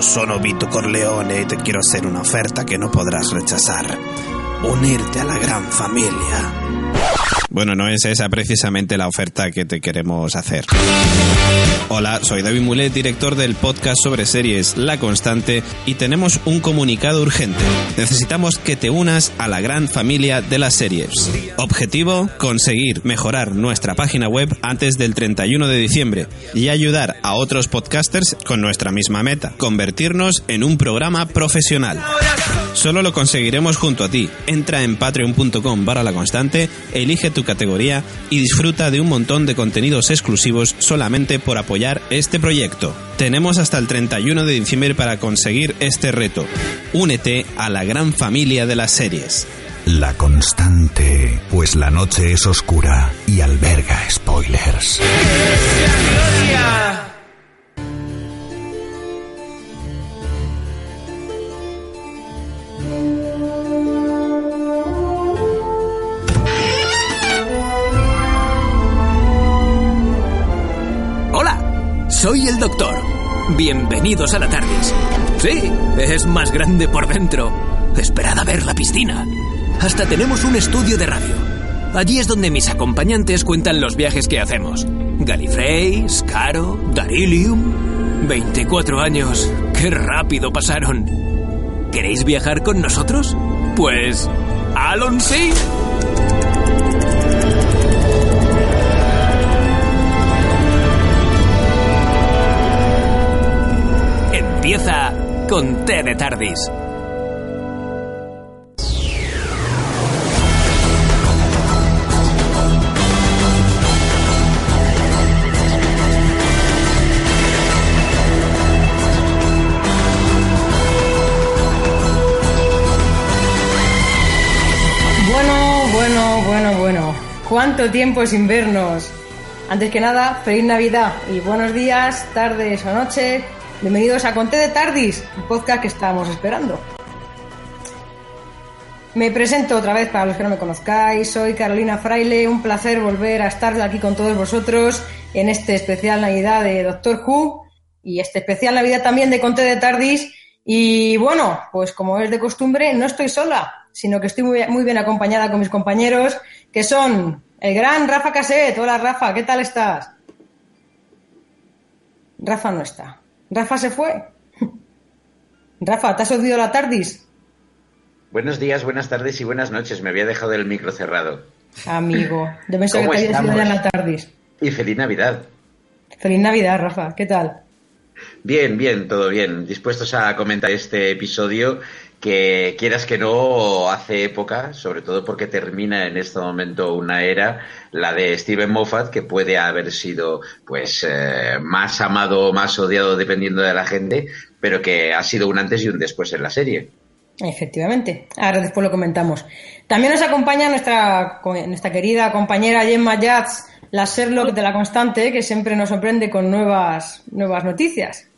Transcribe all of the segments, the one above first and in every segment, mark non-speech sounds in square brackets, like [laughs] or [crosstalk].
sono Vito Corleone y te quiero hacer una oferta que no podrás rechazar. Unirte a la gran familia. Bueno, no es esa precisamente la oferta que te queremos hacer. Hola, soy David Mulet, director del podcast sobre series La Constante, y tenemos un comunicado urgente. Necesitamos que te unas a la gran familia de las series. Objetivo, conseguir mejorar nuestra página web antes del 31 de diciembre y ayudar a otros podcasters con nuestra misma meta, convertirnos en un programa profesional. Solo lo conseguiremos junto a ti. Entra en patreon.com barra la constante, elige tu categoría y disfruta de un montón de contenidos exclusivos solamente por apoyar este proyecto. Tenemos hasta el 31 de diciembre para conseguir este reto. Únete a la gran familia de las series. La constante, pues la noche es oscura y alberga spoilers. Hola, doctor. Bienvenidos a la TARDIS. Sí, es más grande por dentro. Esperad a ver la piscina. Hasta tenemos un estudio de radio. Allí es donde mis acompañantes cuentan los viajes que hacemos. Gallifrey, Scaro, Darilium. 24 años. ¡Qué rápido pasaron! ¿Queréis viajar con nosotros? Pues... ¡Alon sí! Empieza con T de Tardis. Bueno, bueno, bueno, bueno. ¿Cuánto tiempo sin vernos? Antes que nada, feliz Navidad y buenos días, tardes o noches. Bienvenidos a Conté de Tardis, el podcast que estábamos esperando. Me presento otra vez para los que no me conozcáis. Soy Carolina Fraile. Un placer volver a estar aquí con todos vosotros en este especial Navidad de Doctor Who y este especial Navidad también de Conté de Tardis. Y bueno, pues como es de costumbre, no estoy sola, sino que estoy muy, bien acompañada con mis compañeros, que son el gran Rafa Caset. Hola Rafa, ¿qué tal estás? Rafa no está. Rafa se fue. Rafa, ¿te has olvidado la Tardis? Buenos días, buenas tardes y buenas noches. Me había dejado el micro cerrado. Amigo, debe ser que ¿Cómo te habías ido estamos? ya en la Tardis. Y feliz Navidad. Feliz Navidad, Rafa. ¿Qué tal? Bien, bien, todo bien. Dispuestos a comentar este episodio que quieras que no hace época, sobre todo porque termina en este momento una era, la de Steven Moffat, que puede haber sido pues eh, más amado o más odiado dependiendo de la gente, pero que ha sido un antes y un después en la serie. Efectivamente. Ahora después lo comentamos. También nos acompaña nuestra, nuestra querida compañera Gemma Yats, la Sherlock de la Constante, que siempre nos sorprende con nuevas, nuevas noticias.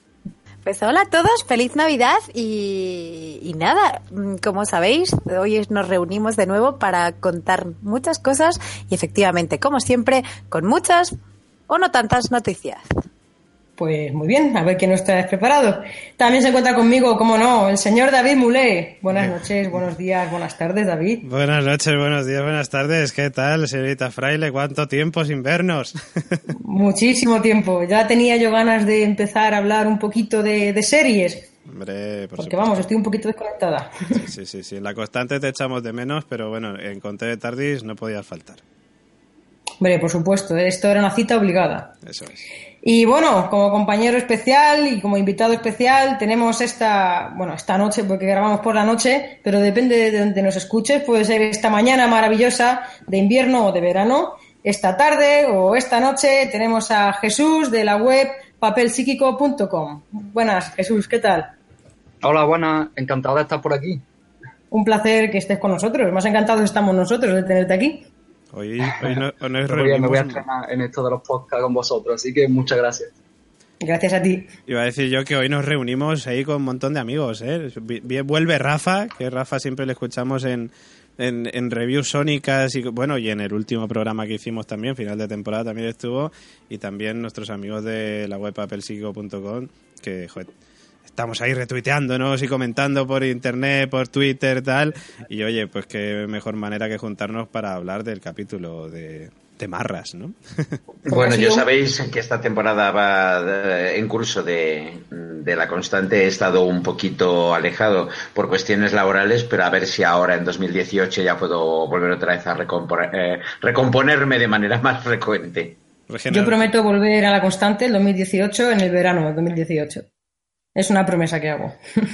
Pues hola a todos, feliz Navidad y, y nada, mm, como sabéis, hoy nos reunimos de nuevo para contar muchas cosas y efectivamente, como siempre, con muchas o no tantas noticias. Pues muy bien, a ver quién nos traes preparado. También se encuentra conmigo, como no, el señor David Mulé. Buenas noches, buenos días, buenas tardes, David. Buenas noches, buenos días, buenas tardes. ¿Qué tal, señorita Fraile? ¿Cuánto tiempo sin vernos? [laughs] Muchísimo tiempo. Ya tenía yo ganas de empezar a hablar un poquito de, de series. Hombre, por Porque supuesto. vamos, estoy un poquito desconectada. Sí, sí, sí, sí. La constante te echamos de menos, pero bueno, en Conte de Tardis no podías faltar. Hombre, por supuesto, esto era una cita obligada. Eso es. Y bueno, como compañero especial y como invitado especial tenemos esta, bueno, esta noche, porque grabamos por la noche, pero depende de donde nos escuches, puede ser esta mañana maravillosa de invierno o de verano, esta tarde o esta noche tenemos a Jesús de la web papelpsíquico.com. Buenas, Jesús, ¿qué tal? Hola, buenas, encantado de estar por aquí. Un placer que estés con nosotros, más encantados estamos nosotros de tenerte aquí. Hoy, hoy, no- hoy nos [laughs] Me voy, a, me reunimos. voy a estrenar en esto de los podcasts con vosotros, así que muchas gracias. Gracias a ti. Iba a decir yo que hoy nos reunimos ahí con un montón de amigos, ¿eh? Vuelve Rafa, que Rafa siempre le escuchamos en, en, en reviews sónicas y bueno, y en el último programa que hicimos también, final de temporada también estuvo, y también nuestros amigos de la web papelpsico.com, que joder, estamos ahí retuiteándonos y comentando por internet, por Twitter, tal. Y oye, pues qué mejor manera que juntarnos para hablar del capítulo de, de Marras, ¿no? [laughs] Bueno, yo sabéis que esta temporada va de- en curso de, de la constante. He estado un poquito alejado por cuestiones laborales, pero a ver si ahora en 2018 ya puedo volver otra vez a recomponer- eh, recomponerme de manera más frecuente. Yo prometo volver a la constante el 2018 en el verano del 2018. Es una promesa que hago. [laughs]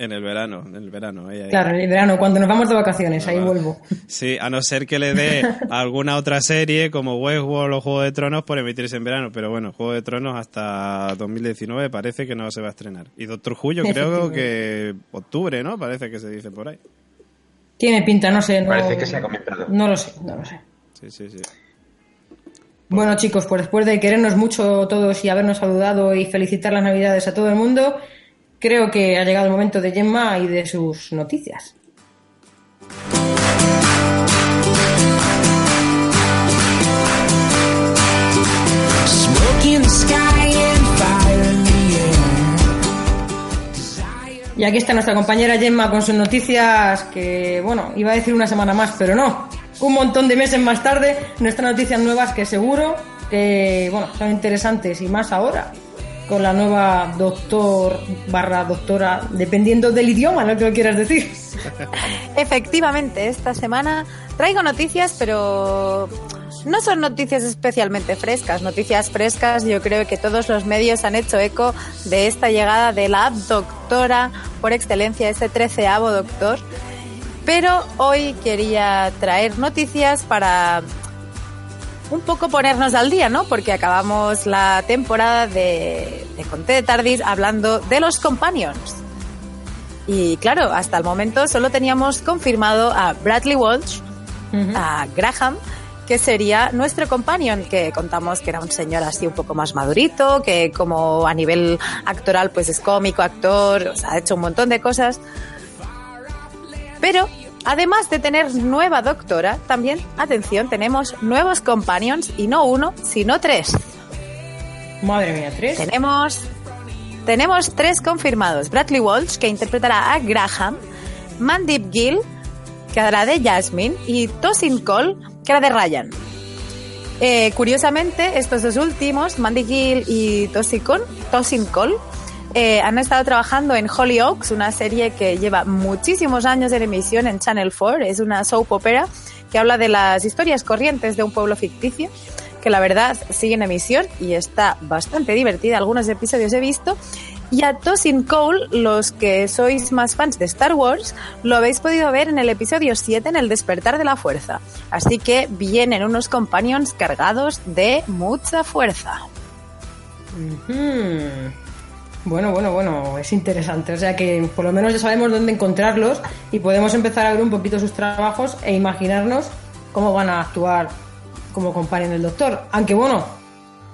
En el verano, en el verano. ahí, ahí. Claro, en el verano, cuando nos vamos de vacaciones, ahí Ah, vuelvo. Sí, a no ser que le dé [laughs] alguna otra serie como Westworld o Juego de Tronos por emitirse en verano. Pero bueno, Juego de Tronos hasta 2019 parece que no se va a estrenar. Y Doctor Who yo creo que octubre, ¿no? Parece que se dice por ahí. Tiene pinta, no sé. No, Parece que se ha comentado. No lo sé, no lo sé. Sí, sí, sí. Bueno, chicos, pues después de querernos mucho todos y habernos saludado y felicitar las Navidades a todo el mundo, creo que ha llegado el momento de Gemma y de sus noticias. Y aquí está nuestra compañera Gemma con sus noticias que, bueno, iba a decir una semana más, pero no. Un montón de meses más tarde, nuestras noticias nuevas que seguro que, bueno, son interesantes y más ahora con la nueva doctor barra doctora, dependiendo del idioma, lo que lo quieras decir. [laughs] Efectivamente, esta semana traigo noticias, pero no son noticias especialmente frescas. Noticias frescas, yo creo que todos los medios han hecho eco de esta llegada de la doctora por excelencia, este treceavo doctor. Pero hoy quería traer noticias para un poco ponernos al día, ¿no? Porque acabamos la temporada de, de Conté de Tardis hablando de los Companions. Y claro, hasta el momento solo teníamos confirmado a Bradley Walsh, a Graham, que sería nuestro companion, que contamos que era un señor así un poco más madurito, que como a nivel actoral pues es cómico, actor, o sea, ha hecho un montón de cosas. Pero además de tener nueva doctora, también, atención, tenemos nuevos companions y no uno, sino tres. Madre mía, tres. Tenemos, tenemos tres confirmados. Bradley Walsh, que interpretará a Graham, Mandip Gill, que hará de Jasmine, y Tosin Cole, que hará de Ryan. Eh, curiosamente, estos dos últimos, Mandy Gill y Tosin Cole, Tosin Cole eh, han estado trabajando en Hollyoaks, una serie que lleva muchísimos años en emisión en Channel 4. Es una soap opera que habla de las historias corrientes de un pueblo ficticio, que la verdad sigue en emisión y está bastante divertida. Algunos episodios he visto. Y a Tosin Cole, los que sois más fans de Star Wars, lo habéis podido ver en el episodio 7 en El despertar de la fuerza. Así que vienen unos companions cargados de mucha fuerza. Hmm. Bueno, bueno, bueno, es interesante. O sea que por lo menos ya sabemos dónde encontrarlos y podemos empezar a ver un poquito sus trabajos e imaginarnos cómo van a actuar como compañero del doctor. Aunque bueno,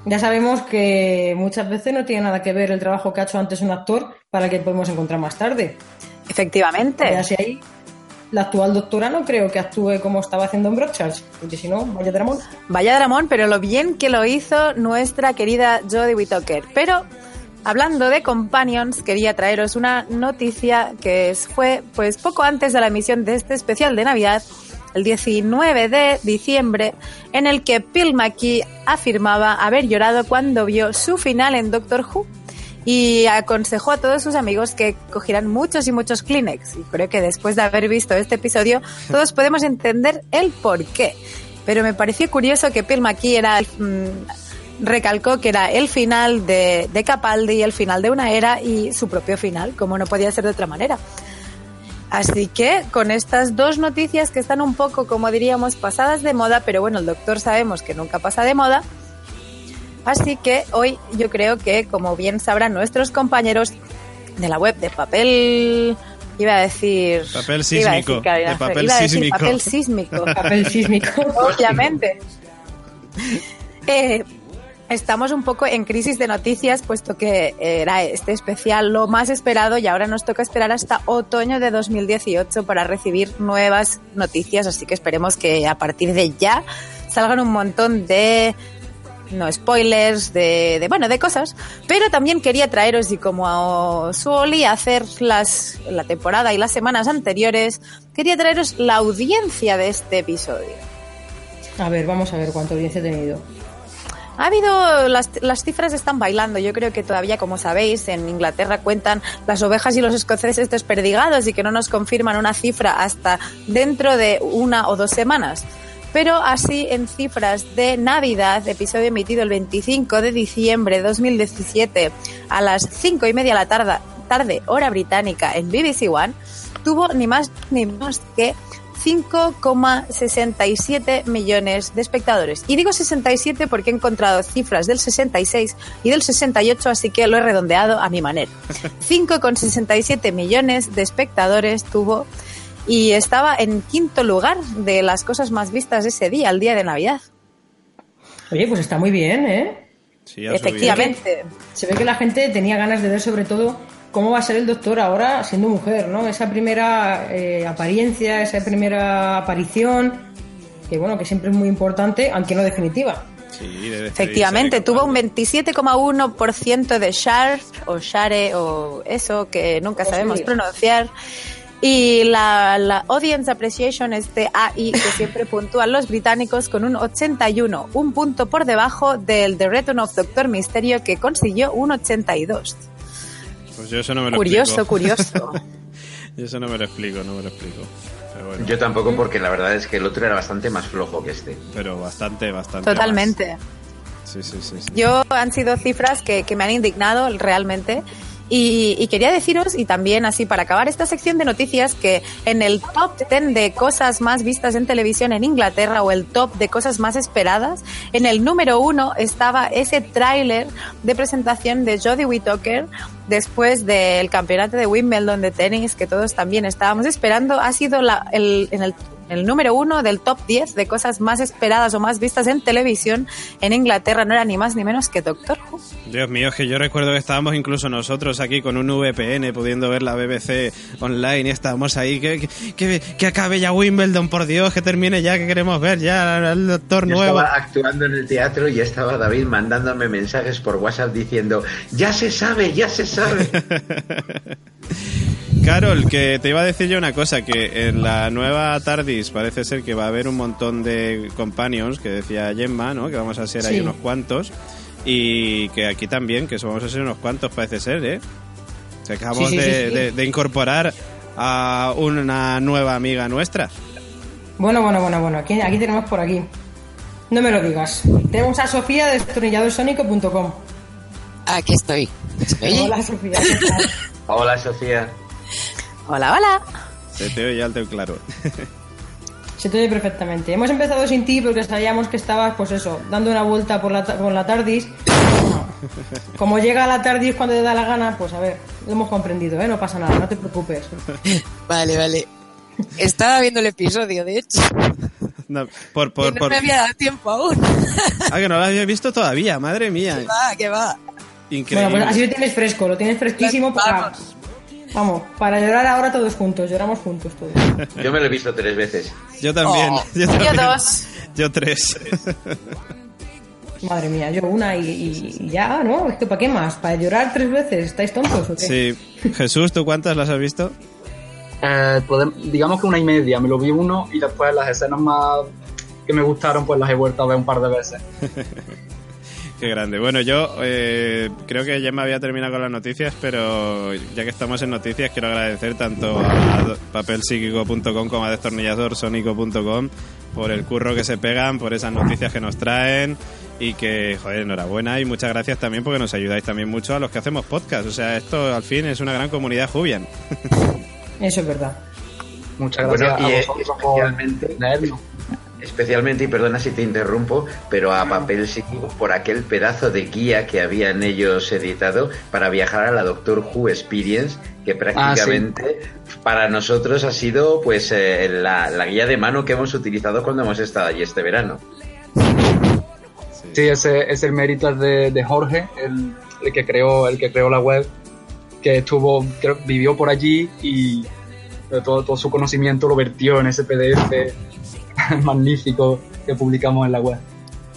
ya sabemos que muchas veces no tiene nada que ver el trabajo que ha hecho antes un actor para el que podemos encontrar más tarde. Efectivamente. Ya si ahí la actual doctora no creo que actúe como estaba haciendo en Broadchurch, porque si no, vaya dramón. Vaya dramón, pero lo bien que lo hizo nuestra querida Jodie Whittaker. Pero hablando de Companions, quería traeros una noticia que fue pues poco antes de la emisión de este especial de Navidad, el 19 de diciembre, en el que Phil McKee afirmaba haber llorado cuando vio su final en Doctor Who y aconsejó a todos sus amigos que cogieran muchos y muchos Kleenex. Y creo que después de haber visto este episodio, [laughs] todos podemos entender el por qué. Pero me pareció curioso que Phil McKee era, mm, recalcó que era el final de, de Capaldi, el final de una era y su propio final, como no podía ser de otra manera. Así que con estas dos noticias que están un poco, como diríamos, pasadas de moda, pero bueno, el doctor sabemos que nunca pasa de moda, Así que hoy yo creo que, como bien sabrán nuestros compañeros de la web de papel, iba a decir... Papel iba a sísmico, Carolina de papel iba a decir sísmico. papel sísmico. Papel sísmico. [laughs] Obviamente. [laughs] Eh, estamos un poco en crisis de noticias, puesto que era este especial lo más esperado y ahora nos toca esperar hasta otoño de 2018 para recibir nuevas noticias, así que esperemos que a partir de ya salgan un montón de no spoilers, de, de, bueno, de cosas, pero también quería traeros, y como solía hacer las, la temporada y las semanas anteriores, quería traeros la audiencia de este episodio. A ver, vamos a ver cuánta audiencia he tenido. Ha habido, las, las cifras están bailando. Yo creo que todavía, como sabéis, en Inglaterra cuentan las ovejas y los escoceses desperdigados y que no nos confirman una cifra hasta dentro de una o dos semanas. Pero así, en cifras de Navidad, episodio emitido el 25 de diciembre de 2017 a las 5 y media de la tarde, tarde hora británica en BBC One, tuvo ni más ni menos que 5,67 millones de espectadores. Y digo 67 porque he encontrado cifras del 66 y del 68, así que lo he redondeado a mi manera. [laughs] 5,67 millones de espectadores tuvo y estaba en quinto lugar de las cosas más vistas ese día, el día de Navidad. Oye, pues está muy bien, ¿eh? Sí, Efectivamente. Se ve que la gente tenía ganas de ver sobre todo cómo va a ser el doctor ahora siendo mujer, ¿no? Esa primera eh, apariencia, esa primera aparición, que bueno, que siempre es muy importante, aunque no definitiva. Sí, debe Efectivamente, tuvo un 27,1% de share o share o eso que nunca sabemos pronunciar. Y la, la Audience Appreciation, este AI que siempre [laughs] puntúan los británicos con un 81, un punto por debajo del The Return of Doctor Misterio que consiguió un 82. Pues yo eso no me lo Curioso, explico. curioso. [laughs] Yo eso no me lo explico, no me lo explico. Pero bueno, Yo tampoco, porque la verdad es que el otro era bastante más flojo que este. pero bastante, bastante. Totalmente. más. Sí, sí, sí. sí. Yo han sido cifras que, que me han indignado realmente. Y, y quería deciros, y también así para acabar esta sección de noticias, que en el top 10 de cosas más vistas en televisión en Inglaterra o el top de cosas más esperadas, en el número uno estaba ese tráiler de presentación de Jodie Whittaker después del campeonato de Wimbledon de tenis que todos también estábamos esperando. Ha sido la, el, en el el número uno del top 10 de cosas más esperadas o más vistas en televisión en Inglaterra no era ni más ni menos que Doctor Who. Dios mío, es que yo recuerdo que estábamos incluso nosotros aquí con un VPN pudiendo ver la BBC online y estábamos ahí. Que, que, que, que acabe ya Wimbledon, por Dios, que termine ya, que queremos ver ya al doctor Yo nuevo. estaba actuando en el teatro y estaba David mandándome mensajes por WhatsApp diciendo, ya se sabe, ya se sabe. [laughs] Carol, que te iba a decir yo una cosa, que en la nueva Parece ser que va a haber un montón de companions, que decía Gemma, ¿no? Que vamos a ser ahí unos cuantos. Y que aquí también, que vamos a ser unos cuantos, parece ser, ¿eh? Que acabamos Sí, sí, sí, de, sí. de- de incorporar a una nueva amiga nuestra. Bueno, bueno, bueno, bueno. Aquí, aquí tenemos por aquí. No me lo digas. Tenemos a Sofía de destornilladorsónico.com. Aquí estoy. Hola, Sofía. Hola, Sofía. Hola, hola. Se te oye alto y claro. [laughs] Se te oye perfectamente. Hemos empezado sin ti porque sabíamos que estabas, pues eso, dando una vuelta por la, por la TARDIS. [laughs] Como llega la TARDIS cuando te da la gana, pues a ver, lo hemos comprendido, ¿eh? No pasa nada, no te preocupes. [laughs] Vale, vale. Estaba viendo el episodio, de hecho. [laughs] No, por, por, no por... me había dado tiempo aún. Ah, que no lo había visto todavía, madre mía. que va, que va. Increíble. Bueno, pues así lo tienes fresco, lo tienes fresquísimo para... Vamos. Para llorar ahora todos juntos, lloramos juntos todos. [laughs] Yo me lo he visto tres veces. Yo también. Oh. yo, Yo también. dos. Yo tres. Madre mía, yo una y, y- ya, ¿no? Es que ¿para qué más? ¿Para llorar tres veces? ¿Estáis tontos o qué? Sí. Jesús, ¿tú cuántas las has visto? Eh, podem- digamos que una y media, me lo vi uno y después las escenas más que me gustaron pues las he vuelto a ver un par de veces. [laughs] Qué grande. Bueno, yo eh, creo que ya me había terminado con las noticias, pero ya que estamos en noticias, quiero agradecer tanto a papelpsíquico.com como a destornilladorsónico.com por el curro que se pegan, por esas noticias que nos traen y que, joder, enhorabuena y muchas gracias también porque nos ayudáis también mucho a los que hacemos podcast. O sea, esto al fin es una gran comunidad Jubian. Eso es verdad. Muchas Bueno, gracias y, a vosotros por especialmente-. Especialmente, y perdona si te interrumpo, pero a papel psíquico por aquel pedazo de guía que habían ellos editado para viajar a la Doctor Who Experience, que prácticamente para nosotros ha sido pues eh, la, la guía de mano que hemos utilizado cuando hemos estado allí este verano. Sí, ese es el mérito de, de Jorge, el, el que creó el que creó la web, que estuvo creo, vivió por allí y todo, todo su conocimiento lo vertió en ese PDF [laughs] magnífico que publicamos en la web.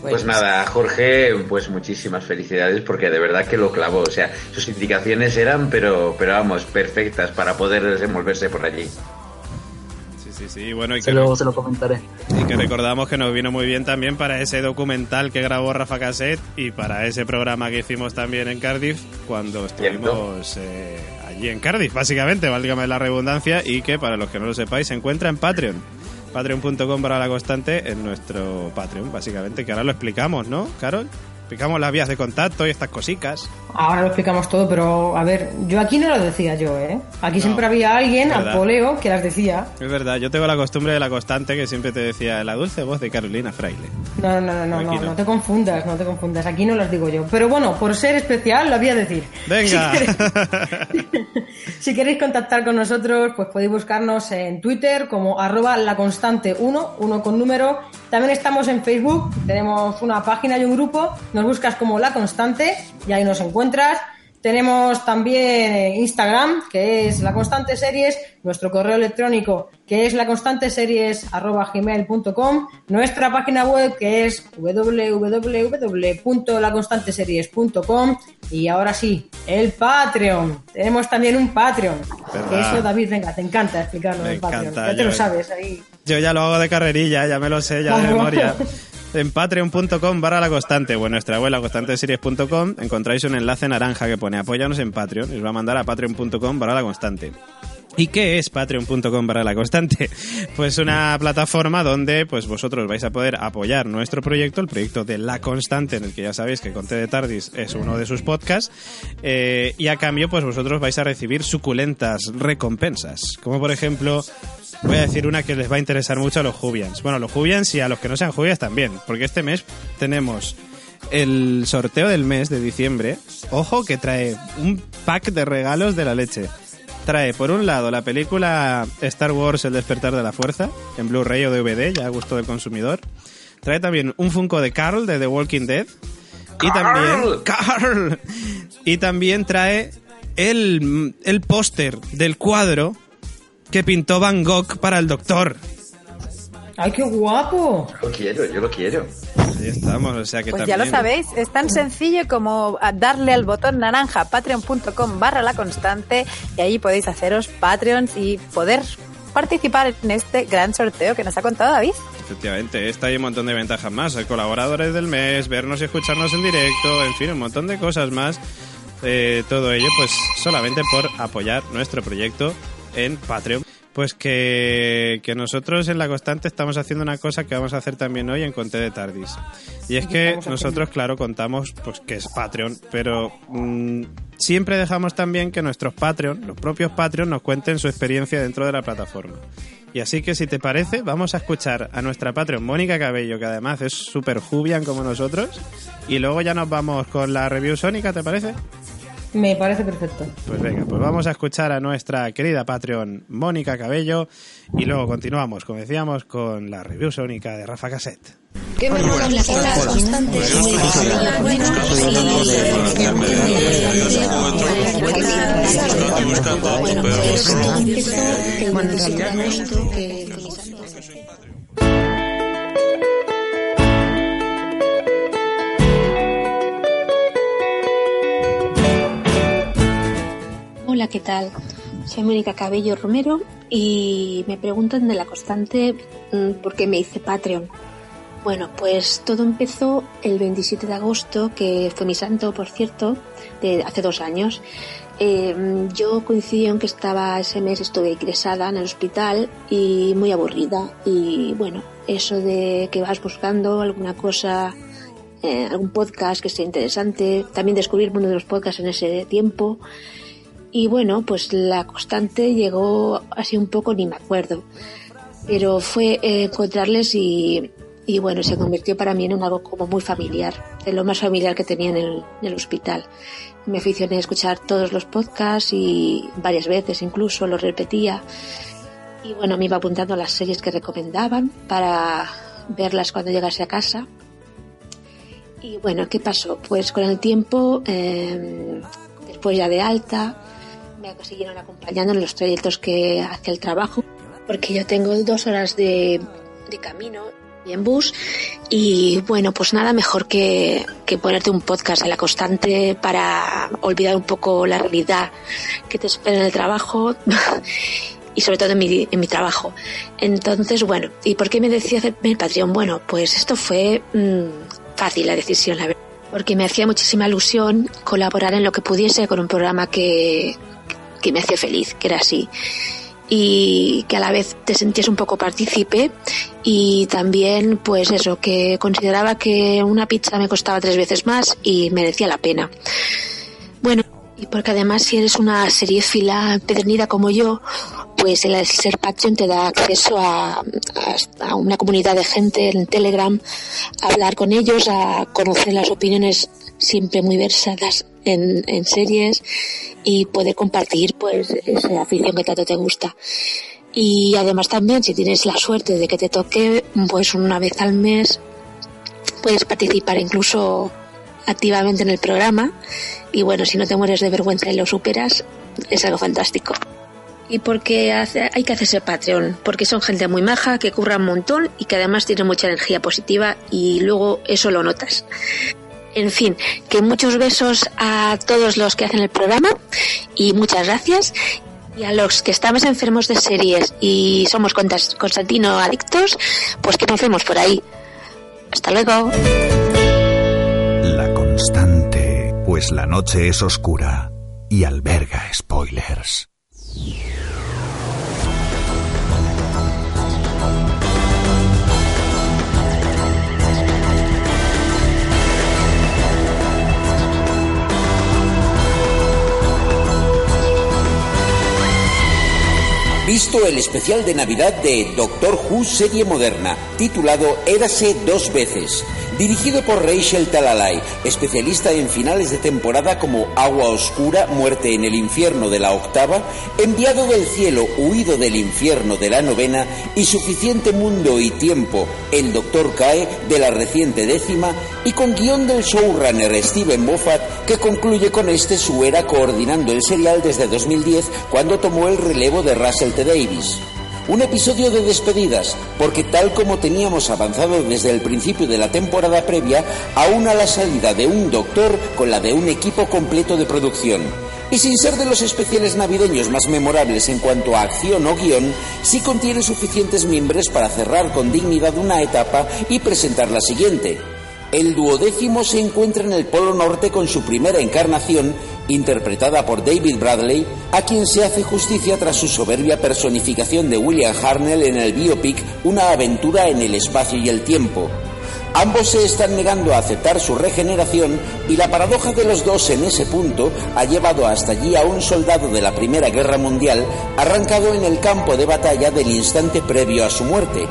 Pues nada, Jorge, pues muchísimas felicidades porque de verdad que lo clavó. O sea, sus indicaciones eran, pero, pero vamos, perfectas para poder desenvolverse por allí. Sí, sí, sí. Bueno, y Se que, lo, se lo comentaré. y que recordamos que nos vino muy bien también para ese documental que grabó Rafa Cassette y para ese programa que hicimos también en Cardiff cuando estuvimos eh, allí en Cardiff, básicamente, válgame la redundancia, y que para los que no lo sepáis se encuentra en Patreon. Patreon.com para la constante en nuestro Patreon, básicamente, que ahora lo explicamos, ¿no, Carol? Explicamos las vías de contacto y estas cositas. Ahora lo explicamos todo, pero a ver, yo aquí no lo decía yo, ¿eh? Aquí siempre había alguien, al poleo, que las decía. Es verdad, yo tengo la costumbre de la constante que siempre te decía la dulce voz de Carolina Fraile. No, no, no, no, no, no. no te confundas, no te confundas. Aquí no las digo yo. Pero bueno, por ser especial, lo voy a decir. Venga. [laughs] Si queréis, [laughs] si queréis contactar con nosotros, pues podéis buscarnos en Twitter como arroba la constante 1, uno con número. También estamos en Facebook, tenemos una página y un grupo. Nos buscas como la constante y ahí nos encuentras. Tenemos también eh, Instagram, que es la constante series, nuestro correo electrónico, que es la constante series gmail.com, nuestra página web, que es www.laconstanteseries.com y ahora sí, el Patreon. Tenemos también un Patreon. Que eso, David, venga, te encanta explicarlo Me Patreon. te lo sabes ahí. Yo ya lo hago de carrerilla, ya me lo sé, ya de memoria. [laughs] En patreon.com barra la constante o en nuestra web laconstanteseries.com encontráis un enlace naranja que pone apóyanos en Patreon y os va a mandar a patreon.com barra la constante. ¿Y qué es patreon.com barra la constante? [laughs] Pues una plataforma donde pues vosotros vais a poder apoyar nuestro proyecto, el proyecto de La Constante, en el que ya sabéis que Conte de Tardis es uno de sus podcasts, eh, y a cambio pues vosotros vais a recibir suculentas recompensas, como por ejemplo Voy a decir una que les va a interesar mucho a los Jubians. Bueno, a los Jubians y a los que no sean Jubians también, porque este mes tenemos el sorteo del mes de diciembre. Ojo que trae un pack de regalos de la leche. Trae, por un lado, la película Star Wars El despertar de la fuerza, en Blu-ray o DVD, ya a gusto del consumidor. Trae también un Funko de Carl de The Walking Dead. Y también... ¡Carl! Y también trae el, el póster del cuadro que pintó Van Gogh para el doctor. ¡Ay, qué guapo! Lo quiero, yo lo quiero. Ahí estamos, o sea que Pues ya también... lo sabéis, es tan sencillo como a darle al botón naranja patreon.com barra la constante y ahí podéis haceros Patreons y poder participar en este gran sorteo que nos ha contado David. Efectivamente, esta hay un montón de ventajas más. Hay colaboradores del mes, vernos y escucharnos en directo, en fin, un montón de cosas más. Eh, todo ello, pues solamente por apoyar nuestro proyecto en Patreon. Pues que, que nosotros en La Constante estamos haciendo una cosa que vamos a hacer también hoy en Conte de Tardis. Y es ¿Qué que haciendo? nosotros, claro, contamos pues que es Patreon, pero mm, siempre dejamos también que nuestros Patreon, los propios Patreon, nos cuenten su experiencia dentro de la plataforma. Y así que si te parece, vamos a escuchar a nuestra Patreon Mónica Cabello, que además es súper jubian como nosotros, y luego ya nos vamos con la review sónica, ¿te parece? Me parece perfecto. Pues venga, pues vamos a escuchar a nuestra querida Patreon Mónica Cabello y luego continuamos, como decíamos, con la review sónica de Rafa Cassette. ¿Qué me molan las olas constantes? Hola, ¿qué tal? Soy Mónica Cabello Romero y me preguntan de la constante mm, por qué me hice Patreon. Bueno, pues todo empezó el 27 de agosto, que fue mi santo, por cierto, de hace dos años. Eh, yo coincidí en que estaba ese mes, estuve ingresada en el hospital y muy aburrida. Y bueno, eso de que vas buscando alguna cosa, eh, algún podcast que sea interesante, también descubrí el mundo de los podcasts en ese tiempo. Y bueno, pues la constante llegó así un poco, ni me acuerdo. Pero fue eh, encontrarles y, y bueno, se convirtió para mí en algo como muy familiar, de lo más familiar que tenía en el, en el hospital. Me aficioné a escuchar todos los podcasts y varias veces incluso los repetía. Y bueno, me iba apuntando a las series que recomendaban para verlas cuando llegase a casa. Y bueno, ¿qué pasó? Pues con el tiempo, eh, después ya de alta, me siguieron acompañando en los trayectos que hace el trabajo, porque yo tengo dos horas de, de camino en bus y bueno, pues nada mejor que, que ponerte un podcast a la constante para olvidar un poco la realidad que te espera en el trabajo [laughs] y sobre todo en mi, en mi trabajo. Entonces, bueno, ¿y por qué me decía hacerme el Patreon? Bueno, pues esto fue mm, fácil la decisión, la verdad. Porque me hacía muchísima ilusión colaborar en lo que pudiese con un programa que, me hacía feliz, que era así. Y que a la vez te sentías un poco partícipe y también pues eso que consideraba que una pizza me costaba tres veces más y merecía la pena. Bueno y porque además si eres una seriéfila empedernida como yo pues el ser Patreon te da acceso a, a, a una comunidad de gente en Telegram a hablar con ellos a conocer las opiniones siempre muy versadas en, en series y poder compartir pues esa afición que tanto te gusta. Y además también si tienes la suerte de que te toque pues una vez al mes puedes participar incluso activamente en el programa y bueno, si no te mueres de vergüenza y lo superas, es algo fantástico. Y porque hace, hay que hacerse Patreon, porque son gente muy maja, que curra un montón y que además tiene mucha energía positiva y luego eso lo notas. En fin, que muchos besos a todos los que hacen el programa y muchas gracias. Y a los que estamos enfermos de series y somos Constantino adictos, pues que nos vemos por ahí. Hasta luego. La constante, pues la noche es oscura y alberga spoilers. Visto el especial de Navidad de Doctor Who serie moderna, titulado Érase dos veces, dirigido por Rachel Talalay, especialista en finales de temporada como Agua Oscura, Muerte en el Infierno de la octava, Enviado del Cielo, Huido del Infierno de la novena y Suficiente Mundo y Tiempo, El Doctor Cae de la reciente décima y con guion del showrunner Steven Moffat que concluye con este su era coordinando el serial desde 2010 cuando tomó el relevo de Russell T. Davis. Un episodio de despedidas, porque tal como teníamos avanzado desde el principio de la temporada previa, aún a la salida de un doctor con la de un equipo completo de producción. Y sin ser de los especiales navideños más memorables en cuanto a acción o guion, sí contiene suficientes miembros para cerrar con dignidad una etapa y presentar la siguiente. El duodécimo se encuentra en el Polo Norte con su primera encarnación, interpretada por David Bradley, a quien se hace justicia tras su soberbia personificación de William Harnell en el biopic Una aventura en el espacio y el tiempo. Ambos se están negando a aceptar su regeneración y la paradoja de los dos en ese punto ha llevado hasta allí a un soldado de la Primera Guerra Mundial arrancado en el campo de batalla del instante previo a su muerte.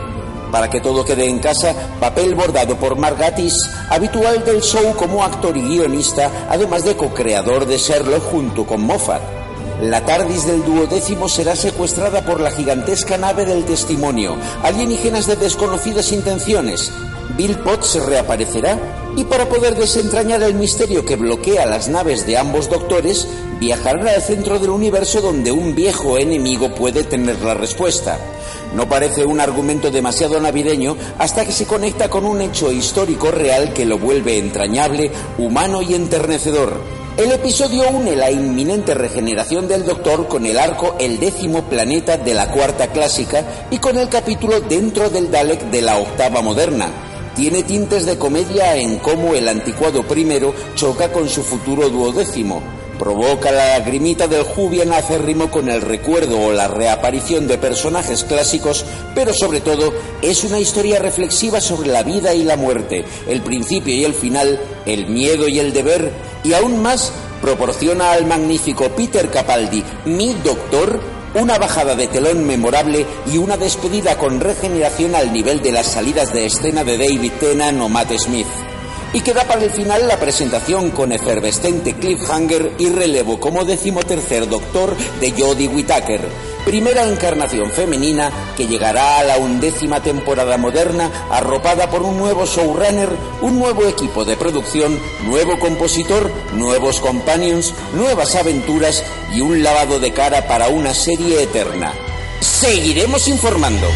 Para que todo quede en casa, papel bordado por Margatis, habitual del show como actor y guionista, además de co-creador de Sherlock junto con Moffat. La TARDIS del duodécimo será secuestrada por la gigantesca nave del testimonio, alienígenas de desconocidas intenciones. Bill Potts reaparecerá y para poder desentrañar el misterio que bloquea las naves de ambos doctores, viajarán al centro del universo donde un viejo enemigo puede tener la respuesta. No parece un argumento demasiado navideño hasta que se conecta con un hecho histórico real que lo vuelve entrañable, humano y enternecedor. El episodio une la inminente regeneración del Doctor con el arco El décimo planeta de la cuarta clásica y con el capítulo Dentro del Dalek de la octava moderna. Tiene tintes de comedia en cómo el anticuado primero choca con su futuro duodécimo. Provoca la lagrimita del Jubian acérrimo con el recuerdo o la reaparición de personajes clásicos, pero sobre todo es una historia reflexiva sobre la vida y la muerte, el principio y el final, el miedo y el deber, y aún más proporciona al magnífico Peter Capaldi, mi doctor, una bajada de telón memorable y una despedida con regeneración al nivel de las salidas de escena de David Tennant o Matt Smith. Y queda para el final la presentación con efervescente cliffhanger y relevo como decimotercer doctor de Jodie Whittaker, primera encarnación femenina que llegará a la undécima temporada moderna arropada por un nuevo showrunner, un nuevo equipo de producción, nuevo compositor, nuevos companions, nuevas aventuras y un lavado de cara para una serie eterna. Seguiremos informando.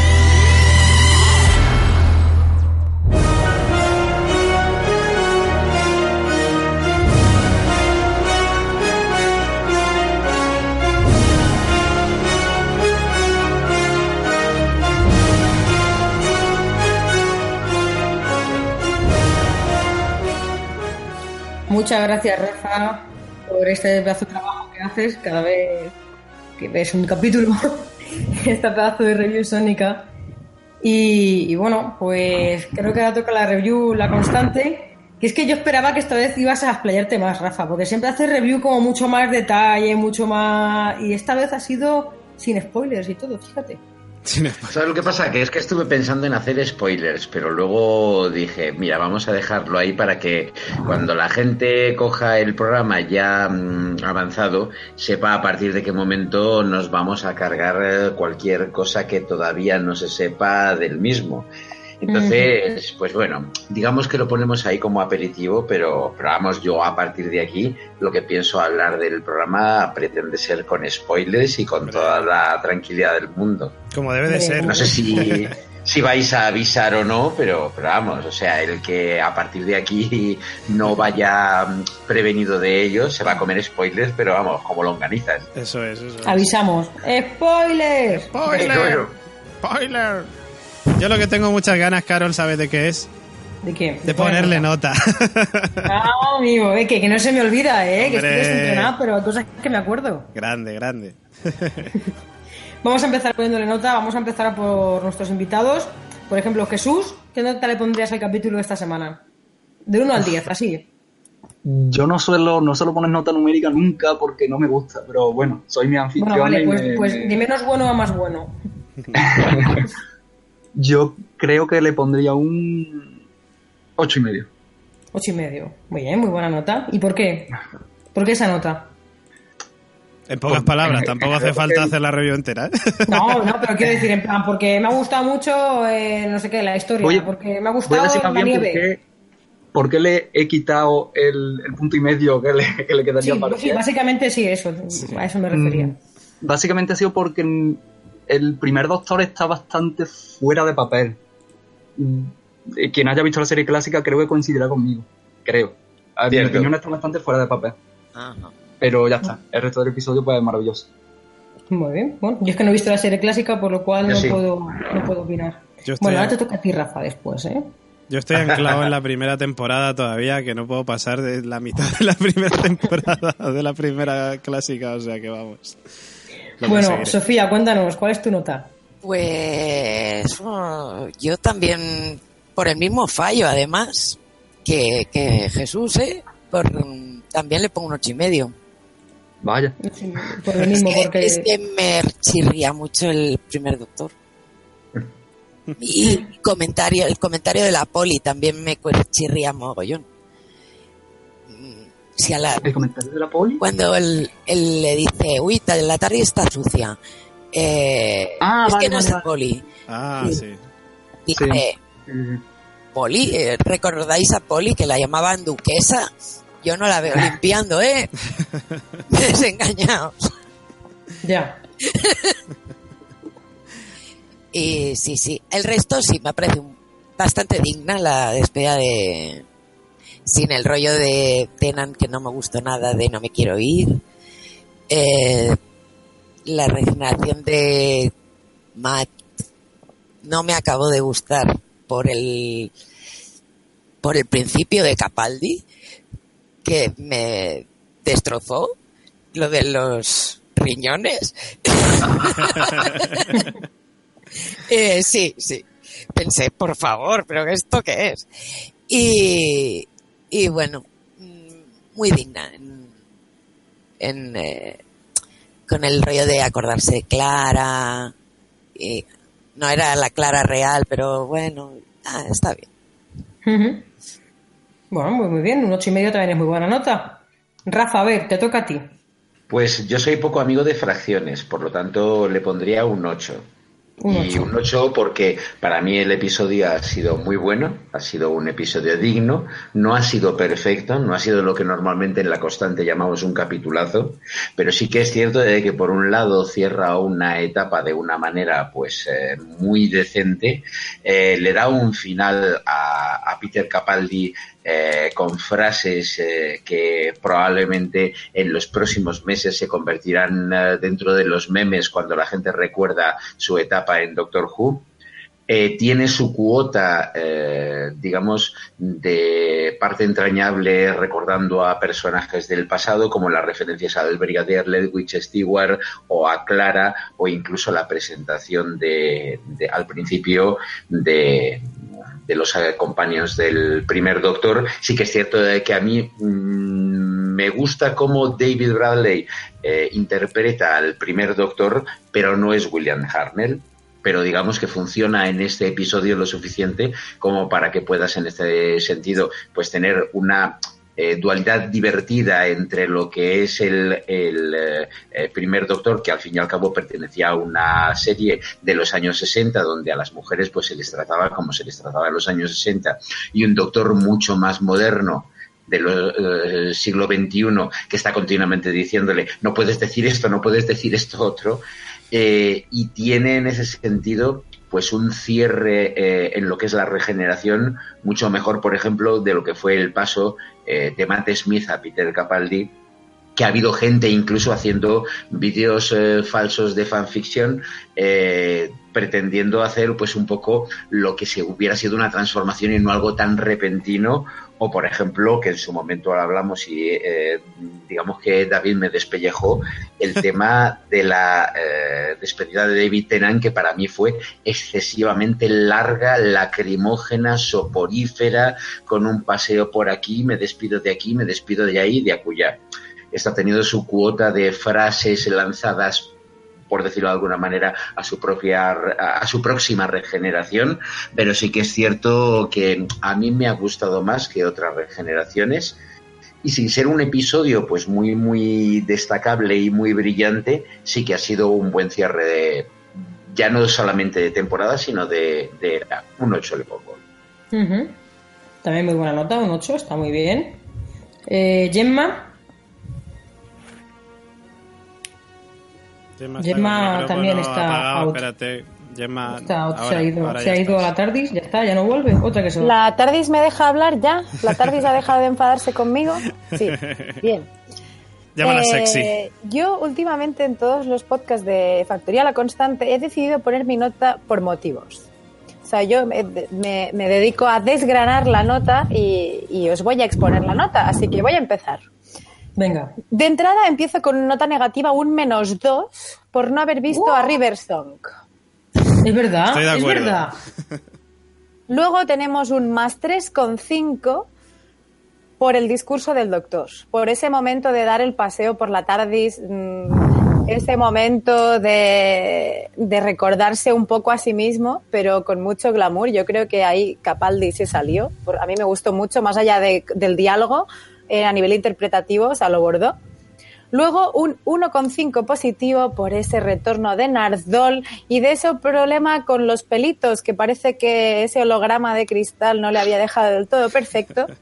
Muchas gracias, Rafa, por este pedazo de trabajo que haces cada vez que ves un capítulo. [laughs] este pedazo de review sónica. Y, y bueno, pues creo que ahora toca la review La Constante. Que es que yo esperaba que esta vez ibas a explayarte más, Rafa, porque siempre haces review como mucho más detalle, mucho más. Y esta vez ha sido sin spoilers y todo, fíjate. ¿Sabes lo que pasa? Que es que estuve pensando en hacer spoilers, pero luego dije, mira, vamos a dejarlo ahí para que cuando la gente coja el programa ya mm, avanzado, sepa a partir de qué momento nos vamos a cargar eh, cualquier cosa que todavía no se sepa del mismo. Entonces, pues bueno, digamos que lo ponemos ahí como aperitivo, pero, pero vamos, yo a partir de aquí lo que pienso hablar del programa pretende ser con spoilers y con toda la tranquilidad del mundo. Como debe de ser. No sé si, [laughs] si vais a avisar o no, pero, pero vamos, o sea, el que a partir de aquí no vaya prevenido de ello se va a comer spoilers, pero vamos, como longanizas. Eso es, eso es. Avisamos. ¡Spoilers! ¡Spoiler! ¡Spoiler! Yo lo que tengo muchas ganas, Carol, ¿sabes de qué es? ¿De qué? De ponerle nota. [laughs] Ah, amigo, eh, que, que no se me olvida, eh, que estoy Hombre. desentrenado, pero hay cosas que me acuerdo. grande, grande. [laughs] Vamos a empezar poniéndole nota, vamos a empezar por nuestros invitados. Por ejemplo, Jesús, ¿qué nota le pondrías al capítulo de esta semana? De 1 al 10, así. Yo no suelo, no suelo poner nota numérica nunca porque no me gusta, pero bueno, soy mi anfitrión Bueno, vale, y pues, me- pues me- de menos bueno a más bueno. [laughs] yo creo que le pondría un ocho y medio. Ocho y medio. Muy bien, muy buena nota. ¿Y por qué? ¿Por qué esa nota? En pocas palabras, tampoco hace falta hacer la review entera. ¿eh? No, no, pero quiero decir, en plan, porque me ha gustado mucho, eh, no sé qué, la historia, porque me ha Voy a gustado decir la por nieve. qué, por qué le he quitado el, el punto y medio que le, que le quedaría Sí, para sí, básicamente sí, eso, a eso me refería. Mm, Básicamente ha sido porque el primer Doctor está bastante fuera de papel. Mm, Quien haya visto la serie clásica creo que coincidirá conmigo. Creo. A mi opinión está bastante fuera de papel. Pero ya está. El resto del episodio pues es maravilloso. Muy bien. Bueno, yo es que no he visto la serie clásica, por lo cual Yo no, sí. puedo, no puedo opinar. Yo Bueno, ahora te toca a ti, Rafa, después, ¿eh? Yo estoy anclado en la primera temporada todavía, que no puedo pasar de la mitad de la primera [laughs] temporada de la primera clásica, o sea que vamos. Bueno, conseguiré. Sofía, cuéntanos, ¿cuál es tu nota? Pues oh, yo también, por el mismo fallo, además, que, que Jesús, ¿eh? Por, también le pongo un ocho y medio. Vaya. Por lo mismo, es que, porque... es que me chirría mucho el primer doctor. [laughs] Y comentario, el comentario de la poli también me chirría mogollón. Si a la, ¿El comentario de la poli? Cuando él, él le dice, uy, la tarde está sucia. Eh, Ah, es vale, que no vale, es vale. poli. Ah, sí. Dice, Poli, eh, ¿recordáis a Poli que la llamaban duquesa? Yo no la veo limpiando, ¿eh? [laughs] Desengañados. Ya. Y sí, sí. El resto sí me parece bastante digna la despedida de. Sin el rollo de Tenan que no me gustó nada, de no me quiero ir. Eh, la regeneración de Matt no me acabó de gustar por el por el principio de Capaldi que me destrozó lo de los riñones. [laughs] Eh, sí, sí. Pensé, por favor, pero ¿esto qué es? Y, y bueno, mm, muy digna en, en, eh, con el rollo de acordarse de Clara. Y no era la Clara real, pero bueno, ah, está bien. Bueno, muy, muy bien, un ocho y medio también es muy buena nota. Rafa, a ver, te toca a ti. Pues yo soy poco amigo de fracciones, por lo tanto le pondría un 8. Un y ocho. un 8 porque para mí el episodio ha sido muy bueno, ha sido un episodio digno, no ha sido perfecto, no ha sido lo que normalmente en la constante llamamos un capitulazo, pero sí que es cierto de que por un lado cierra una etapa de una manera pues eh, muy decente, eh, le da un final a, a Peter Capaldi eh, con frases eh, que probablemente en los próximos meses se convertirán eh, dentro de los memes cuando la gente recuerda su etapa en Doctor Who. eh, tiene su cuota, eh, digamos, de parte entrañable recordando a personajes del pasado, como las referencias al Brigadier Ledwich Stewart o a Clara, o incluso la presentación de, al principio de, de los compañeros del primer Doctor. Sí que es cierto que a mí mm, me gusta cómo David Bradley eh, interpreta al primer Doctor, pero no es William Hartnell. Pero digamos que funciona en este episodio lo suficiente como para que puedas en este sentido pues tener una eh, dualidad divertida entre lo que es el, el, eh, eh, primer doctor, que al fin y al cabo pertenecía a una serie de los años 60, donde a las mujeres pues se les trataba como se les trataba en los años 60, y un doctor mucho más moderno del siglo XXI, que está continuamente diciéndole, no puedes decir esto, no puedes decir esto otro, eh, y tiene en ese sentido pues un cierre eh, en lo que es la regeneración mucho mejor, por ejemplo, de lo que fue el paso eh, de Matt Smith a Peter Capaldi, que ha habido gente incluso haciendo vídeos eh, falsos de fanfiction eh, pretendiendo hacer pues un poco lo que si hubiera sido una transformación y no algo tan repentino o por ejemplo que en su momento ahora hablamos y eh, digamos que David me despellejó el [laughs] tema de la despedida de David Tennant que para mí fue excesivamente larga, lacrimógena, soporífera, con un paseo por aquí, me despido de aquí, me despido de ahí, de acullá. Esto ha tenido su cuota de frases lanzadas por decirlo de alguna manera, a su propia a su próxima regeneración, pero sí que es cierto que a mí me ha gustado más que otras regeneraciones y sin ser un episodio pues muy muy destacable y muy brillante, sí que ha sido un buen cierre de ya no solamente de temporada, sino de, un 8 le pongo. También muy buena nota, un 8, está muy bien. Eh, Gemma, Gemma, también está apagado, out. Espérate, Gemma. está- ahora- se ha ido, ahora se ya ha ido a la TARDIS, ya está, ya no vuelve. Otra que se. ¿La TARDIS me deja hablar ya? ¿La TARDIS ha dejado de enfadarse conmigo? Sí, [laughs] bien. Llámala Eh, sexy. Yo últimamente en todos los podcasts de Factoría La Constante he decidido poner mi nota por motivos. O sea, yo me, me- me dedico a desgranar la nota y, y os voy a exponer la nota, así que voy a empezar. Venga. De entrada empiezo con nota negativa, un menos dos, por no haber visto a River Song. Es verdad, Estoy de es acuerdo. verdad. [laughs] Luego tenemos un más 3,5 por el discurso del doctor, por ese momento de dar el paseo por la TARDIS, mm, ese momento de, de recordarse un poco a sí mismo, pero con mucho glamour. Yo creo que ahí Capaldi se salió. A mí me gustó mucho, más allá de- del diálogo, eh, a nivel interpretativo, o sea, lo bordó. Luego un 1,5 positivo por ese retorno de Nardol y de ese problema con los pelitos, que parece que ese holograma de cristal no le había dejado del todo perfecto. [laughs]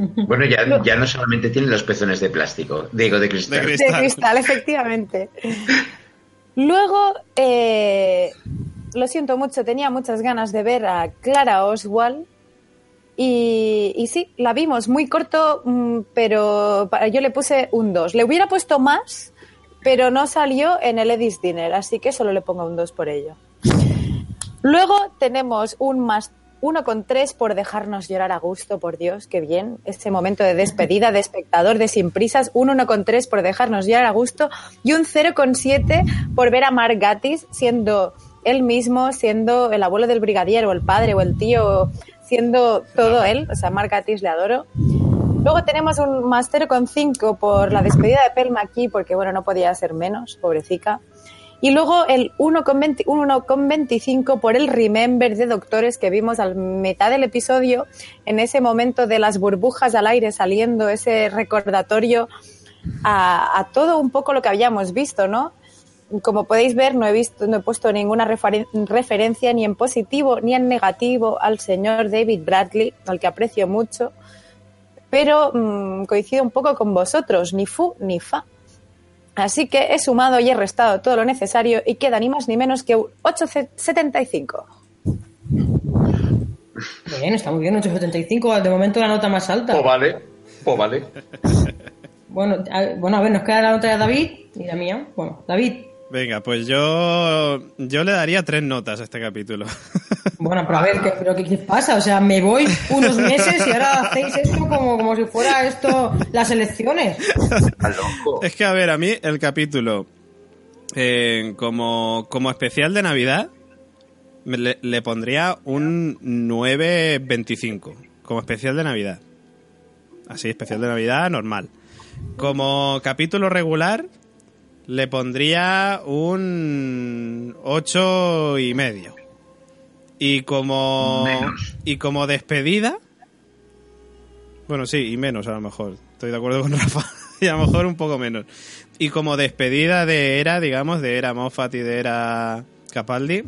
Bueno, ya, ya no solamente tiene los pezones de plástico, digo de cristal. De De cristal, efectivamente. Luego, eh, lo siento mucho, tenía muchas ganas de ver a Clara Oswald. Y, sí, la vimos muy corto, mm, pero yo le puse un 2. Le hubiera puesto más, pero no salió en el Edis Dinner, así que solo le pongo un 2 por ello. Luego tenemos un más 1,3 por dejarnos llorar a gusto, por Dios, qué bien. Ese momento de despedida de espectador de Sin Prisas, un 1,3 por dejarnos llorar a gusto y un 0,7 por ver a Mark Gatiss siendo él mismo, siendo el abuelo del brigadier o el padre o el tío, siendo todo él. O sea, Mark Gatiss le adoro. Luego tenemos un más 0,5 por la despedida de Pelma aquí, porque bueno, no podía ser menos, pobrecita. Y luego el 1,20 un 1,25 por el Remember de Doctores que vimos al mitad del episodio, en ese momento de las burbujas al aire saliendo, ese recordatorio a, a todo un poco lo que habíamos visto, ¿no? Como podéis ver, no he, visto, no he puesto ninguna referen- referencia ni en positivo ni en negativo al señor David Bradley, al que aprecio mucho, pero mm, coincido un poco con vosotros, ni fu ni fa. Así que he sumado y he restado todo lo necesario y queda ni más ni menos que un 8,75. Bien, está muy bien, 8,75. De momento la nota más alta. Pues vale, pues vale. Bueno, a, bueno, a ver, nos queda la nota de David y la mía. Bueno, David, Venga, pues yo, yo le daría tres notas a este capítulo. [laughs] Bueno, pero a ver, ¿qué, pero qué, qué pasa? O sea, me voy unos meses y ahora hacéis esto como, como si fuera esto las elecciones. Es que, a ver, a mí el capítulo, eh, como, como especial de Navidad, me- le, le pondría un 9.25. Como especial de Navidad. Así, especial de Navidad, normal. Como capítulo regular, le pondría un 8 y medio. Y como, y como despedida, bueno, sí, y menos a lo mejor. Estoy de acuerdo con [laughs] Rafa. y a lo mejor un poco menos. Y como despedida de Era, digamos, de Era Moffat y de Era Capaldi,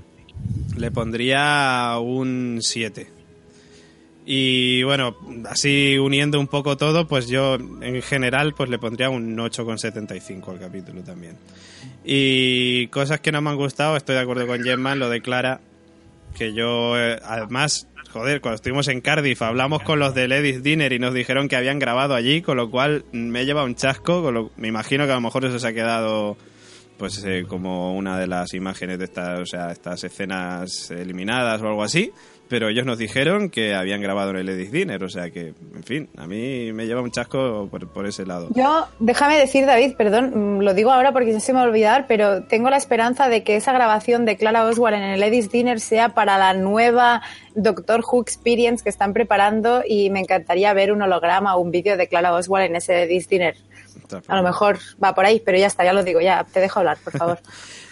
le pondría un 7. Y bueno, así uniendo un poco todo, pues yo en general pues le pondría un 8,75 al capítulo también. Y cosas que no me han gustado, estoy de acuerdo con Gemma, lo de Clara, que yo eh, además, joder, cuando estuvimos en Cardiff hablamos con los de Ladies Dinner y nos dijeron que habían grabado allí, con lo cual me he llevado un chasco, me imagino que a lo mejor eso se ha quedado pues eh, como una de las imágenes de estas, o sea, estas escenas eliminadas o algo así, pero ellos nos dijeron que habían grabado en el Ladies Dinner, o sea que, en fin, a mí me lleva un chasco por, por ese lado. Yo, déjame decir, David, perdón, mm, lo digo ahora porque se me va a olvidar, pero tengo la esperanza de que esa grabación de Clara Oswald en el Ladies Dinner sea para la nueva Doctor Who Experience que están preparando y me encantaría ver un holograma o un vídeo de Clara Oswald en ese Ladies Dinner. A lo mejor va por ahí, pero ya está, ya lo digo, ya te dejo hablar, por favor. [laughs]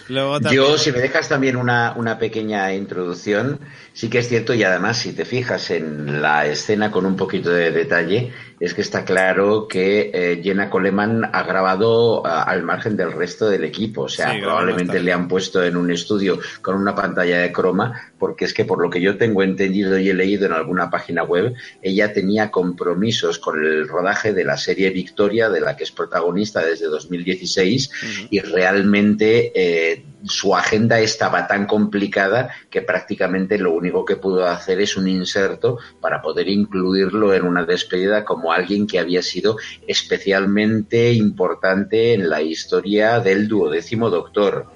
Luego Yo, si me dejas también una, una pequeña introducción, sí que es cierto y además si te fijas en la escena con un poquito de detalle, es que está claro que eh, Jenna Coleman ha grabado al margen del resto del equipo, o sea, Sí, probablemente le han puesto en un estudio con una pantalla de croma, porque es que por lo que yo tengo entendido y he leído en alguna página web, ella tenía compromisos con el rodaje de la serie Victoria, de la que es protagonista desde 2016, y realmente eh, it su agenda estaba tan complicada que prácticamente lo único que pudo hacer es un inserto para poder incluirlo en una despedida como alguien que había sido especialmente importante en la historia del duodécimo Doctor.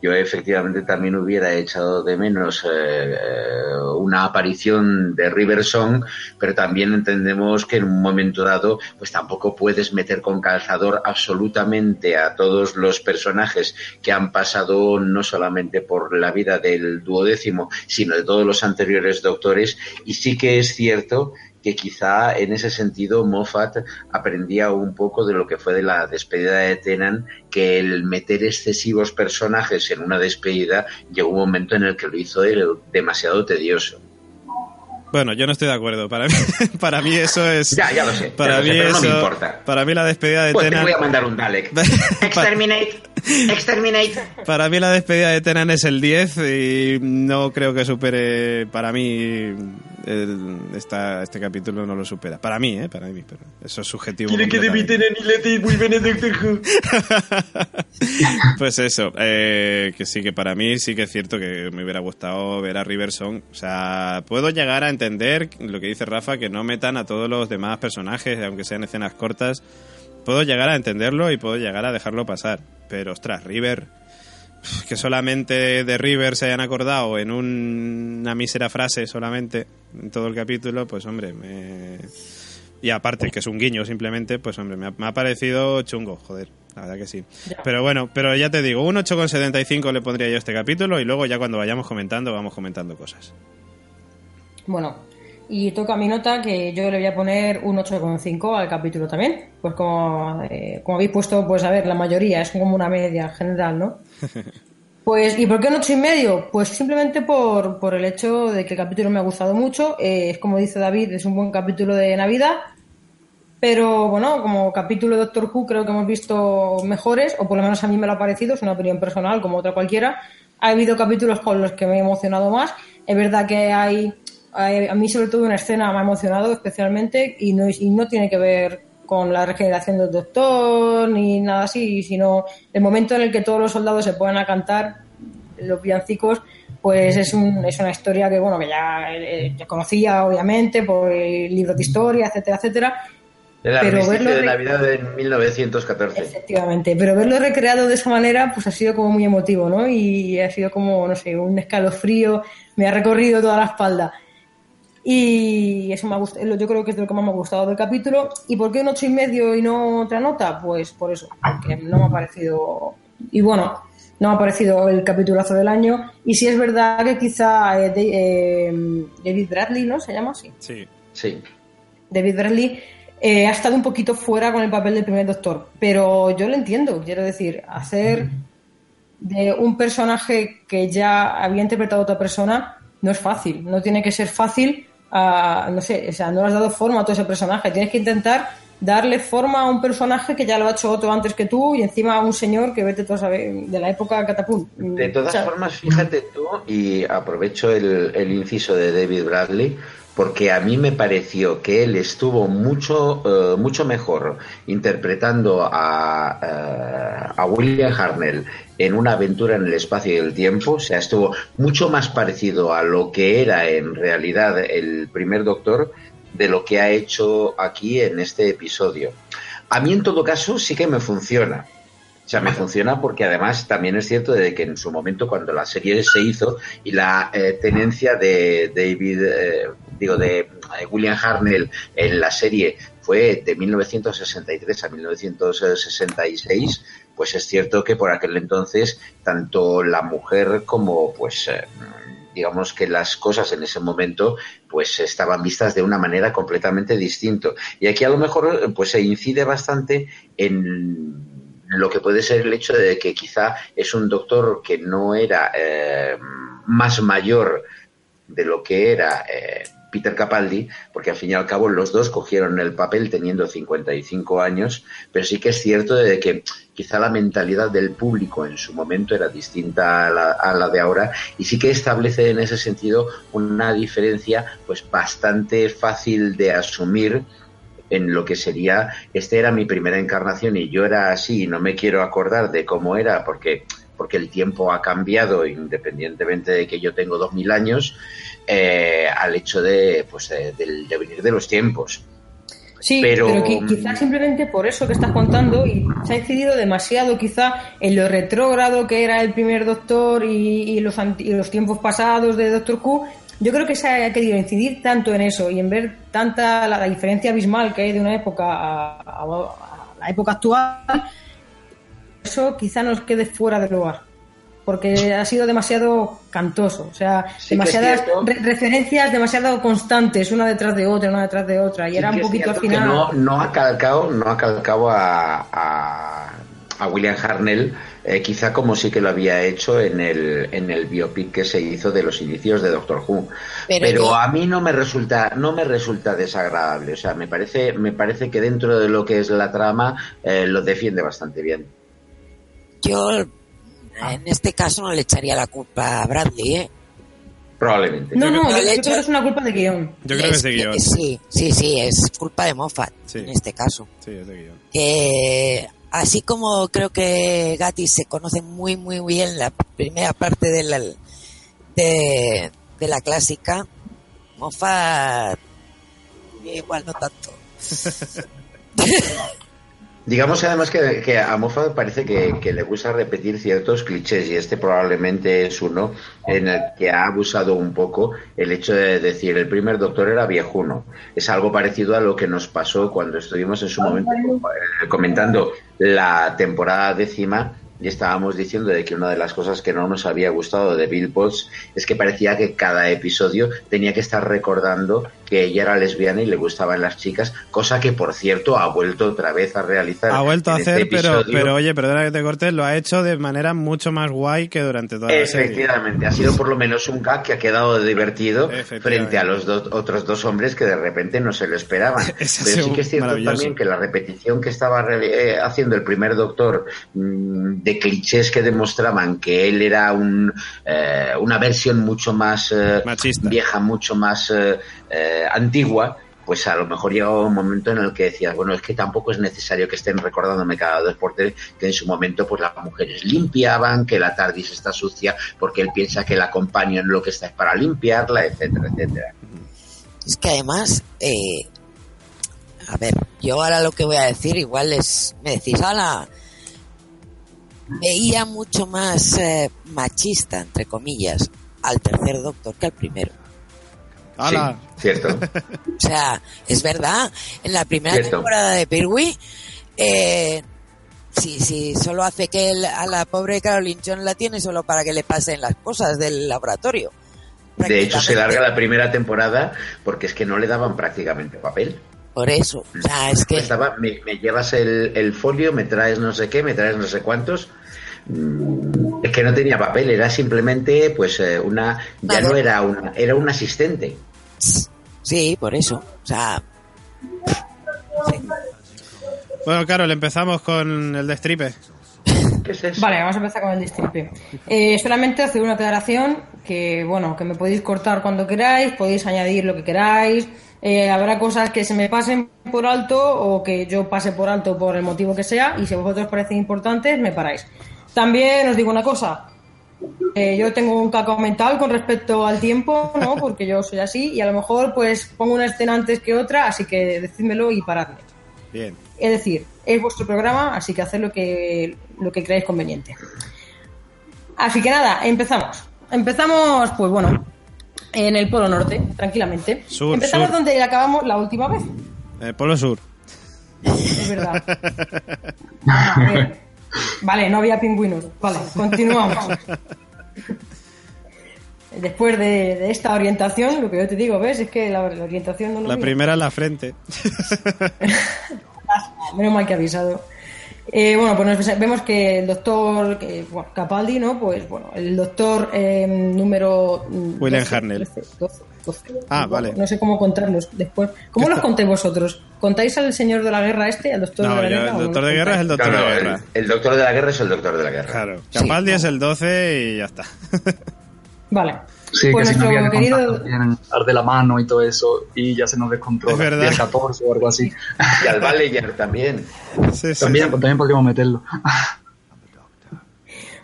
Yo efectivamente también hubiera echado de menos eh, eh, una aparición de River Song, pero también entendemos que en un momento dado, pues tampoco puedes meter con calzador absolutamente a todos los personajes que han pasado no solamente por la vida del duodécimo, sino de todos los anteriores doctores. Y sí que es cierto que quizá en ese sentido Moffat aprendía un poco de lo que fue de la despedida de Tennant, que el meter excesivos personajes en una despedida llegó un momento en el que lo hizo demasiado tedioso. Bueno, yo no estoy de acuerdo. Para mí, [laughs] para mí eso es. Ya, ya lo sé, Para lo mí sé, pero no me eso- importa. Para mí la despedida de Pues te Tennant. voy a mandar un Dalek. [laughs] Exterminate, exterminate. Para mí la despedida de Tenan es el 10 y no creo que supere, para mí, el- esta- este capítulo no lo supera. Para mí, ¿eh? Para mí, pero eso es subjetivo. completamente. [laughs] Pues eso, eh, que sí, que para mí sí que es cierto que me hubiera gustado ver a Riverson. O sea, puedo llegar a entender lo que dice Rafa, que no metan a todos los demás personajes, aunque sean escenas cortas. Puedo llegar a entenderlo y puedo llegar a dejarlo pasar. Pero, ostras, River, que solamente de River se hayan acordado en un- una mísera frase solamente en todo el capítulo, pues hombre, me... Y aparte, que es un guiño simplemente, pues hombre, me ha, me ha parecido chungo, joder, la verdad que sí. Pero bueno, pero ya te digo, un 8,75 le pondría yo a este capítulo y luego ya cuando vayamos comentando, vamos comentando cosas. Bueno, y toca mi nota que yo le voy a poner un 8,5 al capítulo también. Pues como, eh, como habéis puesto, pues a ver, la mayoría es como una media general, ¿no? [laughs] Pues, ¿y por qué un y medio? Pues simplemente por, por el hecho de que el capítulo me ha gustado mucho. eh, es como dice David, es un buen capítulo de Navidad. Pero bueno, como capítulo de Doctor Who creo que hemos visto mejores, o por lo menos a mí me lo ha parecido, es una opinión personal como otra cualquiera. Ha habido capítulos con los que me he emocionado más. Es verdad que hay, hay- a mí sobre todo una escena me ha emocionado especialmente y no, y no tiene que ver con la regeneración del doctor ni nada así, sino el momento en el que todos los soldados se ponen a cantar los villancicos, pues es, un, es una historia que bueno que ya, eh, ya conocía obviamente por el libro de historia, etcétera, etcétera. El Pero verlo de- Navidad de 1914. Efectivamente, pero verlo recreado de esa manera, pues ha sido como muy emotivo, ¿no? Y ha sido como, no sé, un escalofrío, me ha recorrido toda la espalda. Y eso me ha gustado, yo creo que es de lo que más me ha gustado del capítulo. ¿Y por qué un ocho y medio y no otra nota? Pues por eso, porque no me ha parecido. Y bueno, no me ha parecido el capitulazo del año. Y sí es verdad que quizá eh, de- eh, David Bradley, ¿no? Se llama así. Sí. Sí. David Bradley eh, ha estado un poquito fuera con el papel del primer doctor, pero yo lo entiendo, quiero decir, hacer de un personaje que ya había interpretado otra persona no es fácil, no tiene que ser fácil, no sé, o sea, no le has dado forma a todo ese personaje, tienes que intentar darle forma a un personaje que ya lo ha hecho otro antes que tú y encima a un señor que vete tú a saber de la época catapult. De todas O sea, formas, fíjate tú, y aprovecho el, el inciso de David Bradley, porque a mí me pareció que él estuvo mucho, eh, mucho mejor interpretando a, eh, a William Hartnell en una aventura en el espacio y el tiempo, o sea, estuvo mucho más parecido a lo que era en realidad el primer Doctor de lo que ha hecho aquí en este episodio. A mí, en todo caso, sí que me funciona. O sea, me funciona porque además también es cierto de que en su momento cuando la serie se hizo y la eh, tenencia de David, digo, de eh, William Hartnell en la serie fue de 1963 a 1966, pues es cierto que por aquel entonces tanto la mujer como pues eh, digamos que las cosas en ese momento pues estaban vistas de una manera completamente distinta. Y aquí a lo mejor pues se incide bastante en lo que puede ser el hecho de que quizá es un doctor que no era eh, más mayor de lo que era Peter Capaldi, porque al fin y al cabo los dos cogieron el papel teniendo 55 años, pero sí que es cierto de que quizá la mentalidad del público en su momento era distinta a la, a la de ahora y sí que establece en ese sentido una diferencia pues bastante fácil de asumir en lo que sería, este era mi primera encarnación y yo era así y no me quiero acordar de cómo era porque, porque el tiempo ha cambiado independientemente de que yo tengo 2000 años eh, al hecho de, pues, de- del devenir de los tiempos. Sí, Pero- pero, qui- quizás simplemente por eso que estás contando y se ha incidido demasiado quizá en lo retrógrado que era el primer Doctor y, y los, y los tiempos pasados de Doctor Who. Yo creo que se ha querido incidir tanto en eso y en ver tanta la, la diferencia abismal que hay de una época a, a- a la época actual. Eso quizá nos quede fuera del lugar porque ha sido demasiado cantoso, o sea, Sí demasiadas re- referencias demasiado constantes, una detrás de otra, una detrás de otra, y era un poquito al final. No, no ha calcado, no ha calcado a, a, a William Hartnell, eh, quizá como sí que lo había hecho en el, en el biopic que se hizo de los inicios de Doctor Who. Pero Pero, yo- a mí no me resulta, no me resulta desagradable. O sea, me parece, me parece que dentro de lo que es la trama eh, lo defiende bastante bien. Yo en este caso no le echaría la culpa a Bradley, ¿eh? Probablemente. No, no, yo, hecho- creo que es una culpa de guion. Yo creo que es de que- guion. Sí, sí, sí, es culpa de Moffat Sí. en este caso. Sí, es de guion. que así como creo que Gatti se conoce muy muy bien la primera parte de la de, de la clásica Moffat igual no tanto [laughs] [laughs] Digamos además que, a Moffat parece que, que le gusta repetir ciertos clichés y este probablemente es uno en el que ha abusado un poco el hecho de decir el primer doctor era viejuno. Es algo parecido a lo que nos pasó cuando estuvimos en su momento eh, comentando la temporada décima y estábamos diciendo de que una de las cosas que no nos había gustado de Bill Potts es que parecía que cada episodio tenía que estar recordando que ella era lesbiana y le gustaban las chicas, cosa que por cierto ha vuelto otra vez a realizar. Ha vuelto a este hacer, pero, pero oye, perdona que te cortes, lo ha hecho de manera mucho más guay que durante toda la serie. Efectivamente, ha sido por lo menos un gag que ha quedado divertido frente a los dos, otros dos hombres que de repente no se lo esperaban. [laughs] Pero sí que es cierto también que la repetición que estaba eh, haciendo el primer doctor mm, de clichés que demostraban que él era un, eh, una versión mucho más eh, vieja, mucho más eh, eh, antigua, pues a lo mejor llegaba un momento en el que decías, bueno, es que tampoco es necesario que estén recordándome cada dos por que en su momento pues las mujeres limpiaban, que la tardis está sucia porque él piensa que la acompañan lo que está es para limpiarla, etcétera, etcétera. es que además eh, a ver Yo ahora lo que voy a decir igual es, me decís, ala, veía mucho más eh, machista, entre comillas, al tercer doctor que al primero. ¡Hala! Sí, cierto. O sea, es verdad, en la primera Cierto. temporada de Pertwee, eh, sí, sí, solo hace que el- a la pobre Caroline John la tiene solo para que le pasen las cosas del laboratorio. De hecho, se larga la primera temporada porque es que no le daban prácticamente papel. Por eso, o sea, es que Estaba, me, me llevas el, el folio, me traes no sé qué, me traes no sé cuántos. Mm, Es que no tenía papel, era simplemente, pues, eh, una. Ya no era una, era un asistente. Sí, por eso, o sea, Bueno, Carol, empezamos con el destripe. ¿Qué es eso? Vale, vamos a empezar con el distripe. Eh, solamente hacer una aclaración que, bueno, que me podéis cortar cuando queráis, podéis añadir lo que queráis. eh, habrá cosas que se me pasen por alto o que yo pase por alto por el motivo que sea y si a vosotros parecen importantes, me paráis. También os digo una cosa. Eh, yo tengo un caco mental con respecto al tiempo, ¿no? [laughs] Porque yo soy así y a lo mejor pues pongo una escena antes que otra, así que decídmelo y paradme. Bien. Es decir, es vuestro programa, así que haced lo que, lo que creáis conveniente. Así que nada, empezamos. Empezamos, pues bueno, en el Polo Norte, tranquilamente. Sur, empezamos sur. donde acabamos la última vez, Eh, Polo Sur. es verdad. [laughs] A ver. Vale, no había pingüinos. Vale, continuamos. [laughs] Después de, de esta orientación, lo que yo te digo, ¿ves? Es que la, la orientación no lo La primera en la frente. [laughs] Menos mal que avisado. Eh, bueno, pues nos- vemos que el doctor que, bueno, Capaldi, ¿no? Pues bueno, el doctor eh, número. William 12, Hartnell. 13, 12, 12. Ah, Bueno, vale. No sé cómo contarlos después. ¿Cómo ¿Qué los está? contáis vosotros? ¿Contáis al señor de la guerra este, al doctor No, de la yo- guerra? el no doctor de guerra es el doctor de el, guerra. el doctor de la guerra es el doctor de la guerra. Claro. Sí. Capaldi es el 12 y ya está. [laughs] Vale. Sí, Pues que si no viene querido- arde la mano y todo eso y ya se nos descontrola. Es verdad. Y el 14 o algo así. Y al Valleyer también. Sí, sí. También, pues, también podríamos meterlo.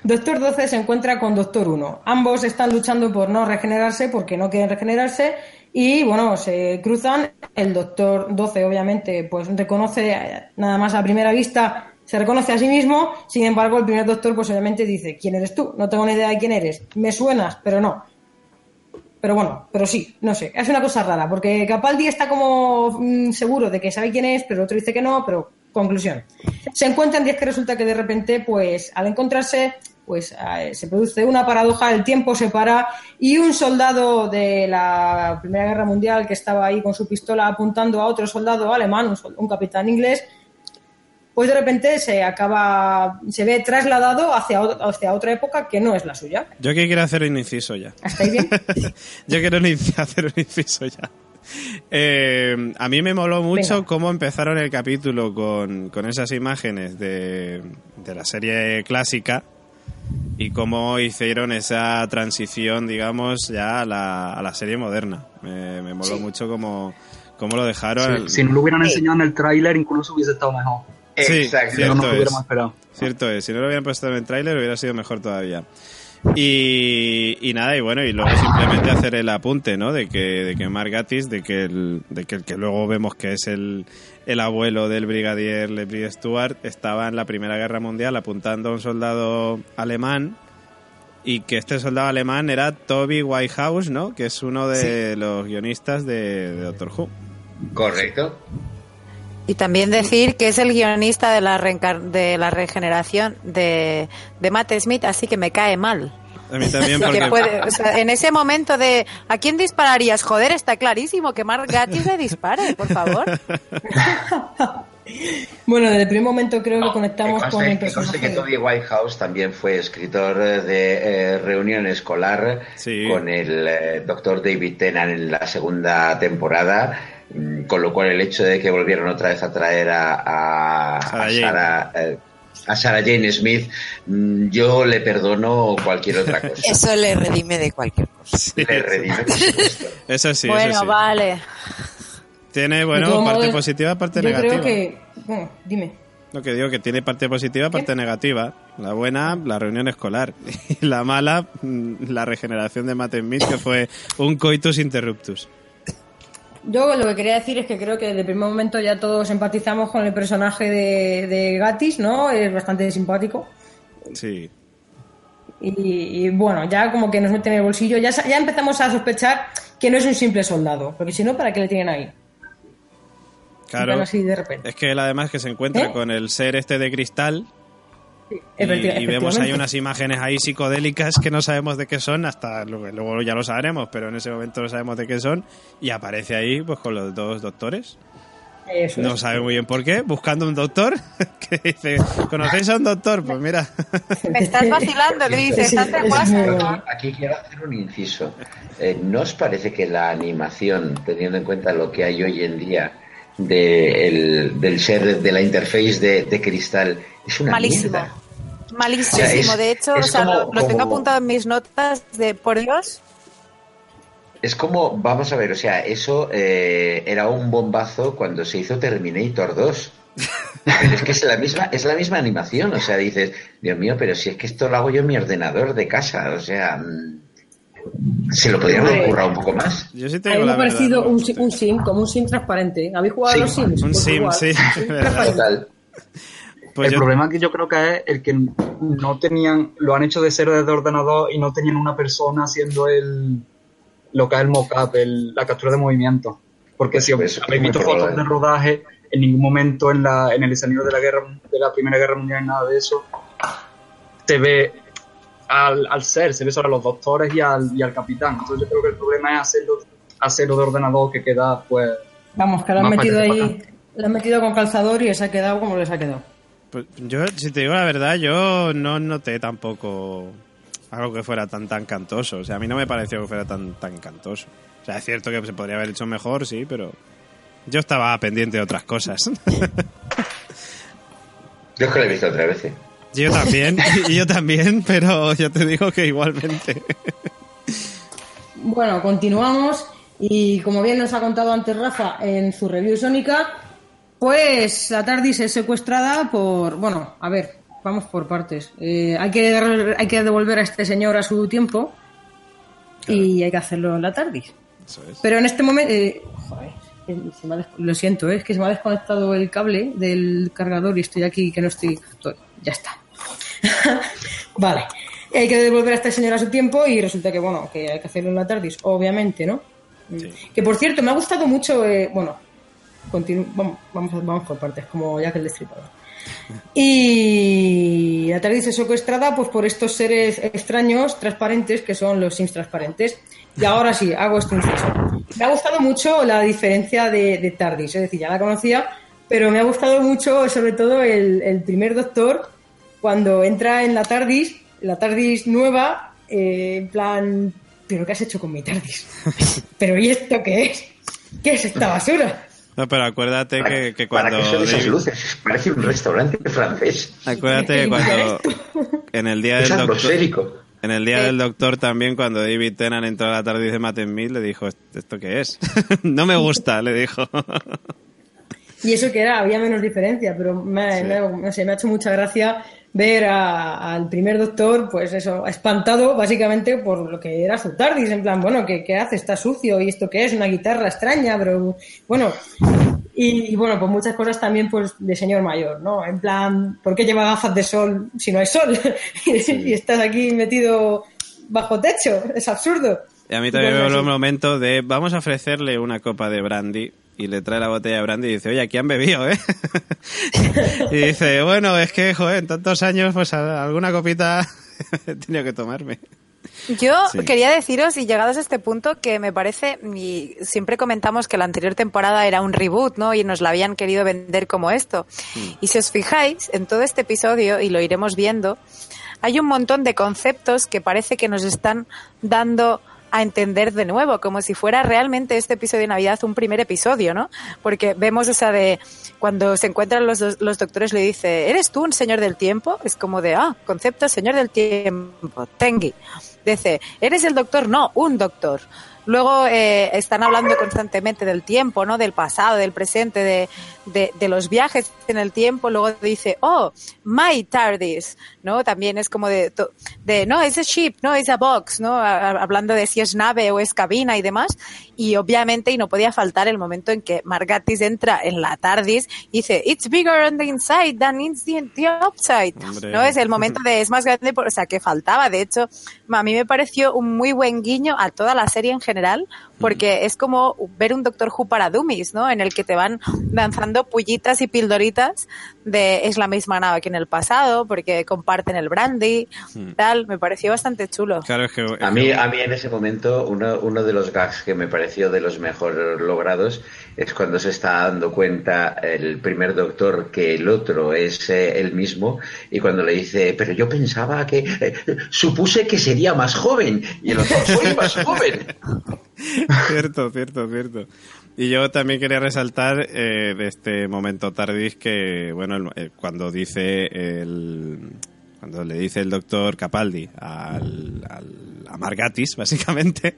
Doctor 12 se encuentra con Doctor 1. Ambos están luchando por no regenerarse porque no quieren regenerarse y bueno, se cruzan. El Doctor 12 obviamente pues reconoce eh, nada más a primera vista, se reconoce a sí mismo, sin embargo el primer Doctor pues obviamente dice, ¿quién eres tú? No tengo ni idea de quién eres. Me suenas, pero no. Pero bueno, pero sí, no sé, es una cosa rara, porque Capaldi está como mm, seguro de que sabe quién es, pero el otro dice que no, pero conclusión. Se encuentran y es que resulta que de repente, pues al encontrarse, pues se produce una paradoja, el tiempo se para y un soldado de la Primera Guerra Mundial que estaba ahí con su pistola apuntando a otro soldado alemán, un, un capitán inglés, pues de repente se acaba, se ve trasladado hacia, hacia otra época que no es la suya. Yo que quiero hacer un inciso ya. ¿Hasta ahí bien? [laughs] Yo quiero hacer un inciso ya. Eh, a mí me moló mucho Venga. cómo empezaron el capítulo con, con esas imágenes de, de la serie clásica y cómo hicieron esa transición, digamos, ya a la, a la serie moderna. Me, me moló mucho cómo, cómo lo dejaron. Si, si no lo hubieran enseñado en el tráiler, incluso hubiese estado mejor. Sí, Exacto. Si no cierto nos lo es. hubiéramos esperado. Cierto es, si no lo hubieran puesto en el tráiler hubiera sido mejor todavía. Y, y nada, y bueno, y luego simplemente hacer el apunte, ¿no? De que, de que Mark Gatiss, de que el, de que el que luego vemos que es el, el abuelo del brigadier Levi Stuart, estaba en la Primera Guerra Mundial apuntando a un soldado alemán y que este soldado alemán era Toby Whitehouse, ¿no? Que es uno de los guionistas de, de Doctor Who. Correcto. Y también decir que es el guionista de la, reencar- de la regeneración de, de Matt Smith, así que me cae mal. A mí también [laughs] Que porque... puede- o sea, en ese momento de ¿a quién dispararías? Joder, está clarísimo que Mark Gatiss le dispare, por favor. [laughs] Bueno, desde el primer momento creo que conectamos Que con conste, el que conste personaje. que Toby Whitehouse también fue escritor de eh, Reunión Escolar Sí. con el eh, doctor David Tennant en la segunda temporada, mm, con lo cual el hecho de que volvieron otra vez a traer a, a, Sarah a Jane. Sarah, eh, a Sarah Jane Smith, mm, yo le perdono cualquier otra [laughs] cosa. eso le redime de cualquier cosa. Sí, le redime, por supuesto. [laughs] Eso sí, bueno, eso sí. vale. Tiene, bueno, parte positiva, parte yo negativa. creo que... Bueno, dime. Lo que digo que tiene parte positiva, parte negativa. La buena, la reunión escolar. [laughs] Y la mala, mm, la regeneración de Matt Smith, que fue un coitus interruptus. yo lo que quería decir es que creo que desde el primer momento ya todos empatizamos con el personaje de, de Gatis, ¿no? Es bastante simpático. Sí. Y, y, bueno, ya como que nos meten en el bolsillo, ya, ya empezamos a sospechar que no es un simple soldado, porque si no, ¿para qué le tienen ahí? Claro. así de repente. Es que él además que se encuentra ¿Eh? con el ser este de cristal y, Efecti- y vemos ahí efectivamente. unas imágenes ahí psicodélicas que no sabemos de qué son, hasta luego, luego ya lo sabremos, pero en ese momento no sabemos de qué son y aparece ahí pues con los dos doctores. Eso No es. sabe muy bien por qué, buscando un doctor [laughs] que dice, ¿conocéis a un doctor? Pues mira, Me estás vacilando, le dices, Sí, "Date es guasa". muy Pero bueno. aquí, aquí quiero hacer un inciso. Eh, ¿No os parece que la animación, teniendo en cuenta lo que hay hoy en día de el- del ser de la interface de, de cristal, es una Malísimo. mierda? Malísimo. O sea, es- de hecho, o sea, como- lo, lo tengo apuntado en mis notas de por Dios. Es como, vamos a ver, o sea, eso eh, era un bombazo cuando se hizo Terminator 2. Pero es que es la misma, es la misma animación, o sea, dices, Dios mío, pero si es que esto lo hago yo en mi ordenador de casa, o sea, mm, se lo podrían haber currado un poco más. yo sí A te mí me ha verdad. parecido ¿no? un, un sim, como un sim transparente. ¿Habéis jugado a Sí, los sims? un Pues sim, igual. sí, [laughs] verdad. Total. Pues el yo- problema que yo creo que es el que no tenían, lo han hecho de cero desde ordenador y no tenían una persona haciendo el lo que es el mockup, la captura de movimiento. Porque si Pues, habéis visto fotos probable. de rodaje, en ningún momento en la, en el escenario de la guerra, de la primera guerra mundial, nada de eso, se ve al, al ser, se ve solo a los doctores y al, y al capitán. Entonces yo creo que el problema es hacerlo, hacerlo de ordenador que queda pues Vamos, que lo han metido ahí, lo han metido con calzador y se ha quedado como les ha quedado. Pues yo, si te digo la verdad, yo no noté tampoco algo que fuera tan tan cantoso. O sea, a mí no me pareció que fuera tan tan cantoso. O sea, es cierto que se podría haber hecho mejor, sí, pero yo estaba pendiente de otras cosas. [laughs] Yo es que lo he visto otra vez. Yo también, [laughs] y yo también, pero yo te digo que igualmente. Bueno, continuamos y como bien nos ha contado antes Rafa en su review sónica, pues la TARDIS es secuestrada por, bueno, a ver, vamos por partes. Eh, hay, que, dar- hay que devolver a este señor a su tiempo y hay que hacerlo en la TARDIS. Eso es. Pero en este momento, eh, joder, se me ha des- lo siento, eh, es que se me ha desconectado el cable del cargador y estoy aquí que no estoy, estoy- ya está. [laughs] vale. Hay que devolver a este señor a su tiempo y resulta que, bueno, que hay que hacerlo en la TARDIS, obviamente, ¿no? Sí. Que por cierto, me ha gustado mucho, eh, bueno, vamos, vamos, vamos por partes, como ya que el destripador. Y la TARDIS es secuestrada pues, por estos seres extraños, transparentes, que son los Sims transparentes. Y ahora sí, hago este inciso. Me ha gustado mucho la diferencia de, de TARDIS, es decir, ya la conocía, pero me ha gustado mucho, sobre todo, el, el primer doctor, cuando entra en la TARDIS, la TARDIS nueva, eh, en plan, ¿pero qué has hecho con mi TARDIS? [laughs] ¿Pero y esto qué es? ¿Qué es esta basura? No, pero acuérdate que, que ¿Para cuando... qué son esas David- luces? Parece un restaurante francés. Acuérdate [laughs] que cuando... En el día Es del doctor... atmosférico. En el día del doctor también, cuando David Tennant entró a la tarde de Matt Smith, le dijo, ¿esto qué es? [laughs] no me gusta, le dijo. Y eso que era, había menos diferencia, pero me, Sí. me- no sé, me ha hecho mucha gracia ver al primer doctor, pues eso, espantado básicamente por lo que era su TARDIS, en plan, bueno, ¿qué, qué hace? Está sucio, ¿y esto qué es? Una guitarra extraña, pero bueno. Y, y bueno, pues muchas cosas también pues de señor mayor, ¿no? En plan, ¿por qué lleva gafas de sol si no hay sol? [laughs] y estás aquí metido bajo techo, es absurdo. Y a mí también me Cosas volvió el así. momento de, vamos a ofrecerle una copa de brandy. Y le trae la botella de brandy y dice, oye, aquí han bebido, ¿eh? [laughs] y dice, bueno, es que, joder, en tantos años, pues alguna copita [laughs] he tenido que tomarme. Yo Sí. quería deciros, y llegados a este punto, que me parece, y siempre comentamos que la anterior temporada era un reboot, ¿no? Y nos la habían querido vender como esto. Y si os fijáis, en todo este episodio, y lo iremos viendo, hay un montón de conceptos que parece que nos están dando a entender de nuevo, como si fuera realmente este episodio de Navidad un primer episodio, ¿no? Porque vemos esa de cuando se encuentran los, los doctores le dice, ¿eres tú un señor del tiempo? Es como de, ah, concepto señor del tiempo, Tengi. Dice, ¿eres el doctor? No, un doctor. Luego eh, están hablando constantemente del tiempo, ¿no? Del pasado, del presente, de, de, de los viajes en el tiempo. Luego dice, oh, my TARDIS, ¿no? También es como de, de no, es a ship, no, es a box, ¿no? Hablando de si es nave o es cabina y demás. Y obviamente, y no podía faltar el momento en que Margatis entra en la TARDIS y dice, it's bigger on the inside than it's the, the outside, Hombre. ¿no? Es el momento de es más grande, por- o sea, que faltaba. De hecho, a mí me pareció un muy buen guiño a toda la serie en general, general porque es como ver un Doctor Who para dummies, ¿no? En el que te van lanzando pullitas y pildoritas de es la misma nave que en el pasado, porque comparten el brandy, tal. Me pareció bastante chulo. Claro, es que... A mí, a mí en ese momento, uno, uno de los gags que me pareció de los mejor logrados es cuando se está dando cuenta el primer doctor que el otro es eh, el mismo y cuando le dice, pero yo pensaba que eh, supuse que sería más joven y el otro soy más joven. [laughs] [laughs] cierto, cierto, cierto. Y yo también quería resaltar eh, de este momento tardis que, bueno, el- eh, cuando dice el... Cuando le dice el doctor Capaldi al, al- a Margatis, [laughs] básicamente,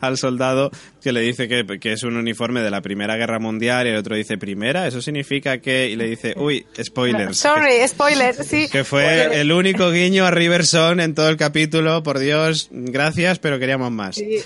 al soldado, que le dice que, que es un uniforme de la Primera Guerra Mundial y el otro dice Primera, eso significa que... Y le dice, uy, spoilers. Sorry, spoiler, sí. Que fue el único guiño a Riverson en todo el capítulo. Por Dios, gracias, pero queríamos más. Sí.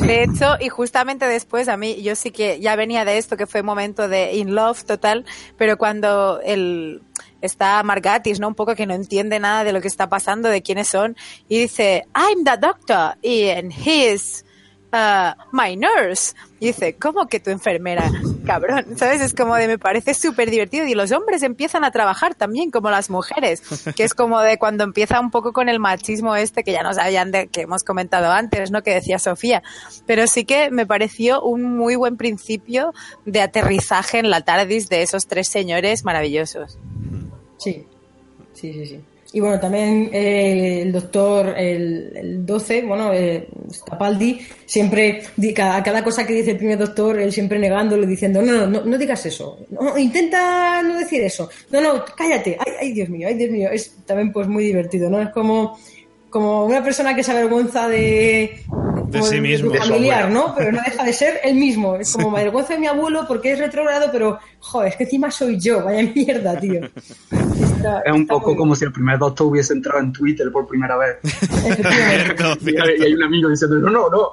De hecho, y justamente después, a mí, yo sí que ya venía de esto, que fue momento de in love total, pero cuando el está Margatis, ¿no? Un poco que no entiende nada de lo que está pasando, de quiénes son, y dice, I'm the doctor, and he's uh, my nurse. Y dice, ¿cómo que tu enfermera? Cabrón, ¿sabes? Es como de, me parece súper divertido. Y los hombres empiezan a trabajar también, como las mujeres, que es como de cuando empieza un poco con el machismo este, que ya nos habían, de, que hemos comentado antes, ¿no? Que decía Sofía. Pero sí que me pareció un muy buen principio de aterrizaje en la TARDIS de esos tres señores maravillosos. Sí, sí, sí, sí. Y bueno, también eh, el doctor, el, el 12, bueno, eh, Capaldi, siempre, di- cada, cosa que dice el primer doctor, él siempre negándolo, diciendo, no, no, no, digas eso, intenta no decir eso, no, no, cállate, ay, ay, Dios mío, ay, Dios mío, es también pues muy divertido, ¿no? Es como, como una persona que se avergüenza de, como sí de mismo. De su familiar. ¿no? Pero no deja de ser él mismo, es como me avergüenza de mi abuelo porque es retrogrado, pero, joder, es que encima soy yo, vaya mierda, tío. Está- Es un poco muy como si el primer doctor hubiese entrado en Twitter por primera vez. Efectivamente. [laughs] y, hay, y hay un amigo diciendo, no, no, no,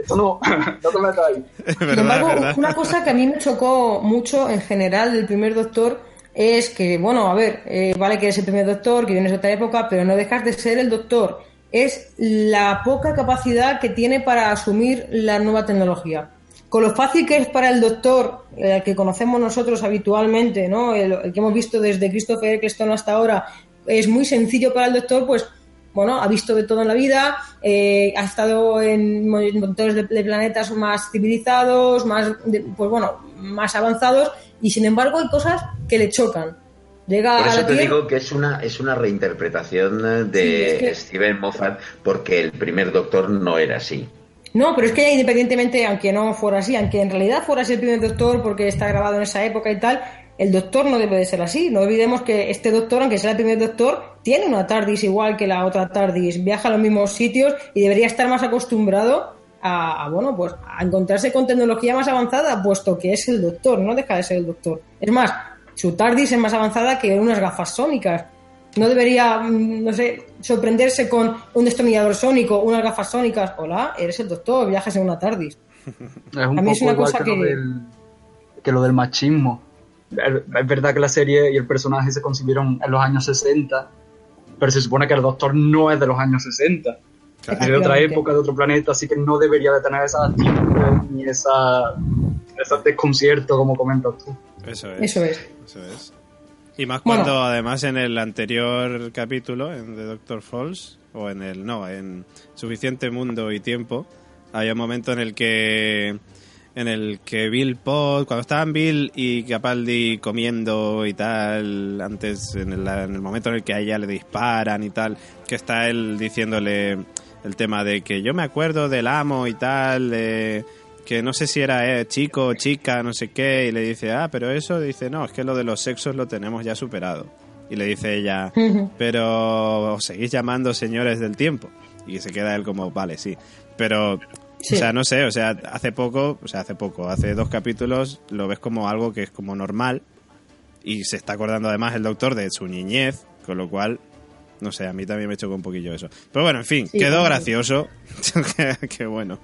esto no, no te metas ahí. Sin embargo, una cosa que a mí me chocó mucho en general del primer doctor es que, bueno, a ver, eh, vale que eres el primer doctor, que vienes de otra época, pero no dejas de ser el doctor. Es la poca capacidad que tiene para asumir la nueva tecnología. Con lo fácil que es para el doctor, eh, el que conocemos nosotros habitualmente, ¿no? el, que hemos visto desde Christopher Eccleston hasta ahora, es muy sencillo para el doctor, pues bueno, ha visto de todo en la vida, eh, ha estado en montones de, planetas más civilizados, más, pues bueno, más avanzados, y sin embargo hay cosas que le chocan. Llega Por eso te digo que es una, es una reinterpretación eh, de Sí, es que- Steven Moffat porque el primer doctor no era así. No, pero es que ya independientemente, aunque no fuera así, aunque en realidad fuera así el primer doctor porque está grabado en esa época y tal, el doctor no debe de ser así. No olvidemos que este doctor, aunque sea el primer doctor, tiene una TARDIS igual que la otra TARDIS, viaja a los mismos sitios y debería estar más acostumbrado a, a, bueno, pues a encontrarse con tecnología más avanzada, puesto que es el doctor, no deja de ser el doctor. Es más, su TARDIS es más avanzada que unas gafas sónicas. No debería, mm, no sé, sorprenderse con un destornillador sónico, unas gafas sónicas. Hola, eres el doctor, viajas en una TARDIS. Es un A mí es poco una cosa que, Lo que- del, que lo del machismo. Es es verdad que la serie y el personaje se concibieron en los años 60, pero se supone que el doctor no es de los años 60. Es de otra época, de otro planeta, así que no debería de tener esa actitud ni esa, ese desconcierto como comentas tú. Eso es. Eso es. Eso es. Y más Bueno. cuando además en el anterior capítulo, en The Doctor Falls, o en el, no, en Suficiente Mundo y Tiempo, hay un momento en el que en el que Bill Pod, cuando estaban Bill y Capaldi comiendo y tal, antes, en el, en el momento en el que a ella le disparan y tal, que está él diciéndole el tema de que yo me acuerdo del amo y tal, de que no sé si era eh, chico o chica, no sé qué, y le dice, ah, pero eso, dice, no, es que lo de los sexos lo tenemos ya superado. Y le dice ella, pero os seguís llamando señores del tiempo. Y se queda él como, vale, sí. Pero Sí. O sea, no sé, o sea, hace poco, o sea, hace poco, hace dos capítulos lo ves como algo que es como normal y se está acordando además el doctor de su niñez, con lo cual, no sé, a mí también me chocó un poquillo eso. Pero bueno, en fin, Sí, quedó sí. gracioso. Qué- [laughs] Qué bueno.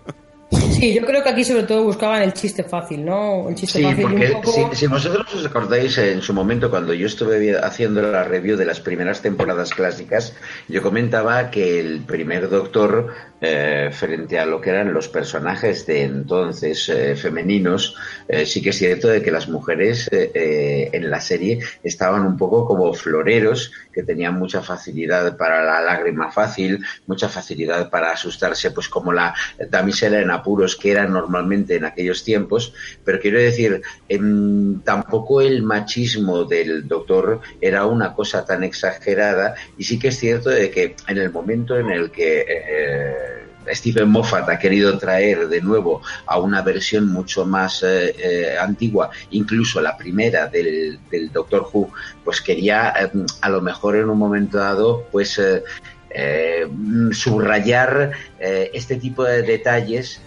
[laughs] Sí, yo creo que aquí sobre todo buscaban el chiste fácil, ¿no? El chiste Sí, fácil porque un poco... si, si vosotros os acordáis en su momento cuando yo estuve haciendo la review de las primeras temporadas clásicas, yo comentaba que el primer Doctor, eh, frente a lo que eran los personajes de entonces eh, femeninos, eh, sí que es cierto de que las mujeres eh, eh, en la serie estaban un poco como floreros, que tenían mucha facilidad para la lágrima fácil, mucha facilidad para asustarse, pues como la damisela en apuros que era normalmente en aquellos tiempos, pero quiero decir, em, tampoco el machismo del doctor era una cosa tan exagerada y sí que es cierto de que en el momento en el que eh, Stephen Moffat ha querido traer de nuevo a una versión mucho más eh, eh, antigua, incluso la primera del, Doctor Who, pues quería eh, a lo mejor en un momento dado, pues eh, eh, subrayar eh, este tipo de detalles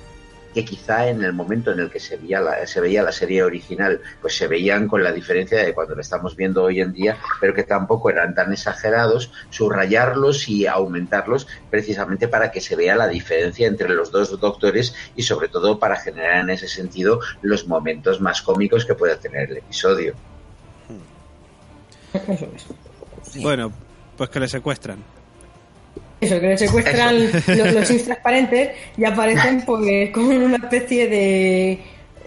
que quizá en el momento en el que se veía, la, se veía la serie original, pues se veían con la diferencia de cuando la estamos viendo hoy en día, pero que tampoco eran tan exagerados, subrayarlos y aumentarlos precisamente para que se vea la diferencia entre los dos doctores y sobre todo para generar en ese sentido los momentos más cómicos que pueda tener el episodio. Es. Bueno, pues que le secuestran. Eso, que le secuestran los, los [laughs] sims transparentes y aparecen pues como en una especie de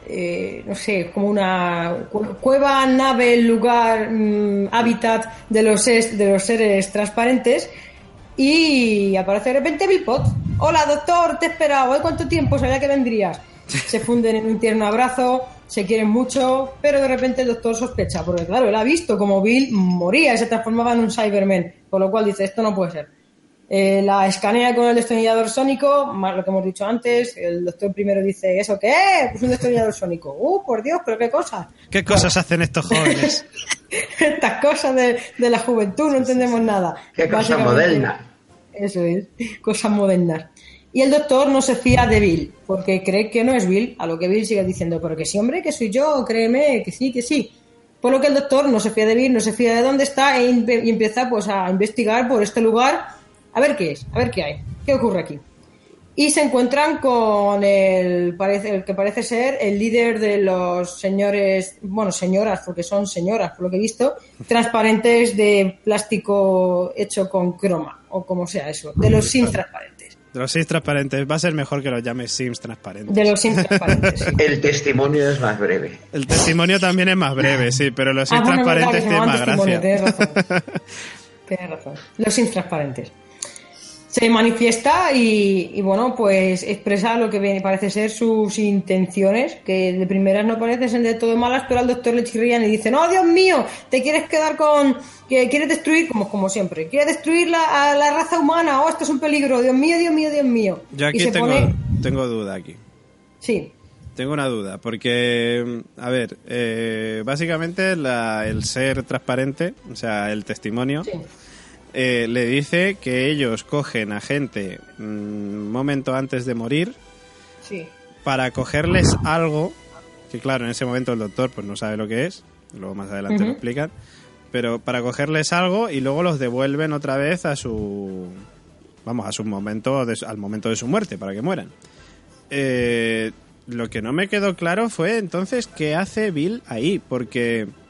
eh, no sé, como una cu- cueva, nave, lugar, mm, hábitat de los, es- de los seres transparentes y aparece de repente Bill Potts. Hola doctor, te he esperado, ¿eh? ¿cuánto tiempo sabía que vendrías? Se funden en un tierno abrazo, se quieren mucho, pero de repente el doctor sospecha, porque claro, él ha visto como Bill moría y se transformaba en un Cyberman, por lo cual dice, esto no puede ser. Eh, la escanea con el destornillador sónico, más lo que hemos dicho antes, el doctor primero dice, ¿eso qué? Pues un destornillador sónico. ¡Uh, por Dios, pero qué cosas! ¿Qué cosas hacen estos jóvenes? [laughs] Estas cosas de, de la juventud, no entendemos nada. ¡Qué cosa Básicamente, moderna! Eso es, cosas modernas. Y el doctor no se fía de Bill, porque cree que no es Bill, a lo que Bill sigue diciendo, pero que sí, hombre, que soy yo, créeme, que sí, que sí. Por lo que el doctor no se fía de Bill, no se fía de dónde está e y empieza pues a investigar por este lugar a ver qué es, a ver qué hay, qué ocurre aquí. Y se encuentran con el, parece, el que parece ser el líder de los señores, bueno, señoras, porque son señoras, por lo que he visto, transparentes de plástico hecho con croma, o como sea eso, de los sims transparentes. De los Sims transparentes. Va a ser mejor que los llames Sims transparentes. De los sims transparentes, sí. El testimonio es más breve. El testimonio también es más breve, sí, pero los Sims Ah, bueno, verdad, transparentes tienen más gracia. tienes razón. [laughs] Tienes razón. Los sims transparentes. Se manifiesta y, y, bueno, pues expresa lo que viene- parece ser sus intenciones, que de primeras no parecen ser de todo malas, pero al doctor le chirrían y dice, no, Dios mío, te quieres quedar con, que quieres destruir, como, como siempre, quieres destruir la, a la raza humana, oh, esto es un peligro, Dios mío, Dios mío, Dios mío. Yo y aquí se tengo, pone, tengo duda aquí. sí, Tengo una duda, porque, a ver, eh, básicamente la- el ser transparente, o sea, el testimonio, eh, le dice que ellos cogen a gente mm, un momento antes de morir sí. para cogerles algo, que claro, en ese momento el doctor pues no sabe lo que es, luego más adelante lo explican, pero para cogerles algo y luego los devuelven otra vez a su, vamos, a su momento, de al momento de su muerte, para que mueran. Eh, lo que no me quedó claro fue entonces qué hace Bill ahí, porque mm,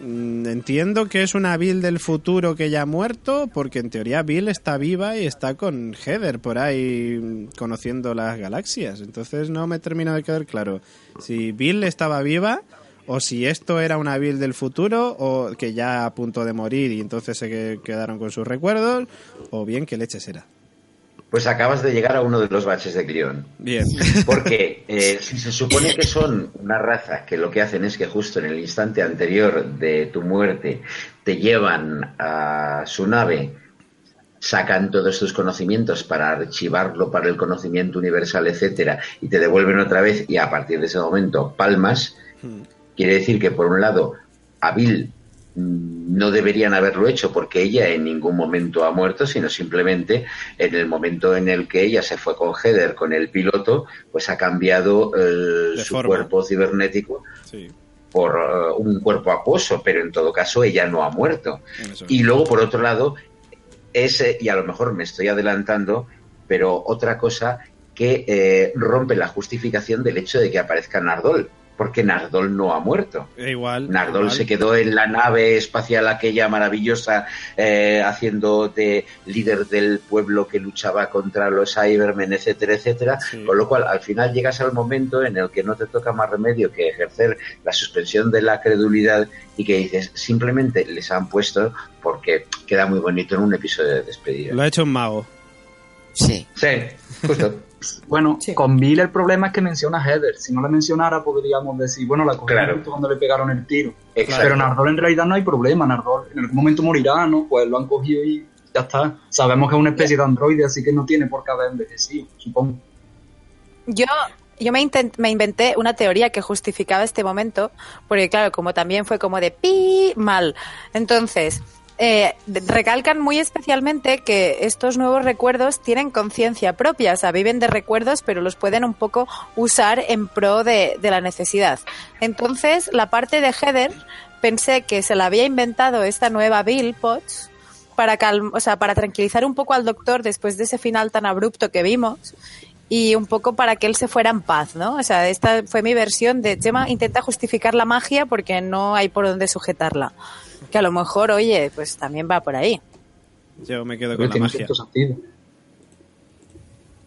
entiendo que es una Bill del futuro que ya ha muerto, porque en teoría Bill está viva y está con Heather por ahí mm, conociendo las galaxias. Entonces no me termina de quedar claro si Bill estaba viva o si esto era una Bill del futuro o que ya a punto de morir y entonces se que- quedaron con sus recuerdos o bien qué leches era. Pues acabas de llegar a uno de los baches de guion. Bien. Porque eh, si se supone que son una raza que lo que hacen es que justo en el instante anterior de tu muerte te llevan a su nave, sacan todos tus conocimientos para archivarlo para el conocimiento universal, etcétera, y te devuelven otra vez y a partir de ese momento palmas, quiere decir que por un lado a Bill mm, no deberían haberlo hecho porque ella en ningún momento ha muerto, sino simplemente en el momento en el que ella se fue con Heather, con el piloto, pues ha cambiado eh, su forma. cuerpo cibernético Sí. por eh, un cuerpo acuoso, pero en todo caso ella no ha muerto. Eso. Y luego, por otro lado, ese, y a lo mejor me estoy adelantando, pero otra cosa que eh, rompe la justificación del hecho de que aparezca Nardol, porque Nardol no ha muerto. E igual. Nardol igual. se quedó en la nave espacial aquella maravillosa, eh, haciendo de líder del pueblo que luchaba contra los Cybermen, etcétera, etcétera. Sí. Con lo cual, al final llegas al momento en el que no te toca más remedio que ejercer la suspensión de la credulidad y que dices, simplemente les han puesto porque queda muy bonito en un episodio de despedida. Lo ha hecho un mago. Sí. Sí, justo. [laughs] Bueno, Sí. con Bill el problema es que menciona a Heather. Si no la mencionara, podríamos decir, bueno, la cogió Claro. justo cuando le pegaron el tiro. Exacto. Pero Nardol en realidad no hay problema. Nardol en algún momento morirá, ¿no? Pues lo han cogido y ya está. Sabemos que es una especie de androide, así que no tiene por qué haber envejecido, supongo. Yo, yo me, intent- me inventé una teoría que justificaba este momento, porque claro, como también fue como de pi mal. Entonces, eh, recalcan muy especialmente que estos nuevos recuerdos tienen conciencia propia, o sea, viven de recuerdos, pero los pueden un poco usar en pro de, de la necesidad. Entonces, la parte de Heather, pensé que se la había inventado esta nueva Bill Potts para calm- o sea, para tranquilizar un poco al doctor después de ese final tan abrupto que vimos y un poco para que él se fuera en paz, ¿no? O sea, esta fue mi versión de Gemma intenta justificar la magia porque no hay por dónde sujetarla. Que a lo mejor, oye, pues también va por ahí. Yo me quedo con la magia.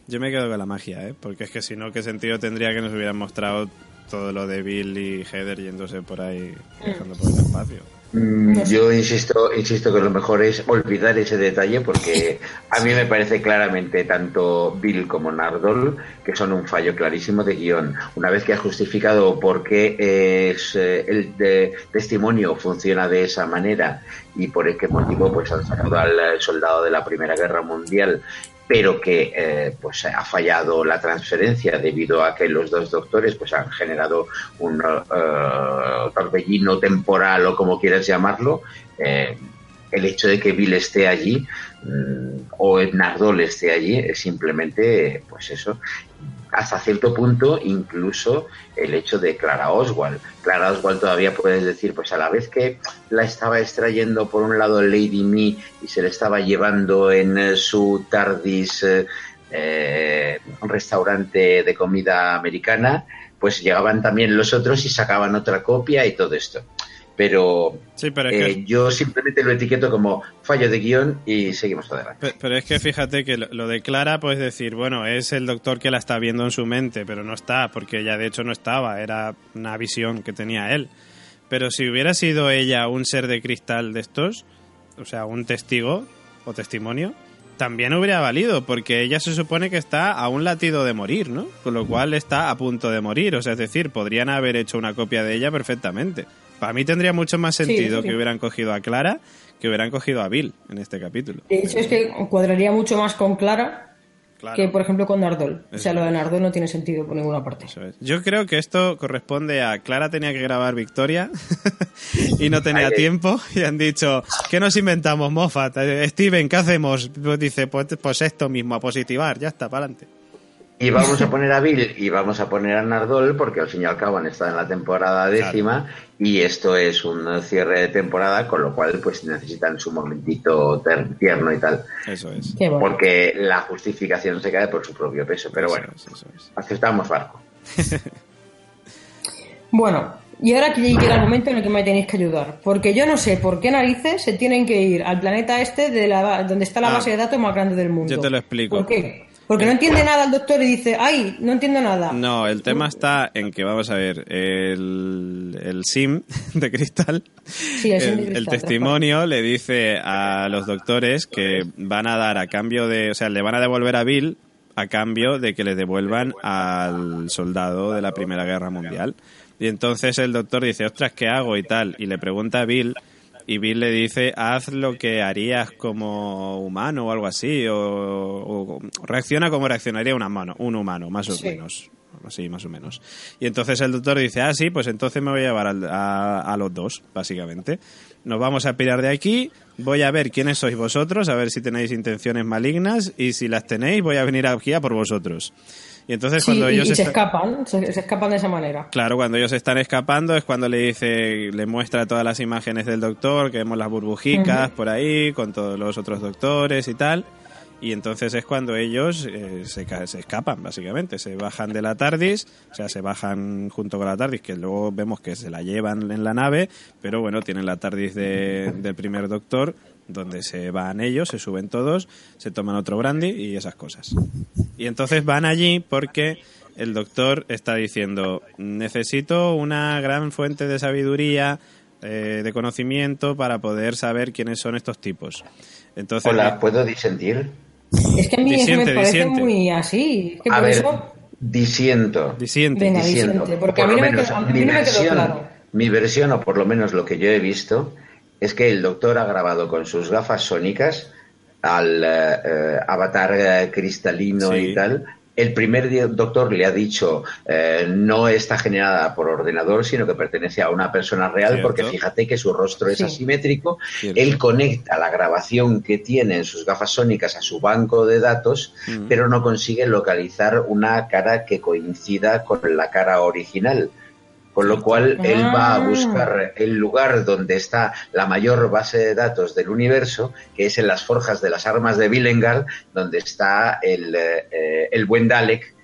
Yo me quedo con la magia, ¿eh? Porque es que si no, ¿qué sentido tendría que nos hubieran mostrado todo lo de Bill y Heather yéndose por ahí, viajando por el espacio? Mm, Yo insisto, insisto que lo mejor es olvidar ese detalle porque a mí me parece claramente tanto Bill como Nardol que son un fallo clarísimo de guion. Una vez que has justificado por qué es, eh, el de- testimonio funciona de esa manera y por qué motivo pues han sacado al soldado de la Primera Guerra Mundial pero que eh, pues ha fallado la transferencia debido a que los dos doctores pues han generado un eh, torbellino temporal o como quieras llamarlo eh, el hecho de que Bill esté allí mm, o Nardol esté allí es simplemente pues eso hasta cierto punto incluso el hecho de Clara Oswald. Clara Oswald todavía puedes decir, pues a la vez que la estaba extrayendo por un lado Lady Me y se le estaba llevando en eh, su TARDIS eh, eh, un restaurante de comida americana, pues llegaban también los otros y sacaban otra copia y todo esto. Pero Sí, pero eh, que... yo simplemente lo etiqueto como fallo de guion y seguimos adelante. Pe- Pero es que fíjate que lo lo de Clara, puedes decir, bueno, es el doctor que la está viendo en su mente, pero no está, porque ella de hecho no estaba, era una visión que tenía él. Pero si hubiera sido ella un ser de cristal de estos, o sea, un testigo o testimonio, también hubiera valido, porque ella se supone que está a un latido de morir, ¿no? Con lo cual está a punto de morir, o sea, es decir, podrían haber hecho una copia de ella perfectamente. Para mí tendría mucho más Sí, sentido sí. que hubieran cogido a Clara que hubieran cogido a Bill en este capítulo. De hecho, es que cuadraría mucho más con Clara Claro. que, por ejemplo, con Nardol. O sea, lo de. Nardol no tiene sentido por ninguna parte. Eso es. Yo creo que esto corresponde a Clara tenía que grabar Victoria [laughs] y no tenía tiempo y han dicho, ¿qué nos inventamos, Moffat? Eh, Steven, ¿qué hacemos? Pues dice, pues, pues esto mismo, a positivar, ya está, para adelante. Y vamos a [laughs] poner a Bill y vamos a poner a Nardol porque al fin y al cabo han estado en la temporada décima y esto es un cierre de temporada con lo cual pues necesitan su momentito ter- tierno y tal Eso es. Bueno. porque la justificación se cae por su propio peso pero Eso bueno es, eso es. aceptamos barco [laughs] Bueno, y ahora que llega el momento en el que me tenéis que ayudar. Porque yo no sé por qué narices se tienen que ir al planeta este de la, ba- donde está la Ah. base de datos más grande del mundo. Yo te lo explico. ¿Por qué? Porque no entiende nada el doctor y dice, ay, no entiendo nada. No, el tema está en que, vamos a ver, el, el SIM [laughs] de cristal, Sí, el SIM de el, cristal, el testimonio le dice a los doctores que van a dar a cambio de, o sea, le van a devolver a Bill a cambio de que le devuelvan al soldado de la Primera Guerra Mundial. Y entonces el doctor dice, ostras, ¿qué hago? y tal, y le pregunta a Bill y Bill le dice, haz lo que harías como humano o algo así, o, o reacciona como reaccionaría un humano, un humano, más o Sí. menos. así más o menos. Y entonces el doctor dice, ah, sí, pues entonces me voy a llevar al- a, a los dos, básicamente. Nos vamos a pirar de aquí, voy a ver quiénes sois vosotros, a ver si tenéis intenciones malignas y si las tenéis voy a venir aquí a por vosotros. Y entonces Sí, cuando y, ellos y se escapan, se, se escapan de esa manera. Claro, cuando ellos están escapando es cuando le dice, le muestra todas las imágenes del doctor, que vemos las burbujicas por ahí, con todos los otros doctores y tal. Y entonces es cuando ellos eh, se, se escapan, básicamente. Se bajan de la TARDIS, o sea, se bajan junto con la TARDIS, que luego vemos que se la llevan en la nave, pero bueno, tienen la TARDIS de- del primer doctor, donde se van ellos, se suben todos, se toman otro brandy y esas cosas. Y entonces van allí porque el doctor está diciendo, necesito una gran fuente de sabiduría, eh, de conocimiento para poder saber quiénes son estos tipos. Entonces, Hola, ¿puedo disentir? Es que a mí eso Disiente, me parece disiente. muy así. Es que A por ver, eso. disiento. Disiente. Venga, Disiento. porque a Por mí lo no me menos quedó- a mí mi no me quedó versión- claro. Mi versión, o por lo menos lo que yo he visto, es que el doctor ha grabado con sus gafas sónicas al eh, eh, avatar eh, cristalino Sí. y tal. El primer doctor le ha dicho eh, no está generada por ordenador, sino que pertenece a una persona real, Cierto. porque fíjate que su rostro es Sí. asimétrico. Cierto. Él conecta la grabación que tiene en sus gafas sónicas a su banco de datos, Mm. pero no consigue localizar una cara que coincida con la cara original. Con lo cual, él va a Ah. buscar el lugar donde está la mayor base de datos del universo, que es en las forjas de las armas de Vilengard, donde está el, eh, eh, el buen Dalek,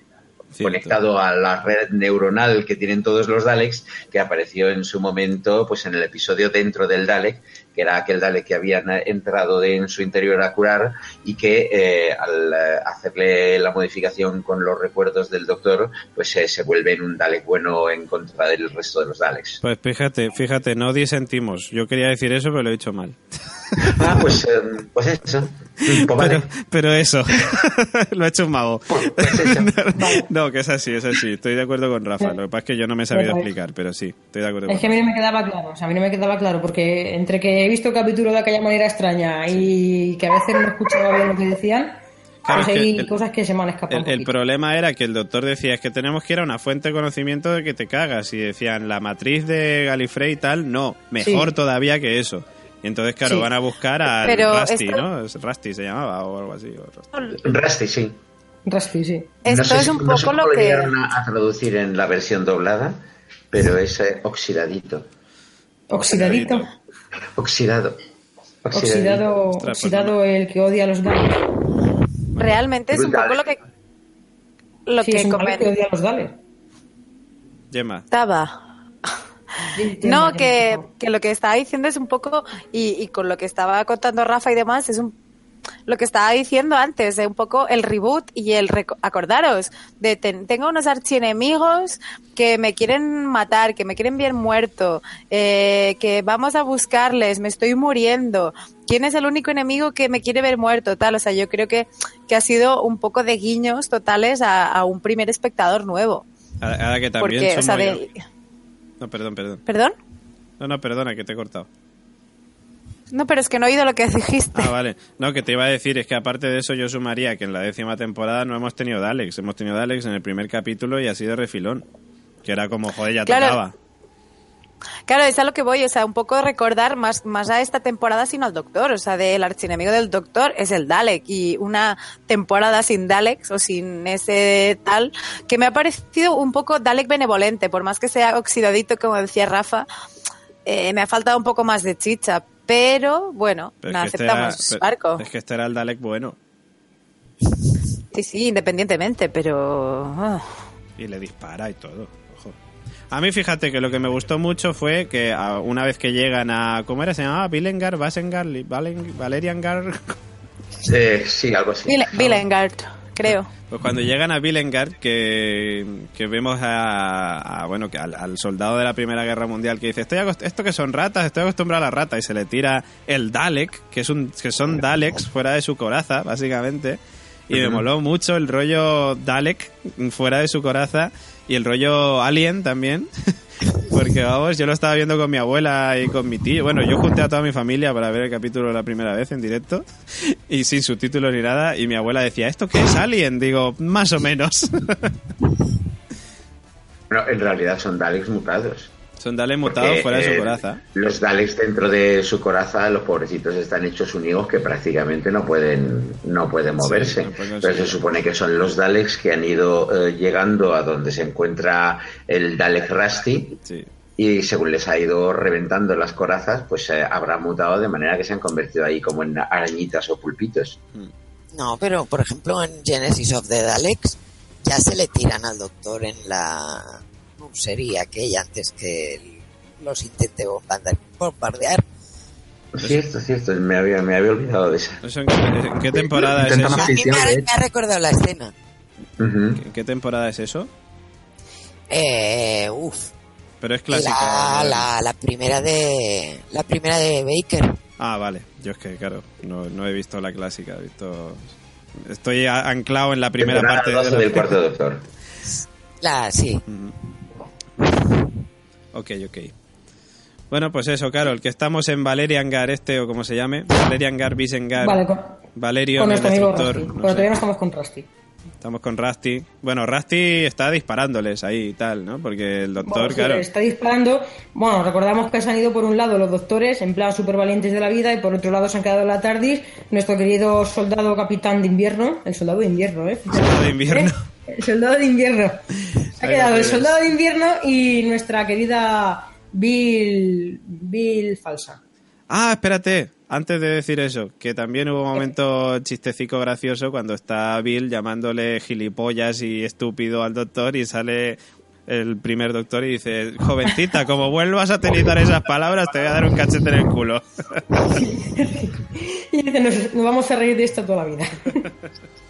Cierto. conectado a la red neuronal que tienen todos los Daleks, que apareció en su momento pues en el episodio dentro del Dalek, que era aquel Dalek que habían entrado de- en su interior a curar y que eh, al eh, hacerle la modificación con los recuerdos del doctor, pues eh, se vuelve en un Dalek bueno en contra del resto de los Daleks. Pues fíjate, fíjate, no disentimos. Yo quería decir eso, pero lo he dicho mal. [laughs] Ah, pues, eh, pues eso. Pues vale. Pero, pero eso, [laughs] lo ha hecho un mago. Pues eso. [laughs] No, que es así, es así. Estoy de acuerdo con Rafa. Lo que pasa es que yo no me he sabido Pero- explicar, pero sí, estoy de acuerdo Es con que a mí no me quedaba claro, o sea, a mí no me quedaba claro, porque entre que he visto capítulos de aquella manera extraña y que a veces no escuchaba bien lo que decían, Claro, pues hay el- cosas que se me han escapado. El, el problema era que el doctor decía es que tenemos que ir a una fuente de conocimiento de que te cagas. Y decían la matriz de Galifrey y tal, no, mejor Sí. todavía que eso. Y entonces, claro, Sí. van a buscar Pero Rusty, esto- ¿no? Rusty se llamaba o algo así. o Rusty. Rusty, sí. Rusty, sí. Esto no sé, es un no sé poco cómo lo que... a, a traducir en la versión doblada, pero es eh, oxidadito. Oxidadito. Oxidado. Oxidado, Ostras, pues oxidado el que odia a los Daleks. Realmente es un poco lo que... Lo Sí, que es un que odia a los Daleks. Gemma. Estaba. No, que, que lo que estaba diciendo es un poco, y, y con lo que estaba contando Rafa y demás, es un lo que estaba diciendo antes, de un poco el reboot y el reco- acordaros, de ten- tengo unos archienemigos que me quieren matar, que me quieren bien muerto, eh, que vamos a buscarles, me estoy muriendo. ¿Quién es el único enemigo que me quiere ver muerto? Tal, o sea, yo creo que, que ha sido un poco de guiños totales a, a un primer espectador nuevo. Ahora ahora que también Porque, o sea, sumo de, yo- No, perdón, perdón. ¿Perdón? No, no, perdona, que te he cortado. No, pero es que no he oído lo que dijiste. Ah, vale. No, que te iba a decir, es que aparte de eso yo sumaría que en la décima temporada no hemos tenido Daleks. Hemos tenido Daleks en el primer capítulo y así de refilón. Que era como, joder, ya Claro. tocaba. Claro, es a lo que voy, o sea, un poco recordar más, más a esta temporada sino al Doctor, o sea, del archienemigo del Doctor es el Dalek y una temporada sin Daleks o sin ese tal, que me ha parecido un poco Dalek benevolente, por más que sea oxidadito, como decía Rafa, eh, me ha faltado un poco más de chicha, pero bueno, Pero nada, este era, aceptamos barco. es que este era el Dalek bueno. Sí, sí, independientemente, pero... ah. Y le dispara y todo. A mí fíjate que lo que me gustó mucho fue que a- una vez que llegan a... ¿Cómo era? Se llamaba Villengar, Basengar, Valeriangar... Eh, sí, algo así. Villengard, creo. Pues cuando llegan a Villengard, que, que vemos a, a, bueno que al, al soldado de la Primera Guerra Mundial que dice, estoy esto que son ratas, estoy acostumbrado a las ratas, y se le tira el Dalek, que es un que son Daleks fuera de su coraza, básicamente. Y me moló mucho el rollo Dalek fuera de su coraza y el rollo Alien también. [laughs] Porque vamos, yo lo estaba viendo con mi abuela y con mi tío. Bueno, yo junté a toda mi familia para ver el capítulo la primera vez en directo y sin subtítulos ni nada. Y mi abuela decía, ¿esto qué es Alien? Digo, más o menos. [laughs] Bueno, en realidad son Daleks mutados. Son Daleks mutados fuera de su eh, coraza. Los Daleks dentro de su coraza, los pobrecitos están hechos unidos que prácticamente no pueden, no pueden moverse. no pueden Pero se supone que son los Daleks que han ido eh, llegando a donde se encuentra el Dalek Rusty. Sí. Y según les ha ido reventando las corazas, pues eh, habrá mutado de manera que se han convertido ahí como en arañitas o pulpitos. No, pero por ejemplo en Genesis of the Daleks ya se le tiran al doctor en la sería aquella antes que los intente bombardear. bombardear. Cierto, cierto, me había, me había olvidado de esa. ¿Eso en, qué, en qué temporada es eso? Me ha, me ha recordado la escena. Ujú. ¿En qué temporada es eso? Eh, uf, Pero es clásica. la, la, la primera de la primera de Baker. Ah, vale. Yo es que, claro, no, no he visto la clásica. He visto... Estoy anclado en la primera parte 12 de la... del cuarto doctor. La sí. Ok, ok. Bueno, pues eso, Carol, que estamos en Valerian Gar este, o como se llame. Valerian Gar, Visengar, Vale, con, Valerio, con nuestro amigo. Rusty. no Pero todavía no estamos con Rusty. Estamos con Rusty. Bueno, Rusty está disparándoles ahí y tal, ¿no? Porque el doctor, Bueno, sí, claro... Está disparando. Bueno, recordamos que se han ido por un lado los doctores, en plan super valientes de la vida, y por otro lado se han quedado la TARDIS nuestro querido soldado capitán de invierno. El soldado de invierno, ¿eh? Soldado de invierno. ¿Eh? El soldado de invierno. [laughs] Ha quedado el soldado de invierno y nuestra querida Bill. Bill falsa. Ah, espérate, antes de decir eso, que también hubo un momento chistecico gracioso cuando está Bill llamándole gilipollas y estúpido al doctor y sale el primer doctor y dice, jovencita, como vuelvas a utilizar esas palabras te voy a dar un cachete en el culo. [laughs] Y dice, nos, nos vamos a reír de esto toda la vida. [laughs]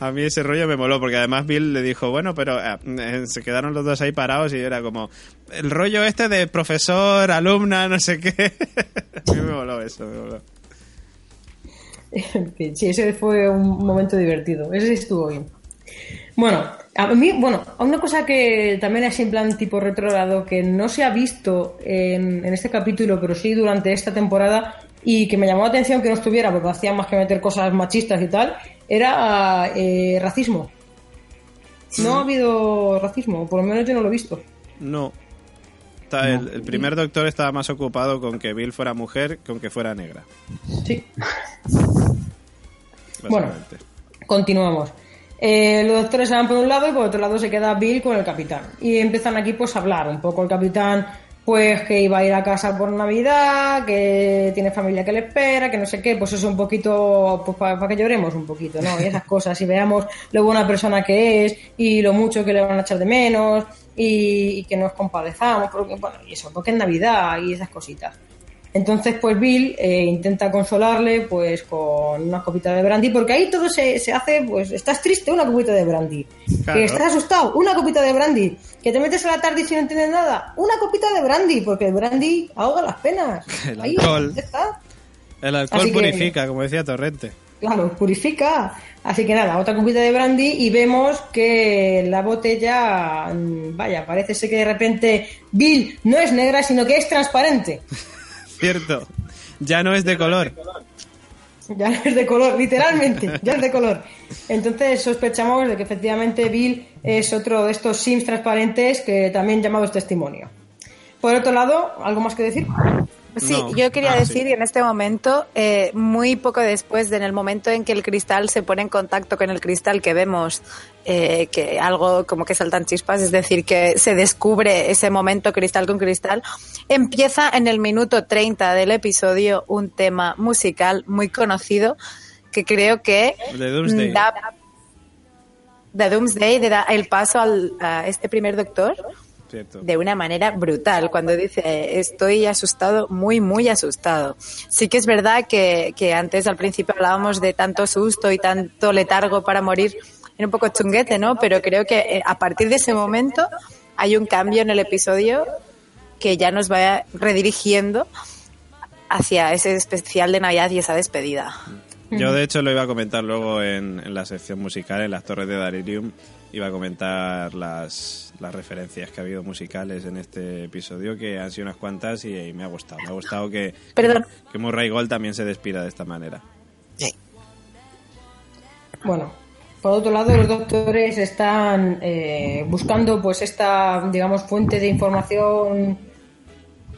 A mí ese rollo me moló, porque además Bill le dijo, bueno, pero eh, eh, se quedaron los dos ahí parados y era como, el rollo este de profesor, alumna, no sé qué. [laughs] A mí me moló eso, me moló. Sí, ese fue un momento divertido. Ese estuvo bien. Bueno, a mí, bueno, una cosa que también es en plan tipo retrogrado, que no se ha visto en, en este capítulo, pero sí durante esta temporada, y que me llamó la atención que no estuviera, porque hacía más que meter cosas machistas y tal, era eh, racismo. No ha habido racismo, por lo menos yo no lo he visto. No. Está- el, el primer doctor estaba más ocupado con que Bill fuera mujer que con que fuera negra. Sí. Bueno. básicamente. Continuamos. Eh, los doctores se van por un lado y por otro lado se queda Bill con el capitán. Y empiezan aquí pues a hablar un poco el capitán, pues que iba a ir a casa por Navidad, que tiene familia que le espera, que no sé qué, pues eso un poquito, pues para que lloremos un poquito, ¿no? Y esas [laughs] cosas, y veamos lo buena persona que es y lo mucho que le van a echar de menos y, y que nos compadezamos, porque, bueno, y eso, porque es Navidad y esas cositas. Entonces, pues Bill eh, intenta consolarle pues con una copita de brandy, porque ahí todo se, se hace, pues, estás triste, una copita de brandy. Claro. Que estás asustado, una copita de brandy. Que te metes a la tarde y si no entiendes nada, una copita de brandy, porque el brandy ahoga las penas. [laughs] El Ahí, alcohol. está. El alcohol Así que- purifica, como decía Torrente. Claro, purifica. Así que nada, otra copita de brandy y vemos que la botella, mm, vaya, parece ser que de repente Bill no es negra, sino que es transparente. [laughs] Cierto. Ya no es de color. Ya es de color, literalmente, ya es de color. Entonces sospechamos de que efectivamente Bill es otro de estos Sims transparentes que también llamados testimonio. Por otro lado, ¿algo más que decir? Sí, No. yo quería Ah, decir sí. en este momento, eh, muy poco después, de en el momento en que el cristal se pone en contacto con el cristal, que vemos eh, que algo como que saltan chispas, es decir, que se descubre ese momento cristal con cristal, empieza en el minuto 30 del episodio un tema musical muy conocido que creo que De Doomsday. da de Doomsday da el paso al, a este primer doctor Cierto. de una manera brutal cuando dice estoy asustado, muy, muy asustado. Sí que es verdad que, que antes al principio hablábamos de tanto susto y tanto letargo para morir, era un poco chunguete, ¿no? Pero creo que eh, a partir de ese momento hay un cambio en el episodio que ya nos va redirigiendo hacia ese especial de Navidad y esa despedida. Yo, de hecho, lo iba a comentar luego en, en la sección musical, en las Torres de Daririum. Iba a comentar las, las referencias que ha habido musicales en este episodio, que han sido unas cuantas y, y me ha gustado. Me ha gustado que, Perdón. que Murray Gold también se despida de esta manera. Sí. Bueno, por otro lado, los doctores están eh, buscando pues esta, digamos, fuente de información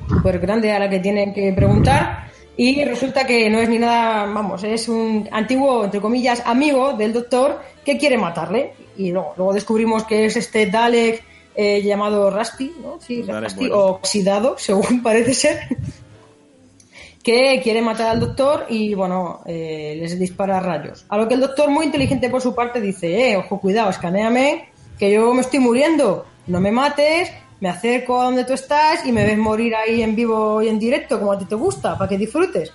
súper grande a la que tienen que preguntar y resulta que no es ni nada, vamos, es un antiguo, entre comillas, amigo del doctor que quiere matarle y luego, luego descubrimos que es este Dalek eh, llamado bueno. o oxidado, [laughs] según parece ser que quiere matar al doctor y bueno, eh, les dispara rayos. A lo que el doctor, muy inteligente por su parte, dice, eh, ojo, cuidado, escaneame, que yo me estoy muriendo, no me mates, me acerco a donde tú estás y me ves morir ahí en vivo y en directo, como a ti te gusta, para que disfrutes.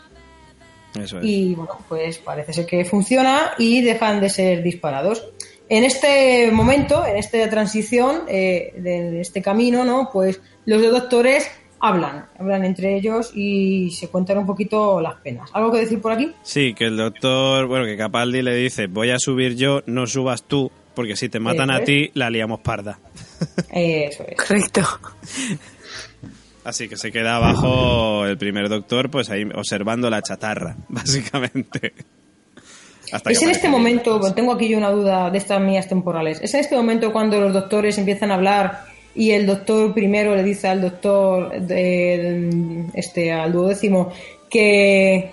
Eso es. Y bueno, pues parece ser que funciona y dejan de ser disparados. En este momento, en esta transición eh, de este camino, ¿no? Pues los dos doctores hablan, hablan entre ellos y se cuentan un poquito las penas. ¿Algo que decir por aquí? Sí, que el doctor, bueno, que Capaldi le dice, voy a subir yo, no subas tú, porque si te matan Eso a es. ti, la liamos parda. [laughs] Eso es. Correcto. Así que se queda abajo el primer doctor, pues ahí observando la chatarra, [laughs] básicamente. Hasta Es en este momento, tengo aquí yo una duda de estas mías temporales, es en este momento cuando los doctores empiezan a hablar y el doctor primero le dice al doctor, de- este, al duodécimo, que,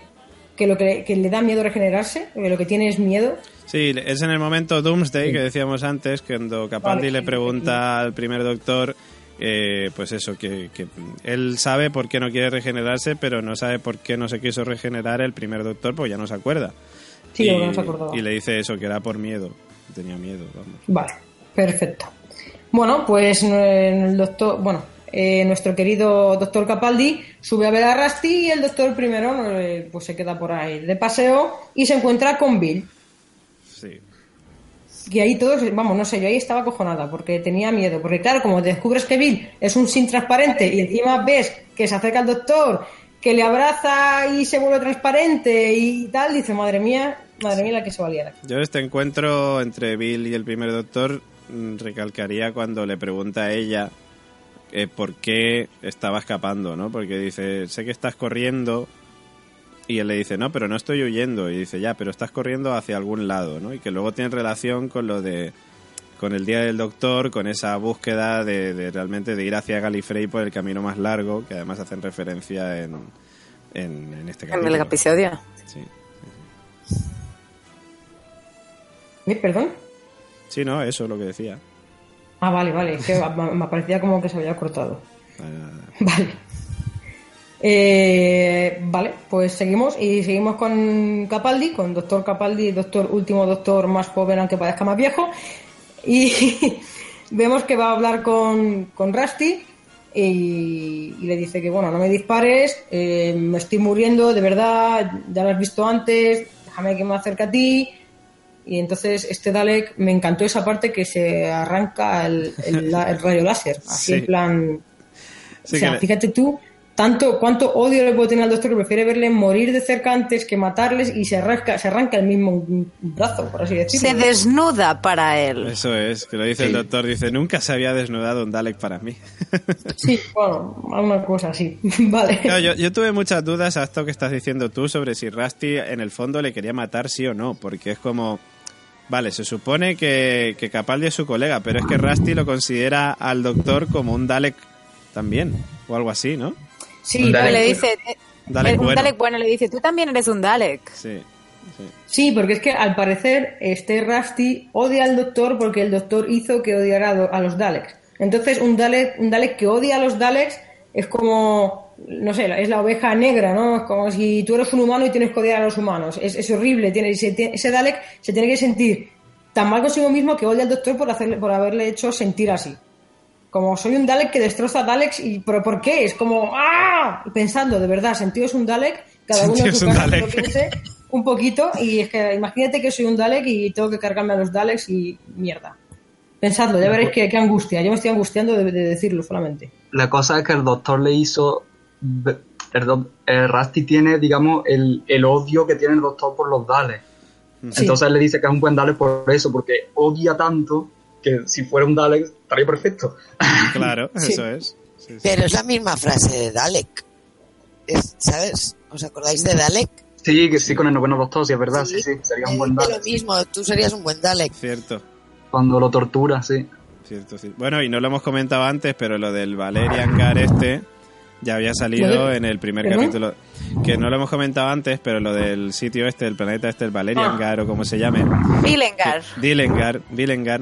que lo que, que le da miedo regenerarse, que lo que tiene es miedo. Sí, es en el momento Doomsday que decíamos antes, cuando Capaldi Vale, le pregunta al primer doctor, eh, pues eso, que, que él sabe por qué no quiere regenerarse, pero no sabe por qué no se quiso regenerar el primer doctor, pues ya no se acuerda. Sí, y, lo que no se acordaba. y le dice eso, que era por miedo, tenía miedo, vamos. Vale, perfecto. Bueno, pues eh, el doctor, bueno, eh, nuestro querido doctor Capaldi sube a ver a Rusty y el doctor primero eh, pues se queda por ahí de paseo y se encuentra con Bill. Sí. Y ahí todos, vamos, no sé, yo ahí estaba acojonada porque tenía miedo. Porque claro, como descubres que Bill es un sin transparente y encima ves que se acerca al doctor, que le abraza y se vuelve transparente y tal, dice, madre mía, madre mía la que se valía. de aquí". Yo este encuentro entre Bill y el primer doctor mm, recalcaría cuando le pregunta a ella eh, por qué estaba escapando, ¿no? Porque dice, sé que estás corriendo y él le dice, no, pero no estoy huyendo. Y dice, ya, pero estás corriendo hacia algún lado, ¿no? Y que luego tiene relación con lo de con el día del doctor, con esa búsqueda de, de realmente de ir hacia Gallifrey por el camino más largo, que además hacen referencia en, en, en este En capítulo. el episodio. Sí. ¿Eh, ¿Perdón? sí, no, eso es lo que decía. Ah, vale, vale, es que me me parecía como que se había cortado. Vale. Eh, vale, pues seguimos y seguimos con Capaldi, con Doctor Capaldi, doctor último doctor más joven aunque parezca más viejo. Y [laughs] vemos que va a hablar con, con Rusty y, y le dice que bueno, no me dispares, eh, me estoy muriendo, de verdad, ya lo has visto antes, déjame que me acerque a ti. Y entonces este Dalek, me encantó esa parte que se arranca el, el la- el rayo láser, así Sí. en plan... Sí, o sea, que fíjate tú, tanto cuánto odio le puede tener al doctor que prefiere verle morir de cerca antes que matarles y se arranca, se arranca el mismo brazo, por así decirlo. Se desnuda para él. Eso es, que lo dice el doctor, dice, nunca se había desnudado un Dalek para mí. [laughs] Sí, bueno, alguna cosa así. [laughs] vale. Claro, yo, yo tuve muchas dudas a esto que estás diciendo tú sobre si Rusty en el fondo le quería matar sí o no, porque es como... Vale, se supone que, que Capaldi es su colega, pero es que Rusty lo considera al doctor como un Dalek también, o algo así, ¿no? Sí, Un Pero Dalek. le dice, eh, Dalek un bueno. Dalek bueno le dice, tú también eres un Dalek. Sí, sí. Sí, porque es que al parecer este Rusty odia al doctor porque el doctor hizo que odiara a los Daleks. Entonces un Dalek, un Dalek que odia a los Daleks es como, no sé, es la oveja negra, ¿no? Es como si tú eres un humano y tienes que odiar a los humanos. Es, es horrible. Tiene, se tie- ese Dalek se tiene que sentir tan mal consigo mismo que odia al doctor por, hacerle, por haberle hecho sentir así. Como soy un Dalek que destroza Daleks y ¿pero por qué? Es como ¡ah! Y Pensando, de verdad, sentido es un Dalek, cada uno en su casa Dalek. lo piense un poquito y es que imagínate que soy un Dalek y tengo que cargarme a los Daleks y mierda. Pensadlo, ya veréis qué, qué angustia. Yo me estoy angustiando de, de decirlo solamente. La cosa es que el doctor le hizo. El, doc- el Rusty tiene, digamos, el, el odio que tiene el doctor por los Daleks. Sí. Entonces él le dice que es un buen Dalek por eso, porque odia tanto que si fuera un Dalek estaría perfecto. [laughs] Claro, Sí. eso es. Sí, sí. Pero es la misma frase de Dalek. Es- ¿Sabes? ¿Os acordáis de Dalek? Sí, que sí, con el noveno doctor, sí, es verdad, sí, sí, sería un buen Dalek. lo mismo, tú serías un buen Dalek. Cierto. Cuando lo tortura, sí. Cierto, sí. Bueno, y no lo hemos comentado antes, pero lo del Valerian Gar este ya había salido ¿Qué? en el primer capítulo. Que no lo hemos comentado antes, pero lo del sitio este, el planeta este, el Valerian Ah. Gar o como se llame, Bilengar. Dillengar, Dillengar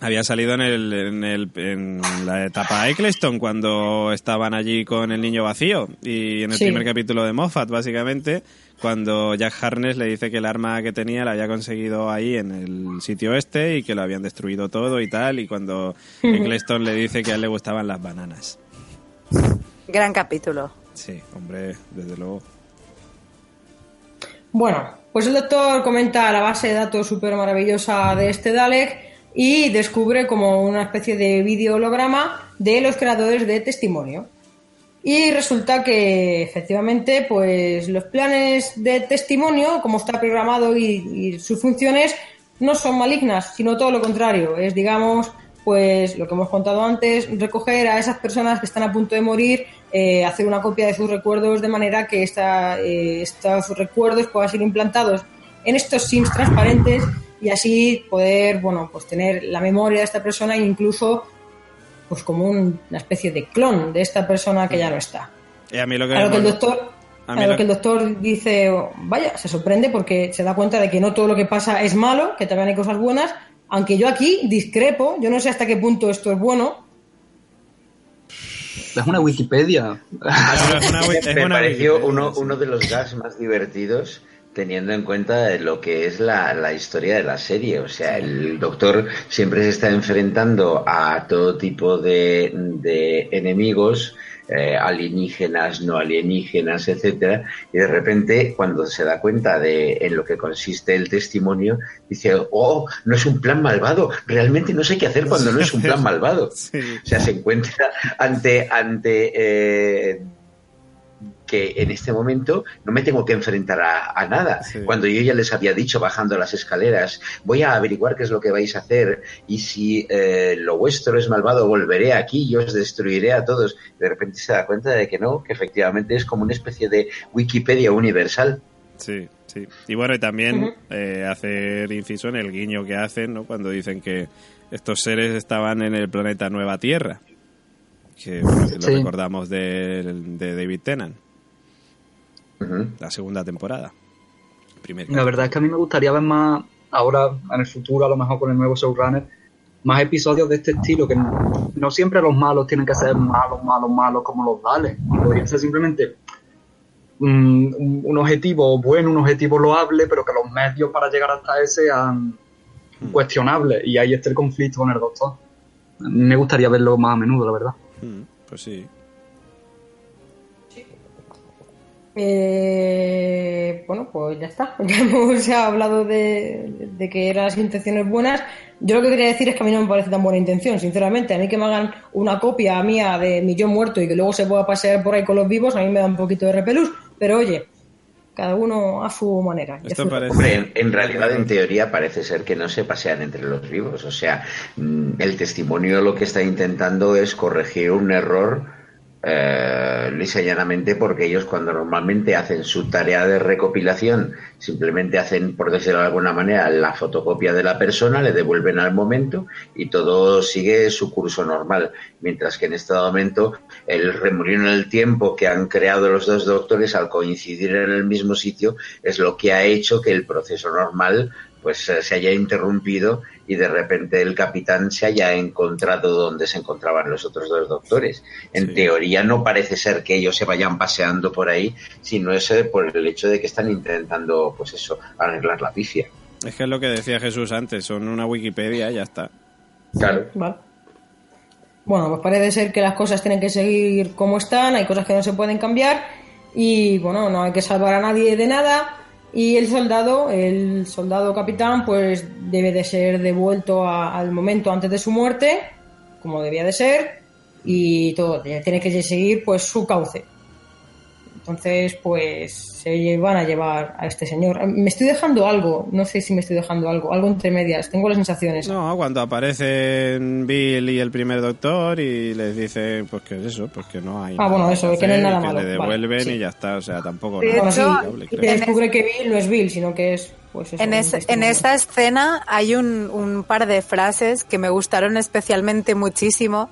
había salido en, el, en, el, en la etapa Eccleston cuando estaban allí con el niño vacío y en el Sí. primer capítulo de Moffat básicamente cuando Jack Harness le dice que el arma que tenía la había conseguido ahí en el sitio este y que lo habían destruido todo y tal y cuando Eccleston le dice que a él le gustaban las bananas. Gran capítulo. Sí, hombre, desde luego. Bueno, pues el doctor comenta la base de datos súper maravillosa de este Dalek y descubre como una especie de vídeo holograma de los creadores de testimonio. Y resulta que efectivamente, pues los planes de testimonio, como está programado y, y sus funciones, no son malignas, sino todo lo contrario. Es, digamos, pues lo que hemos contado antes, recoger a esas personas que están a punto de morir, eh, hacer una copia de sus recuerdos de manera que esta, eh, estos recuerdos puedan ser implantados en estos sims transparentes y así poder, bueno, pues tener la memoria de esta persona e incluso pues como un- una especie de clon de esta persona que ya no está. Y a mí lo que, A lo que el doctor, a lo lo- que el doctor dice, vaya, se sorprende porque se da cuenta de que no todo lo que pasa es malo, que también hay cosas buenas, aunque yo aquí discrepo, yo no sé hasta qué punto esto es bueno. Es una Wikipedia. es una, es [laughs] Me una pareció Wikipedia, uno, uno de los gags más divertidos teniendo en cuenta lo que es la, la historia de la serie. O sea, el doctor siempre se está enfrentando a todo tipo de, de enemigos, eh, alienígenas, no alienígenas, etcétera, y de repente, cuando se da cuenta de en lo que consiste el testimonio, dice, oh, no es un plan malvado, realmente no sé qué hacer cuando no es un plan [laughs] malvado. Sí. O sea, se encuentra ante, ante eh, que en este momento no me tengo que enfrentar a, a nada. Sí. Cuando yo ya les había dicho bajando las escaleras, voy a averiguar qué es lo que vais a hacer y si eh, lo vuestro es malvado, volveré aquí y os destruiré a todos. De repente se da cuenta de que no, que efectivamente es como una especie de Wikipedia universal. Sí, sí. Y bueno, y también eh, hacer inciso en el guiño que hacen, ¿no? Cuando dicen que estos seres estaban en el planeta Nueva Tierra. Que bueno, lo Sí. recordamos de, de David Tennant, La segunda temporada. Primer La verdad es que a mí me gustaría ver más, ahora en el futuro, a lo mejor con el nuevo showrunner, más episodios de este estilo, que no, no siempre los malos tienen que ser malos, malos, malos como los Dales. Podría ser simplemente un, objetivo bueno, un objetivo loable, pero que los medios para llegar hasta ese sean cuestionables. Y ahí está el conflicto con el doctor. Me gustaría verlo más a menudo, la verdad. Mm, Pues sí. Eh, bueno, pues ya está. [laughs] Ya hemos hablado de, de que eran las intenciones buenas. Yo lo que quería decir es que a mí no me parece tan buena intención, sinceramente. A mí que me hagan una copia mía de mi yo muerto y que luego se pueda pasear por ahí con los vivos, a mí me da un poquito de repelús. Pero oye, cada uno a su manera. Esto su- parece... Hombre, en, en realidad, en teoría, parece ser que no se pasean entre los vivos. O sea, mm, el testimonio lo que está intentando es corregir un error eh, lisa llanamente porque ellos cuando normalmente hacen su tarea de recopilación simplemente hacen, por decirlo de alguna manera, la fotocopia de la persona, le devuelven al momento y todo sigue su curso normal. Mientras que en este momento el remolino del tiempo que han creado los dos doctores al coincidir en el mismo sitio es lo que ha hecho que el proceso normal pues eh, se haya interrumpido y de repente el capitán se haya encontrado donde se encontraban los otros dos doctores. En Sí. teoría no parece ser que ellos se vayan paseando por ahí, sino es eh, por el hecho de que están intentando, pues eso, arreglar la pifia. Es que es lo que decía Jesús antes, son una Wikipedia y ya está. Claro. Vale. Bueno, pues parece ser que las cosas tienen que seguir como están, hay cosas que no se pueden cambiar y bueno, no hay que salvar a nadie de nada y el soldado, el soldado capitán, pues debe de ser devuelto a- al momento antes de su muerte, como debía de ser, y todo tiene que seguir pues su cauce. Entonces, pues se van a llevar a este señor. Me estoy dejando algo, no sé si me estoy dejando algo, algo entre medias, tengo las sensaciones. No, cuando aparecen Bill y el primer doctor y les dicen, pues que es eso, pues que no hay. Ah, bueno, nada eso, que no hacer, es nada que malo. le Vale, devuelven sí. y ya está, o sea, tampoco. De nada hecho, inexplicable, Y descubre que Bill no es Bill, sino que es, pues eso. En, es- en esta escena hay un, un par de frases que me gustaron especialmente muchísimo.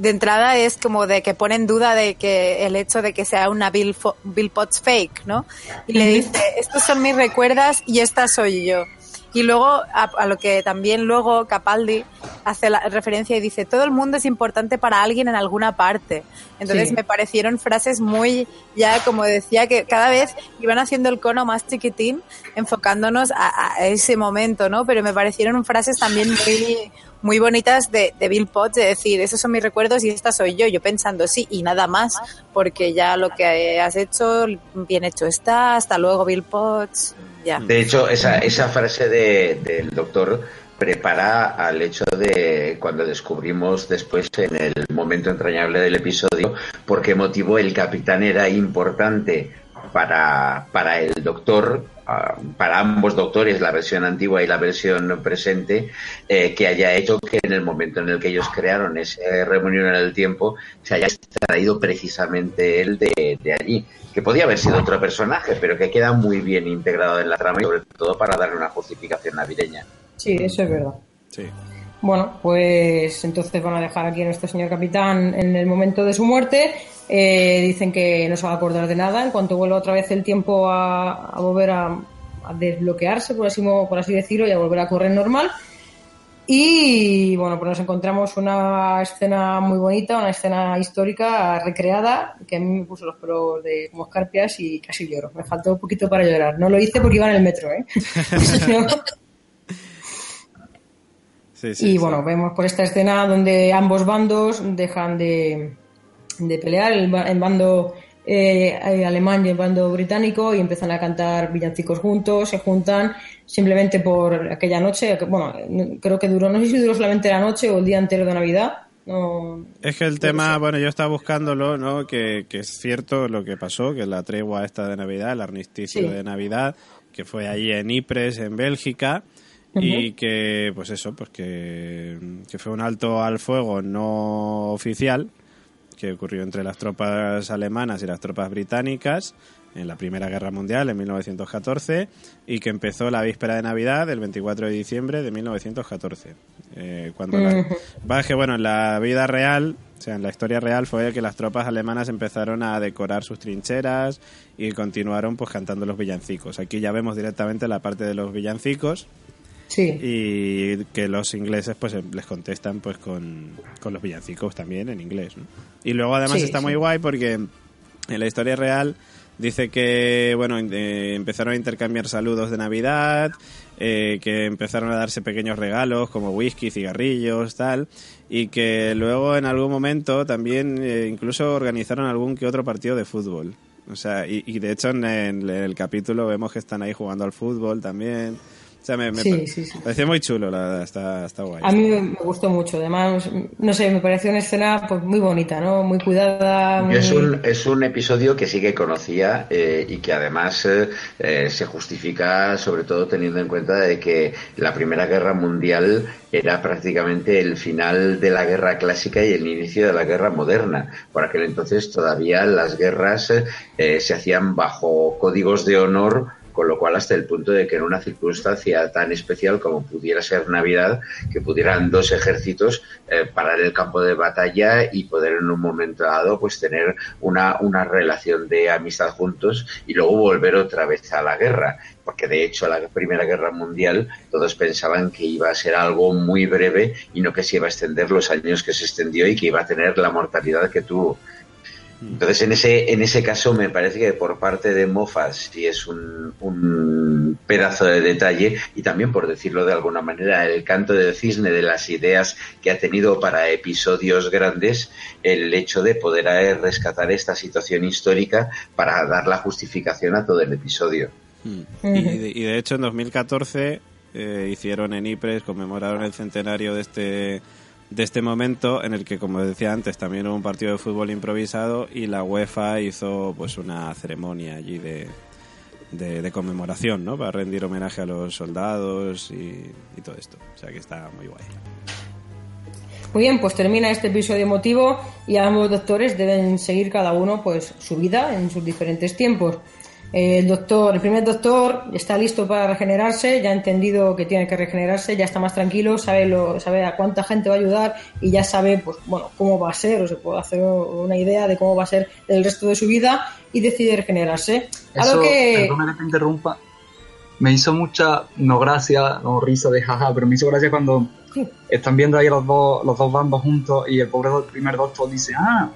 De entrada es como de que pone en duda de que el hecho de que sea una Bill, Bill Potts fake, ¿no? Y le dice, estos son mis recuerdas y esta soy yo. Y luego, a, a lo que también luego Capaldi hace la referencia y dice, todo el mundo es importante para alguien en alguna parte. Entonces Sí. me parecieron frases muy, ya como decía, que cada vez iban haciendo el cono más chiquitín, enfocándonos a, a ese momento, ¿no? Pero me parecieron frases también muy, muy bonitas de, de Bill Potts, de decir, esos son mis recuerdos y esta soy yo, yo pensando sí y nada más, porque ya lo que has hecho, bien hecho está, hasta luego Bill Potts, ya. De hecho, esa, esa frase de- del doctor prepara al hecho de cuando descubrimos después en el momento entrañable del episodio por qué motivo el capitán era importante para, para el doctor, para ambos doctores, la versión antigua y la versión presente, eh, que haya hecho que en el momento en el que ellos crearon esa reunión en el tiempo se haya extraído precisamente él de, de allí. Que podía haber sido otro personaje, pero que queda muy bien integrado en la trama y sobre todo para darle una justificación navideña. Sí, eso es verdad. Sí. Bueno, pues entonces van a dejar aquí a nuestro señor capitán en el momento de su muerte. Eh, dicen que no se va a acordar de nada. En cuanto vuelva otra vez el tiempo a, a volver a, a desbloquearse, por así, mo- por así decirlo, y a volver a correr normal. Y bueno, pues nos encontramos una escena muy bonita, una escena histórica recreada, que a mí me puso los pelos de como escarpias y casi lloro. Me faltó un poquito para llorar. No lo hice porque iba en el metro, ¿eh? [laughs] Sí, sí, y sí. bueno, vemos por esta escena donde ambos bandos dejan de, de pelear, el, el bando eh, alemán y el bando británico, y empiezan a cantar villancicos juntos, se juntan simplemente por aquella noche. Bueno, no- creo que duró, no sé si duró solamente la noche o el día entero de Navidad. No, Es que el tema, bueno, yo estaba buscándolo, ¿no? Que, que es cierto lo que pasó, que la tregua esta de Navidad, el armisticio Sí. de Navidad, que fue allí en Ypres, en Bélgica, y que, pues eso, pues que, que fue un alto al fuego no oficial, que ocurrió entre las tropas alemanas y las tropas británicas en la Primera Guerra Mundial en 1914 y que empezó la víspera de Navidad, el 24 de diciembre de 1914. Eh, cuando la- bueno, en la vida real, o sea, en la historia real fue que las tropas alemanas empezaron a decorar sus trincheras y continuaron pues cantando los villancicos. Aquí ya vemos directamente la parte de los villancicos sí. y que los ingleses pues eh, les contestan pues con, con los villancicos también en inglés. ¿no? Y luego además Sí, está sí. muy guay porque en la historia real dice que bueno eh, empezaron a intercambiar saludos de Navidad, eh, que empezaron a darse pequeños regalos como whisky, cigarrillos, tal, y que luego en algún momento también eh, incluso organizaron algún que otro partido de fútbol. O sea, y, y de hecho en el, en el capítulo vemos que están ahí jugando al fútbol también. Sea, me, me Sí, pa- sí, sí. parece muy chulo, la verdad, está, está guay. A mí me me gustó mucho. Además, no sé, me pareció una escena pues muy bonita, ¿no? Muy cuidada. muy- Es un, es un episodio que sí que conocía eh, y que además eh, eh, se justifica sobre todo teniendo en cuenta de que la Primera Guerra Mundial era prácticamente el final de la guerra clásica y el inicio de la guerra moderna. Por aquel entonces todavía las guerras eh, se hacían bajo códigos de honor con lo cual hasta el punto de que en una circunstancia tan especial como pudiera ser Navidad, que pudieran dos ejércitos eh, parar el campo de batalla y poder en un momento dado pues tener una, una relación de amistad juntos y luego volver otra vez a la guerra. Porque de hecho la Primera Guerra Mundial todos pensaban que iba a ser algo muy breve y no que se iba a extender los años que se extendió y que iba a tener la mortalidad que tuvo. Entonces, en ese, en ese caso, me parece que por parte de Moffat sí es un, un pedazo de detalle y también, por decirlo de alguna manera, el canto del cisne de las ideas que ha tenido para episodios grandes, el hecho de poder rescatar esta situación histórica para dar la justificación a todo el episodio. Mm. Y, de, y de hecho en 2014 eh, hicieron en Ypres, conmemoraron el centenario de este de este momento en el que, como decía antes, también hubo un partido de fútbol improvisado y la UEFA hizo pues una ceremonia allí de, de, conmemoración, ¿no? Para rendir homenaje a los soldados y, y todo esto. O sea que está muy guay. Muy bien, pues termina este episodio emotivo y ambos doctores deben seguir cada uno pues su vida en sus diferentes tiempos. El doctor, el primer doctor está listo para regenerarse, ya ha entendido que tiene que regenerarse, ya está más tranquilo, sabe lo, sabe a cuánta gente va a ayudar y ya sabe pues bueno cómo va a ser, o se puede hacer una idea de cómo va a ser el resto de su vida y decide regenerarse. Eso, Algo que que te interrumpa, me hizo mucha, no gracia, no risa de jaja, pero me hizo gracia cuando están viendo ahí los dos, los dos bandos juntos y el pobre primer doctor dice, ah,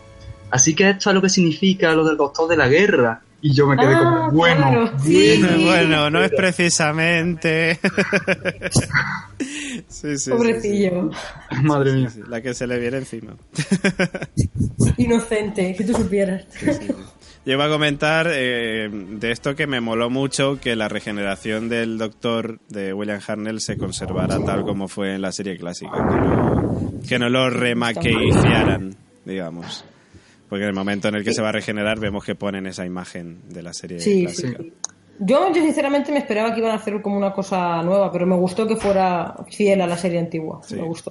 así que esto es lo que significa lo del doctor de la guerra. Y yo me quedé Ah, como, bueno, claro, sí. bueno, Bueno, no es precisamente. [laughs] sí, sí, pobrecillo, sí, madre mía. sí, la que se le viene encima. [laughs] inocente, si tú supieras. Yo iba a comentar eh, de esto que me moló mucho que la regeneración del doctor de William Harnell se conservara tal como fue en la serie clásica, que no, que no lo remaqueiciaran, digamos. Porque en el momento en el que se va a regenerar vemos que ponen esa imagen de la serie Sí, clásica. sí. Yo, yo sinceramente me esperaba que iban a hacer como una cosa nueva, pero me gustó que fuera fiel a la serie antigua. Sí. Me gustó.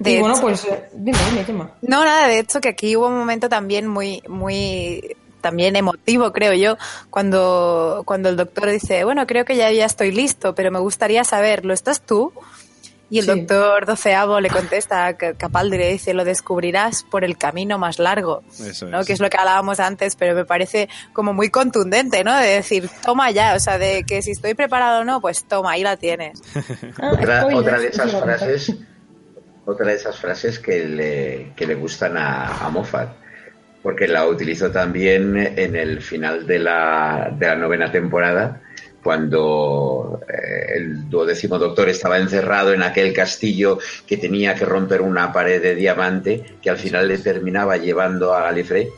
De y bueno, hecho- pues eh, dime, dime. No, nada, de hecho que aquí hubo un momento también muy, muy, también emotivo, creo yo, cuando, cuando el doctor dice, bueno, creo que ya, ya estoy listo, pero me gustaría saber, ¿lo estás tú? Y el Sí. doctor doceavo le contesta a Ca- Capaldi, le dice, lo descubrirás por el camino más largo, Eso ¿no? es. Que es lo que hablábamos antes, pero me parece como muy contundente, ¿no? De decir, toma ya, o sea, de que si estoy preparado o no, pues toma, ahí la tienes. [laughs] Ah, Otra, de esas frases, otra de esas frases que le, que le gustan a, a Moffat, porque la utilizó también en el final de la, de la novena temporada, cuando eh, el duodécimo doctor estaba encerrado en aquel castillo que tenía que romper una pared de diamante, que al final le terminaba llevando a Galifrey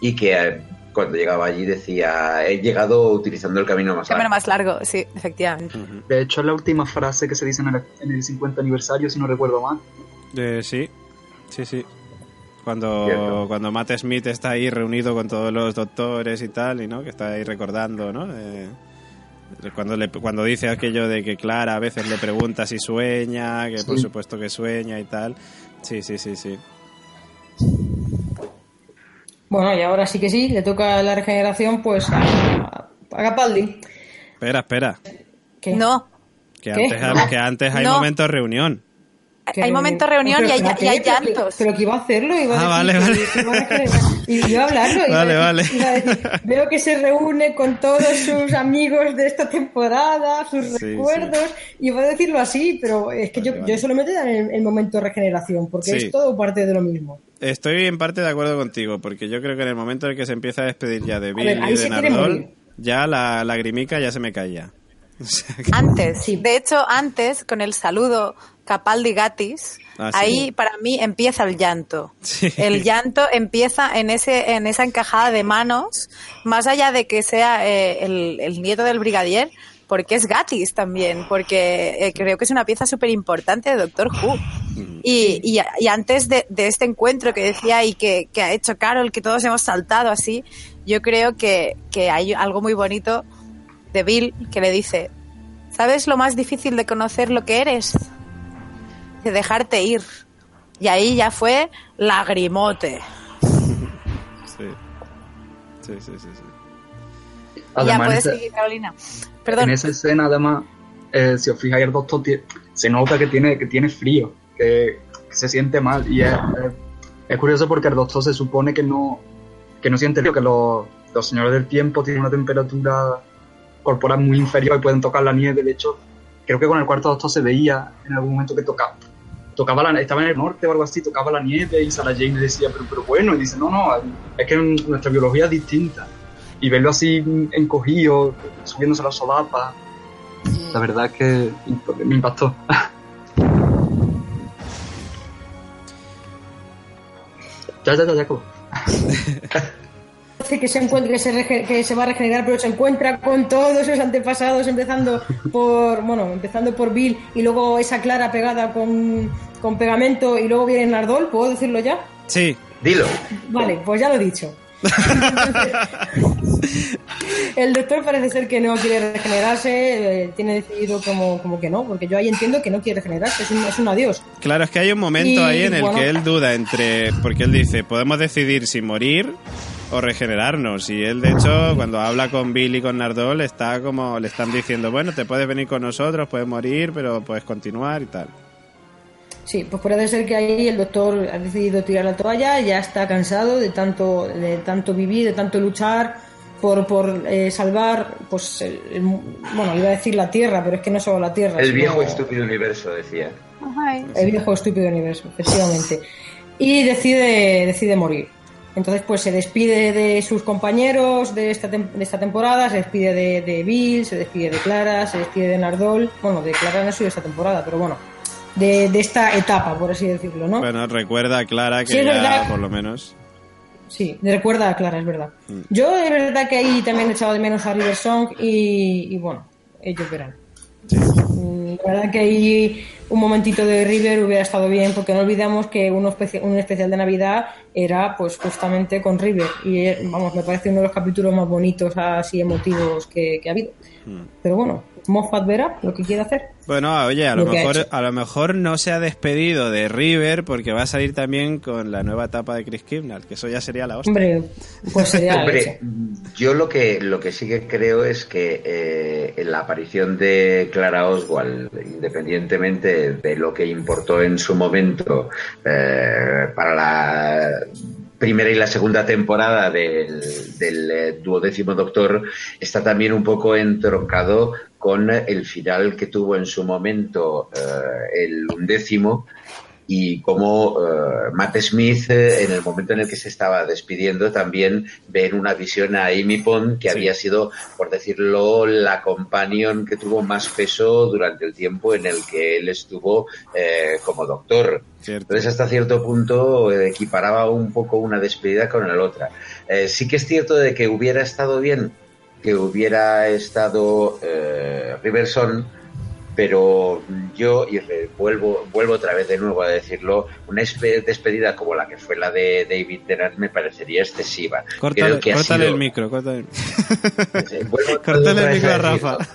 y que eh, cuando llegaba allí decía, he llegado utilizando el camino más Camino largo. más largo, sí, efectivamente. De hecho, es la última frase que se dice en el, en el 50 aniversario, si no recuerdo mal. Eh, sí, sí, sí. Cuando, Cierto. cuando Matt Smith está ahí reunido con todos los doctores y tal, y no, que está ahí recordando, ¿no? Eh, cuando, le, cuando dice aquello de que Clara a veces le pregunta si sueña, que por supuesto que sueña y tal. Sí, sí, sí, sí. Bueno, y ahora sí que sí, le toca la regeneración pues a, a Capaldi. Espera, espera. ¿Qué? No, Que ¿Qué? antes, hay- que antes hay No. momentos reunión. Hay momentos de reunión y hay, Pero y hay llantos. Pero que iba a hacerlo, iba a Ah, decir vale, vale. a. Y iba a hablarlo. iba a Vale, decir- vale. iba a decir, [laughs] veo que se reúne con todos sus amigos de esta temporada, sus Sí, recuerdos, y iba a decirlo así, pero es que yo, Vale, vale. yo solamente en el, el momento de regeneración, porque Sí. es todo parte de lo mismo. Estoy en parte de acuerdo contigo, porque yo creo que en el momento en el que se empieza a despedir ya de Bill ver, y de Nardol, ya la lagrimica ya se me caía. [laughs] O sea que- Antes, Sí. de hecho, antes, con el saludo Capaldi Gatis, Ah, sí. ahí para mí empieza el llanto. Sí. El llanto empieza en ese, en esa encajada de manos, más allá de que sea eh, el, el nieto del brigadier, porque es Gatis también, porque eh, creo que es una pieza súper importante de Doctor Who. Y, y, y antes de, de este encuentro que decía y que, que ha hecho Carol, que todos hemos saltado así, yo creo que, que hay algo muy bonito de Bill que le dice, ¿sabes lo más difícil de conocer lo que eres? De dejarte ir. Y ahí ya fue lagrimote. Sí. Sí, sí, sí, sí. Y ya Además, puedes en esa- seguir, Carolina. Perdón. En esa escena, además, eh, si os fijáis, el doctor se nota que tiene, que tiene frío, que, que se siente mal. Y es, es- es curioso porque el doctor se supone que no, que no siente frío, que los, los señores del tiempo tienen una temperatura corporal muy inferior y pueden tocar la nieve. De hecho, creo que con el cuarto doctor se veía en algún momento que tocaba. Tocaba la, estaba en el norte o algo así, tocaba la nieve y Sarah Jane decía, pero, pero bueno, y dice, no, no, es que nuestra biología es distinta. Y verlo así encogido, subiéndose las solapas, la verdad es que me impactó. [laughs] ya, ya, ya, Jacob. Que se encuentra que se, rege- que se va a regenerar pero se encuentra con todos sus antepasados empezando por bueno empezando por Bill y luego esa Clara pegada con con pegamento y luego viene Nardol, ¿puedo decirlo ya? Sí. Dilo. Vale, pues ya lo he dicho. [laughs] el doctor parece ser que no quiere regenerarse, eh, tiene decidido como, como que no, porque yo ahí entiendo que no quiere regenerarse, es un, es un adiós. Claro, es que hay un momento Y, ahí en el bueno. que él duda entre. Porque él dice, podemos decidir si morir o regenerarnos. Y él, de hecho, cuando habla con Bill y con Nardol, está como. Le están diciendo, bueno, te puedes venir con nosotros, puedes morir, pero puedes continuar y tal. Sí, pues puede ser que ahí el doctor ha decidido tirar la toalla, ya está cansado de tanto, de tanto vivir, de tanto luchar por, por eh, salvar, pues, el- el- bueno, iba a decir la Tierra, pero es que no solo la Tierra. El sino viejo estúpido universo, decía. El viejo estúpido universo, efectivamente. Y decide, decide morir. Entonces, pues se despide de sus compañeros de esta, tem- de esta temporada, se despide de, de Bill, se despide de Clara, se despide de Nardol. Bueno, de Clara no ha sido esta temporada, pero bueno, de, de esta etapa, por así decirlo, ¿no? Bueno, recuerda a Clara que Sí, ya, por lo menos. Sí, recuerda a Clara, es verdad. Mm. Yo es verdad que ahí también he echado de menos a River Song y, y bueno, ellos verán. Mm, La verdad que ahí un momentito de River hubiera estado bien porque no olvidamos que uno especi- un especial de Navidad era pues justamente con River y eh, vamos, me parece uno de los capítulos más bonitos así emotivos que, que ha habido. Mm. Pero bueno, Moffat verá lo que quiere hacer. Bueno, oye, a lo, mejor a lo mejor no se ha despedido de River porque va a salir también con la nueva etapa de Chris Kibnall, que eso ya sería la hostia. Hombre, pues sería. Hombre, yo lo que lo que sí que creo es que eh, en la aparición de Clara Oswald, independientemente de lo que importó en su momento eh, para la primera y la segunda temporada del, del eh, duodécimo Doctor, está también un poco entroncado con el final que tuvo en su momento eh, el undécimo y como eh, Matt Smith, eh, en el momento en el que se estaba despidiendo, también ve en una visión a Amy Pond, que había sido, por decirlo, la companion que tuvo más peso durante el tiempo en el que él estuvo eh, como doctor. Entonces, hasta cierto punto, equiparaba un poco una despedida con la otra. Sí que es cierto de que hubiera estado bien que hubiera estado eh, Riverson, pero yo, y vuelvo, vuelvo otra vez de nuevo a decirlo, una espe- despedida como la que fue la de David Tennant me parecería excesiva. Córtale, Creo que ha córtale sido- el micro, córtale, [laughs] córtale el micro a Rafa. [laughs]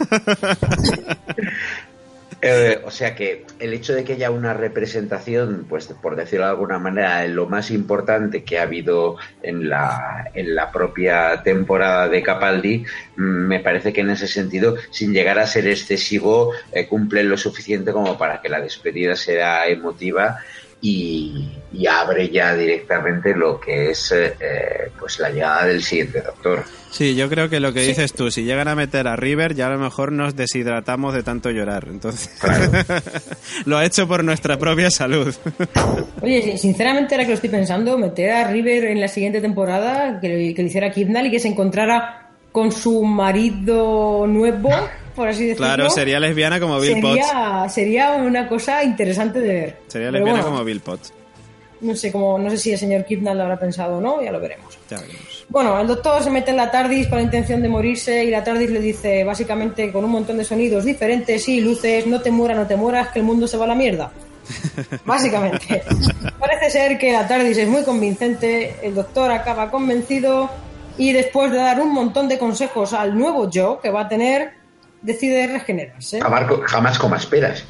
Eh, o sea que el hecho de que haya una representación, pues por decirlo de alguna manera, lo más importante que ha habido en la, en la propia temporada de Capaldi, mm, me parece que en ese sentido, sin llegar a ser excesivo, eh, cumple lo suficiente como para que la despedida sea emotiva y, y abre ya directamente lo que es eh, eh, pues la llegada del siguiente doctor. Sí, yo creo que lo que dices tú, si llegan a meter a River, ya a lo mejor nos deshidratamos de tanto llorar. Entonces, [laughs] lo ha hecho por nuestra propia salud. [laughs] Oye, sin- sinceramente, ahora que lo estoy pensando, meter a River en la siguiente temporada, que, que le hiciera Kidnall y que se encontrara con su marido nuevo, por así decirlo. Claro, sería lesbiana como Bill Potts. sería, una cosa interesante de ver. Sería Pero lesbiana bueno, como Bill Potts. No sé, cómo, no sé si el señor Kidnall lo habrá pensado o no, ya lo veremos. Ya veremos. Bueno, el doctor se mete en la TARDIS con la intención de morirse y la TARDIS le dice, básicamente, con un montón de sonidos diferentes y luces, no te mueras, no te mueras, que el mundo se va a la mierda. [laughs] Básicamente. Parece ser que la TARDIS es muy convincente, el doctor acaba convencido y después de dar un montón de consejos al nuevo yo que va a tener, decide regenerarse. Jamás, co- jamás como esperas.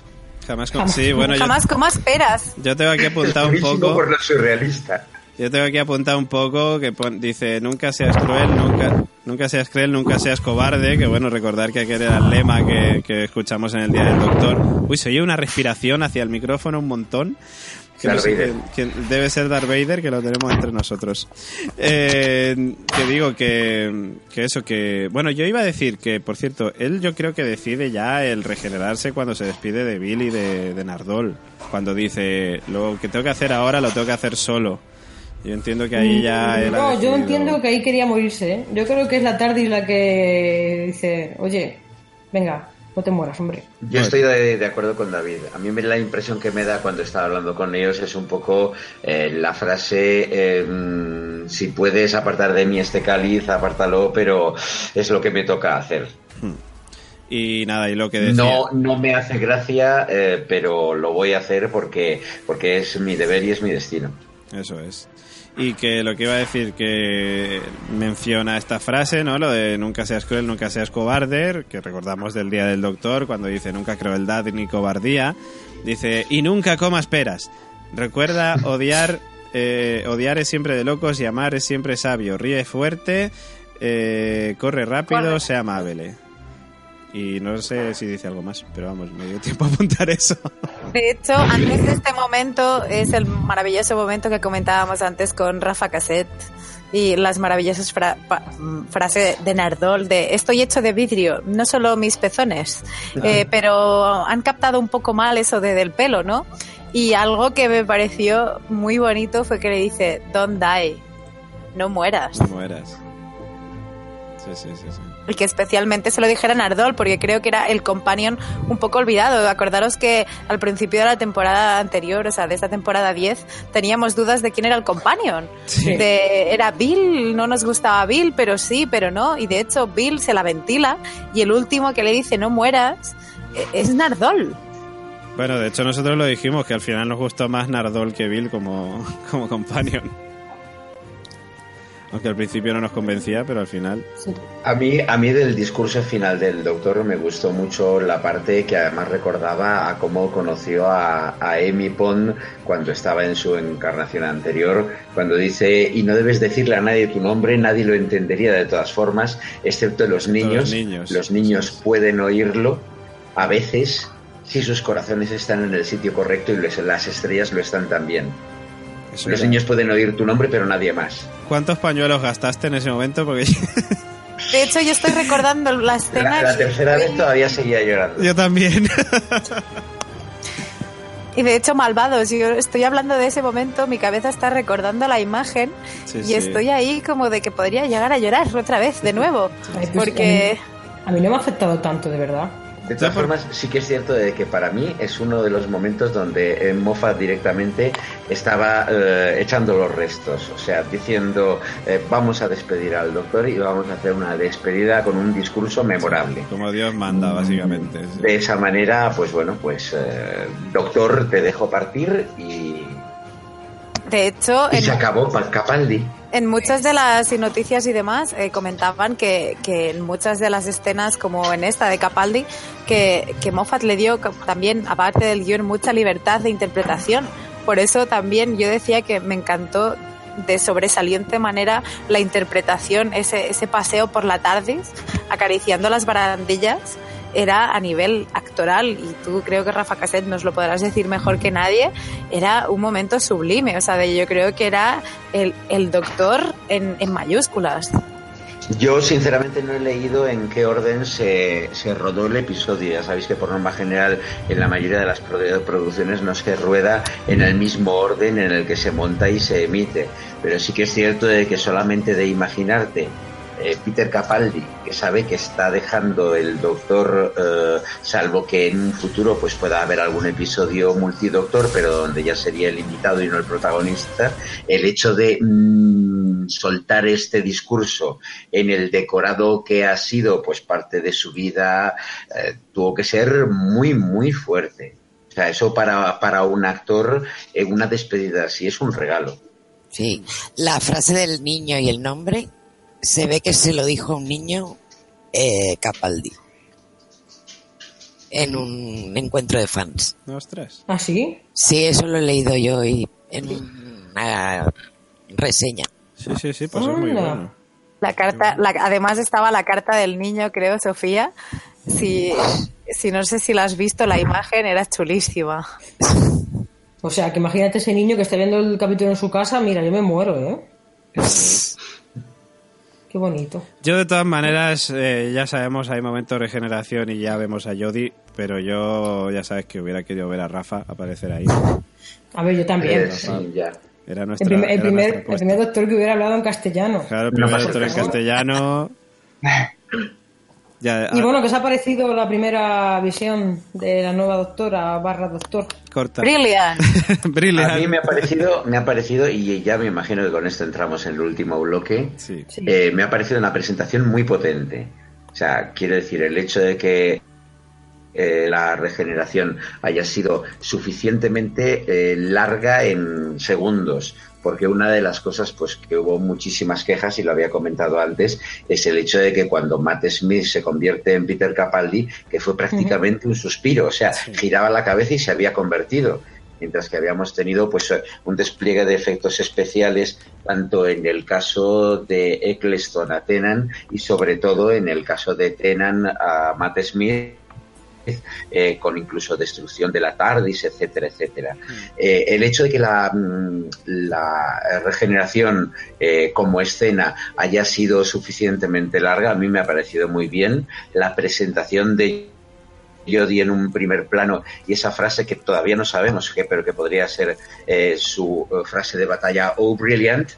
Jamás con... Sí, bueno, yo, Jamás como esperas. yo tengo aquí apuntado un poco... por lo surrealista. Yo tengo aquí apuntado un poco que pon- dice nunca seas cruel, nunca, nunca seas cruel, nunca seas cobarde, que bueno, recordar que aquel era el lema que, que escuchamos en el Día del Doctor. Uy, se oye una respiración hacia el micrófono un montón. No Darth sé Vader. quién- quién- debe ser Darth Vader, que lo tenemos entre nosotros. Eh, que digo que, que eso, que... Bueno, yo iba a decir que, por cierto, él yo creo que decide ya el regenerarse cuando se despide de Bill y de, de Nardol. Cuando dice, lo que tengo que hacer ahora lo tengo que hacer solo. Yo entiendo que ahí ya él ha No, yo entiendo que ahí quería morirse. ¿eh? Yo creo que es la TARDIS la que dice, oye, venga, no te mueras, hombre. Yo estoy de, de acuerdo con David. A mí me, la impresión que me da cuando estaba hablando con ellos es un poco eh, la frase, eh, mm, si puedes apartar de mí este cáliz, apártalo, pero es lo que me toca hacer. Y nada, y lo que decía... No, no me hace gracia, eh, pero lo voy a hacer porque, porque es mi deber y es mi destino. Eso es. Y que lo que iba a decir, que menciona esta frase, ¿no? Lo de nunca seas cruel, nunca seas cobarde, que recordamos del Día del Doctor, cuando dice nunca crueldad ni cobardía. Dice, y nunca comas peras. Recuerda odiar, eh, odiar es siempre de locos y amar es siempre sabio. Ríe fuerte, eh, corre rápido, sea amable. Y no sé si dice algo más, pero vamos, me dio tiempo a apuntar eso. De hecho, antes de este momento es el maravilloso momento que comentábamos antes con Rafa Cassette y las maravillosas fra- mm, frases de Nardol de estoy hecho de vidrio, no solo mis pezones, Eh, pero han captado un poco mal eso de del pelo, ¿no? Y algo que me pareció muy bonito fue que le dice, don't die, no mueras. No mueras. Sí, sí, sí, sí. Y que especialmente se lo dijera a Nardol, porque creo que era el companion un poco olvidado. Acordaros que al principio de la temporada anterior, o sea, de esta temporada 10, teníamos dudas de quién era el companion. Sí. De, era Bill, no nos gustaba Bill, pero sí, pero no. Y de hecho, Bill se la ventila y el último que le dice no mueras eh, es Nardol. Bueno, de hecho nosotros lo dijimos, que al final nos gustó más Nardol que Bill como, [laughs] como companion. Aunque al principio no nos convencía, pero al final... A mí, a mí del discurso final del doctor me gustó mucho la parte que además recordaba a cómo conoció a, a Amy Pond cuando estaba en su encarnación anterior, cuando dice, y no debes decirle a nadie tu nombre, nadie lo entendería de todas formas, excepto los niños. niños. Los niños pueden oírlo a veces si sus corazones están en el sitio correcto y las estrellas lo están también. Eso Los era- niños pueden oír tu nombre, pero nadie más. ¿Cuántos pañuelos gastaste en ese momento? Porque De hecho, yo estoy recordando [laughs] la escena. La, la tercera vez todavía seguía llorando. yo también. Y de hecho, malvados. Yo estoy hablando de ese momento, mi cabeza está recordando la imagen Sí, y sí. estoy ahí como de que podría llegar a llorar otra vez, de nuevo. Pues, Porque. A mí no me ha afectado tanto, de verdad. De todas formas, sí que es cierto de que para mí es uno de los momentos donde eh, Moffat directamente estaba eh, echando los restos, o sea, diciendo eh, vamos a despedir al doctor y vamos a hacer una despedida con un discurso memorable. Como Dios manda, básicamente. sí. De esa manera, pues bueno, pues eh, doctor, te dejo partir y, De hecho, y se acabó Pa- Capaldi. En muchas de las noticias y demás eh, comentaban que, que en muchas de las escenas, como en esta de Capaldi, que, que Moffat le dio también, aparte del guion, mucha libertad de interpretación. Por eso también yo decía que me encantó de sobresaliente manera la interpretación, ese paseo por la tarde, acariciando las barandillas, era a nivel actoral, y tú creo que Rafa Cassette nos lo podrás decir mejor que nadie, era un momento sublime, o sea, de- yo creo que era el, el doctor en, en mayúsculas. Yo sinceramente no he leído en qué orden se, se rodó el episodio. Ya sabéis que por norma general en la mayoría de las produ- producciones no se rueda en el mismo orden en el que se monta y se emite. Pero sí que es cierto de que solamente de imaginarte eh, Peter Capaldi, que sabe que está dejando el doctor, eh, salvo que en un futuro pues pueda haber algún episodio multidoctor, pero donde ya sería el invitado y no el protagonista, el hecho de mm, soltar este discurso en el decorado que ha sido pues parte de su vida, eh, tuvo que ser muy, muy fuerte. O sea, eso para, para un actor, en una despedida así es un regalo. Sí, la frase del niño y el nombre se ve que se lo dijo un niño eh, Capaldi en un encuentro de fans. Ostras. ¿Ah, sí? Sí, eso lo he leído yo hoy en una reseña. Sí, sí, sí, pues es muy bueno. La carta, la- además estaba la carta del niño, creo, Sofía. Si, [sighs] si no sé si la has visto, la imagen era chulísima. O sea, que imagínate ese niño que está viendo el capítulo en su casa. Mira, yo me muero, ¿eh? [laughs] Qué bonito. Yo de todas maneras, eh, ya sabemos, hay momentos de regeneración y ya vemos a Jodie, pero yo ya sabes que hubiera querido ver a Rafa aparecer ahí. A ver, yo también. Eh, sí, ya. Era nuestra, El primer, el, primer, el doctor que hubiera hablado en castellano. Claro, el primer doctor en castellano. [laughs] Ya, Y bueno, ¿qué os ha parecido la primera visión de la nueva doctora barra doctor? corta. Brilliant. [laughs] Brilliant. A mí me ha parecido, me ha parecido, y ya me imagino que con esto entramos en el último bloque, Sí. Sí. eh, me ha parecido una presentación muy potente. O sea, quiero decir, el hecho de que eh, la regeneración haya sido suficientemente eh, larga en segundos porque una de las cosas pues que hubo muchísimas quejas y lo había comentado antes es el hecho de que cuando Matt Smith se convierte en Peter Capaldi que fue prácticamente un suspiro o sea giraba la cabeza y se había convertido mientras que habíamos tenido pues un despliegue de efectos especiales tanto en el caso de Eccleston a Tenan y sobre todo en el caso de Tenan a Matt Smith eh, con incluso destrucción de la TARDIS, etcétera, etcétera. Eh, el hecho de que la, mm, la regeneración eh, como escena haya sido suficientemente larga, a mí me ha parecido muy bien. La presentación de Jodie en un primer plano y esa frase que todavía no sabemos qué, pero que podría ser eh, su frase de batalla, oh brilliant,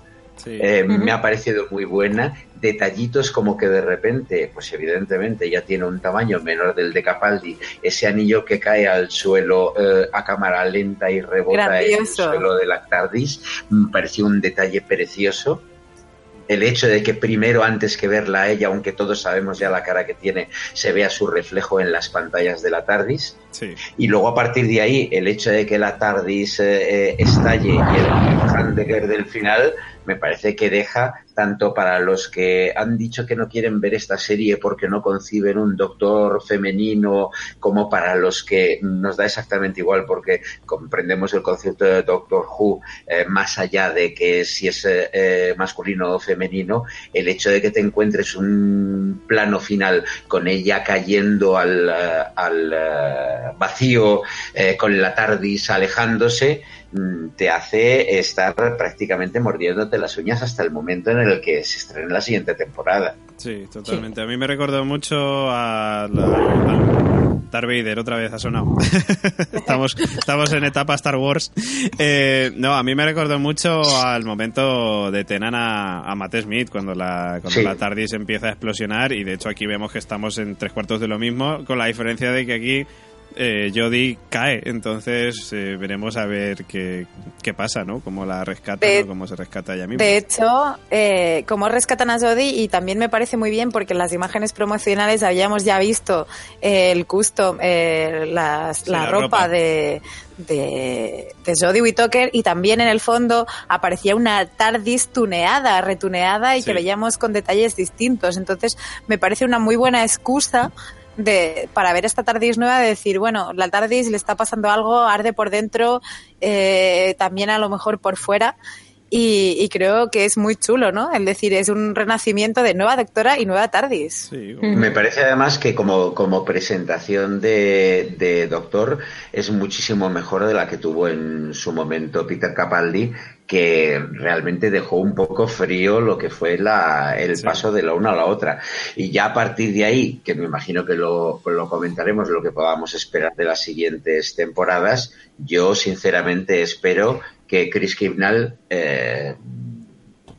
eh, me ha parecido muy buena. Detallitos como que de repente, pues evidentemente ya tiene un tamaño menor del de Capaldi, ese anillo que cae al suelo eh, a cámara lenta y rebota en el suelo de la TARDIS, me pareció un detalle precioso el hecho de que primero, antes que verla a ella, aunque todos sabemos ya la cara que tiene, se vea su reflejo en las pantallas de la TARDIS. Sí. Y luego a partir de ahí, el hecho de que la TARDIS eh, eh, estalle y el Handegger del final, me parece que deja tanto para los que han dicho que no quieren ver esta serie porque no conciben un doctor femenino, como para los que nos da exactamente igual porque comprendemos el concepto de Doctor Who eh, más allá de que si es eh, masculino o femenino, el hecho de que te encuentres un plano final con ella cayendo al, eh, al vacío, con la TARDIS alejándose, mm, te hace estar prácticamente mordiéndote las uñas hasta el momento en el que se estrene la siguiente temporada. Sí, totalmente. A mí me recordó mucho a, la, a Darth Vader, otra vez ha sonado. [laughs] estamos, estamos en etapa Star Wars. Eh, no, a mí me recordó mucho al momento de Tenan a, a Matt Smith, cuando la, cuando Sí. la TARDIS empieza a explosionar, y de hecho aquí vemos que estamos en tres cuartos de lo mismo, con la diferencia de que aquí eh, Jodie cae, entonces eh, veremos a ver qué, qué pasa, ¿no? Cómo la rescata, De- ¿no? cómo se rescata ella misma. De hecho, eh, como rescatan a Jodie y también me parece muy bien porque en las imágenes promocionales habíamos ya visto eh, el custom, eh, las- Sí, la, la ropa, ropa. de, de, de Jodie Whittaker y también en el fondo aparecía una TARDIS tuneada, retuneada y Sí. que veíamos con detalles distintos. Entonces me parece una muy buena excusa de, para ver esta TARDIS nueva, de decir, bueno, la TARDIS le está pasando algo, arde por dentro, eh, también a lo mejor por fuera. Y, y creo que es muy chulo, ¿no? Es decir, es un renacimiento de nueva doctora y nueva TARDIS. Sí, Me parece además que como, como presentación de, de Doctor es muchísimo mejor de la que tuvo en su momento Peter Capaldi, que realmente dejó un poco frío lo que fue la, el Sí. paso de la una a la otra. Y ya a partir de ahí, que me imagino que lo, lo comentaremos, lo que podamos esperar de las siguientes temporadas, yo sinceramente espero que Chris Kibnall eh,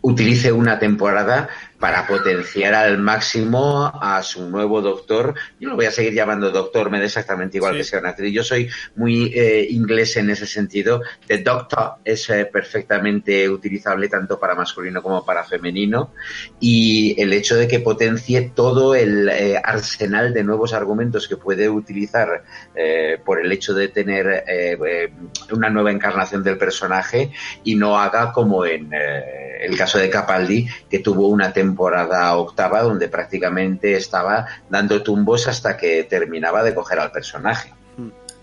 utilice una temporada para potenciar al máximo a su nuevo doctor. Yo lo voy a seguir llamando doctor, me da exactamente igual Sí. que sea una actriz. Yo soy muy eh, inglés en ese sentido. The Doctor es eh, perfectamente utilizable tanto para masculino como para femenino. Y el hecho de que potencie todo el eh, arsenal de nuevos argumentos que puede utilizar eh, por el hecho de tener eh, eh, una nueva encarnación del personaje y no haga como en el caso de Capaldi, que tuvo una temporada octava donde prácticamente estaba dando tumbos hasta que terminaba de coger al personaje.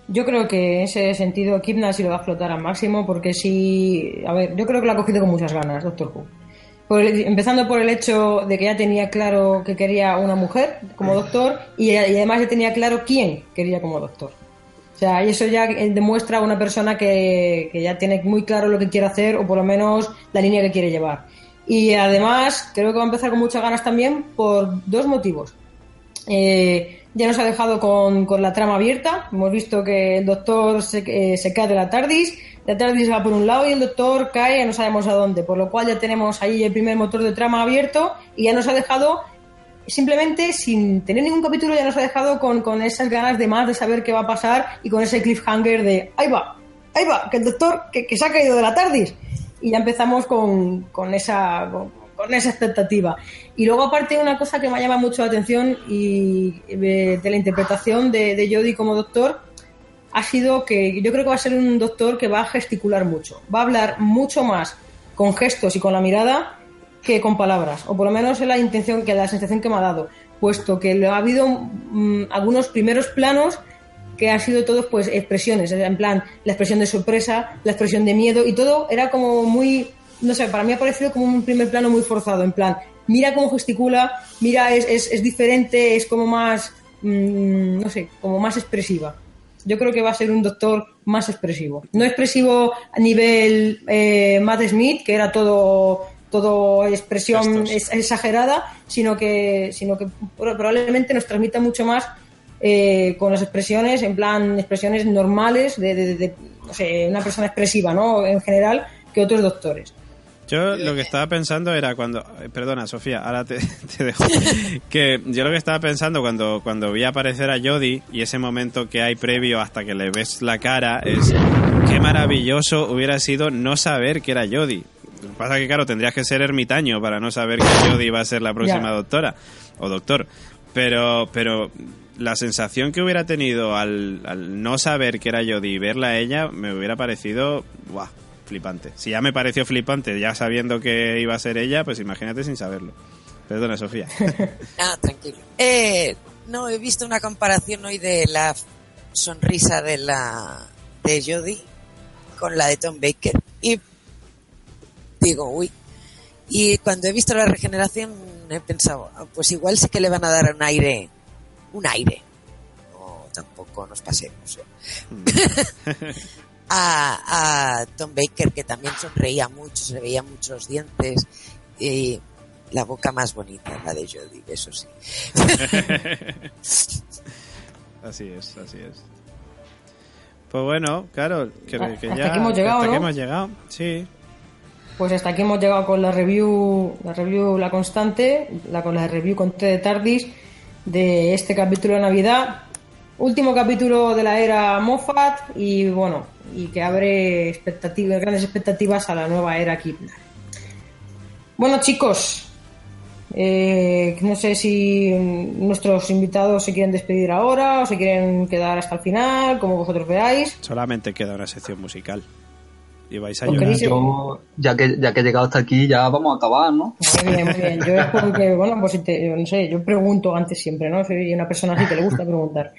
Yo creo que en ese sentido Kipna sí lo va a explotar al máximo porque sí, a ver, yo creo que lo ha cogido con muchas ganas Doctor Who. Empezando por el hecho de que ya tenía claro que quería una mujer como doctor y, además ya tenía claro quién quería como doctor. O sea, y eso ya demuestra a una persona que ya tiene muy claro lo que quiere hacer o por lo menos la línea que quiere llevar. Y además creo que va a empezar con muchas ganas también por dos motivos. Eh, ya nos ha dejado con, con la trama abierta. Hemos visto que el doctor se, eh, se cae de la TARDIS. La TARDIS va por un lado y el doctor cae, no sabemos a dónde. Por lo cual ya tenemos ahí el primer motor de trama abierto y ya nos ha dejado, simplemente sin tener ningún capítulo, ya nos ha dejado con, con esas ganas de más de saber qué va a pasar y con ese cliffhanger de ahí va, ahí va, que el doctor que, que se ha caído de la TARDIS. Y ya empezamos con, con esa. con- esa expectativa. Y luego aparte una cosa que me llama mucho la atención y de, de la interpretación de, de Jodie como doctor ha sido que yo creo que va a ser un doctor que va a gesticular mucho, va a hablar mucho más con gestos y con la mirada que con palabras, o por lo menos es la intención que la sensación que me ha dado, puesto que ha habido mm, algunos primeros planos que han sido todos pues expresiones, en plan la expresión de sorpresa, la expresión de miedo y todo era como muy, no sé, para mí ha parecido como un primer plano muy forzado, en plan, mira cómo gesticula, mira, es, es, es diferente, es como más, mm, no sé, como más expresiva. Yo creo que va a ser un doctor más expresivo. No expresivo a nivel eh, Matt Smith, que era todo todo expresión es- exagerada, sino que, sino que probablemente nos transmita mucho más eh, con las expresiones, en plan expresiones normales de, de- de- no sé, una persona expresiva, ¿no? En general, que otros doctores. Yo lo que estaba pensando era cuando... eh, Perdona, Sofía, ahora te, [laughs] te dejo. Que yo lo que estaba pensando cuando, cuando vi aparecer a Jodie y ese momento que hay previo hasta que le ves la cara es... Qué maravilloso hubiera sido no saber que era Jodie. Lo que pasa que, claro, tendrías que ser ermitaño para no saber que Jodie iba a ser la próxima doctora o doctor. Pero, pero la sensación que hubiera tenido al, al no saber que era Jodie y verla a ella me hubiera parecido, ¡buah! flipante. Si ya me pareció flipante ya sabiendo que iba a ser ella, pues imagínate sin saberlo. Perdona, Sofía. [laughs] Ah, tranquilo. Eh, no, he visto una comparación hoy de la sonrisa de la de Jodie con la de Tom Baker y digo, uy. Y cuando he visto la regeneración he pensado, ah, pues igual sí que le van a dar un aire, un aire. No, tampoco nos pasemos. ¿eh? [laughs] a, a Tom Baker que también sonreía mucho, se le veían muchos dientes y la boca más bonita, la de Jodie, eso sí. [laughs] así es, así es. Pues bueno, claro, que, que hasta ya aquí hemos llegado, hasta aquí ¿no? hemos llegado, sí. Pues hasta aquí hemos llegado con la review, la review La Constante, la, con la review con T de Tardis de este capítulo de Navidad. Último capítulo de la era Moffat y bueno, y que abre expectativas, grandes expectativas a la nueva era Kipner. Bueno chicos, eh, no sé si nuestros invitados se quieren despedir ahora o se quieren quedar hasta el final, como vosotros veáis. Solamente queda una sección musical. Y vais a ¿Lo llorar. queréis? Yo, ya que, ya que he llegado hasta aquí, ya vamos a acabar, ¿no? Muy bien, muy bien. Yo es porque, bueno, pues si te- yo no sé, yo pregunto antes siempre, ¿no? Soy una persona así que le gusta preguntar.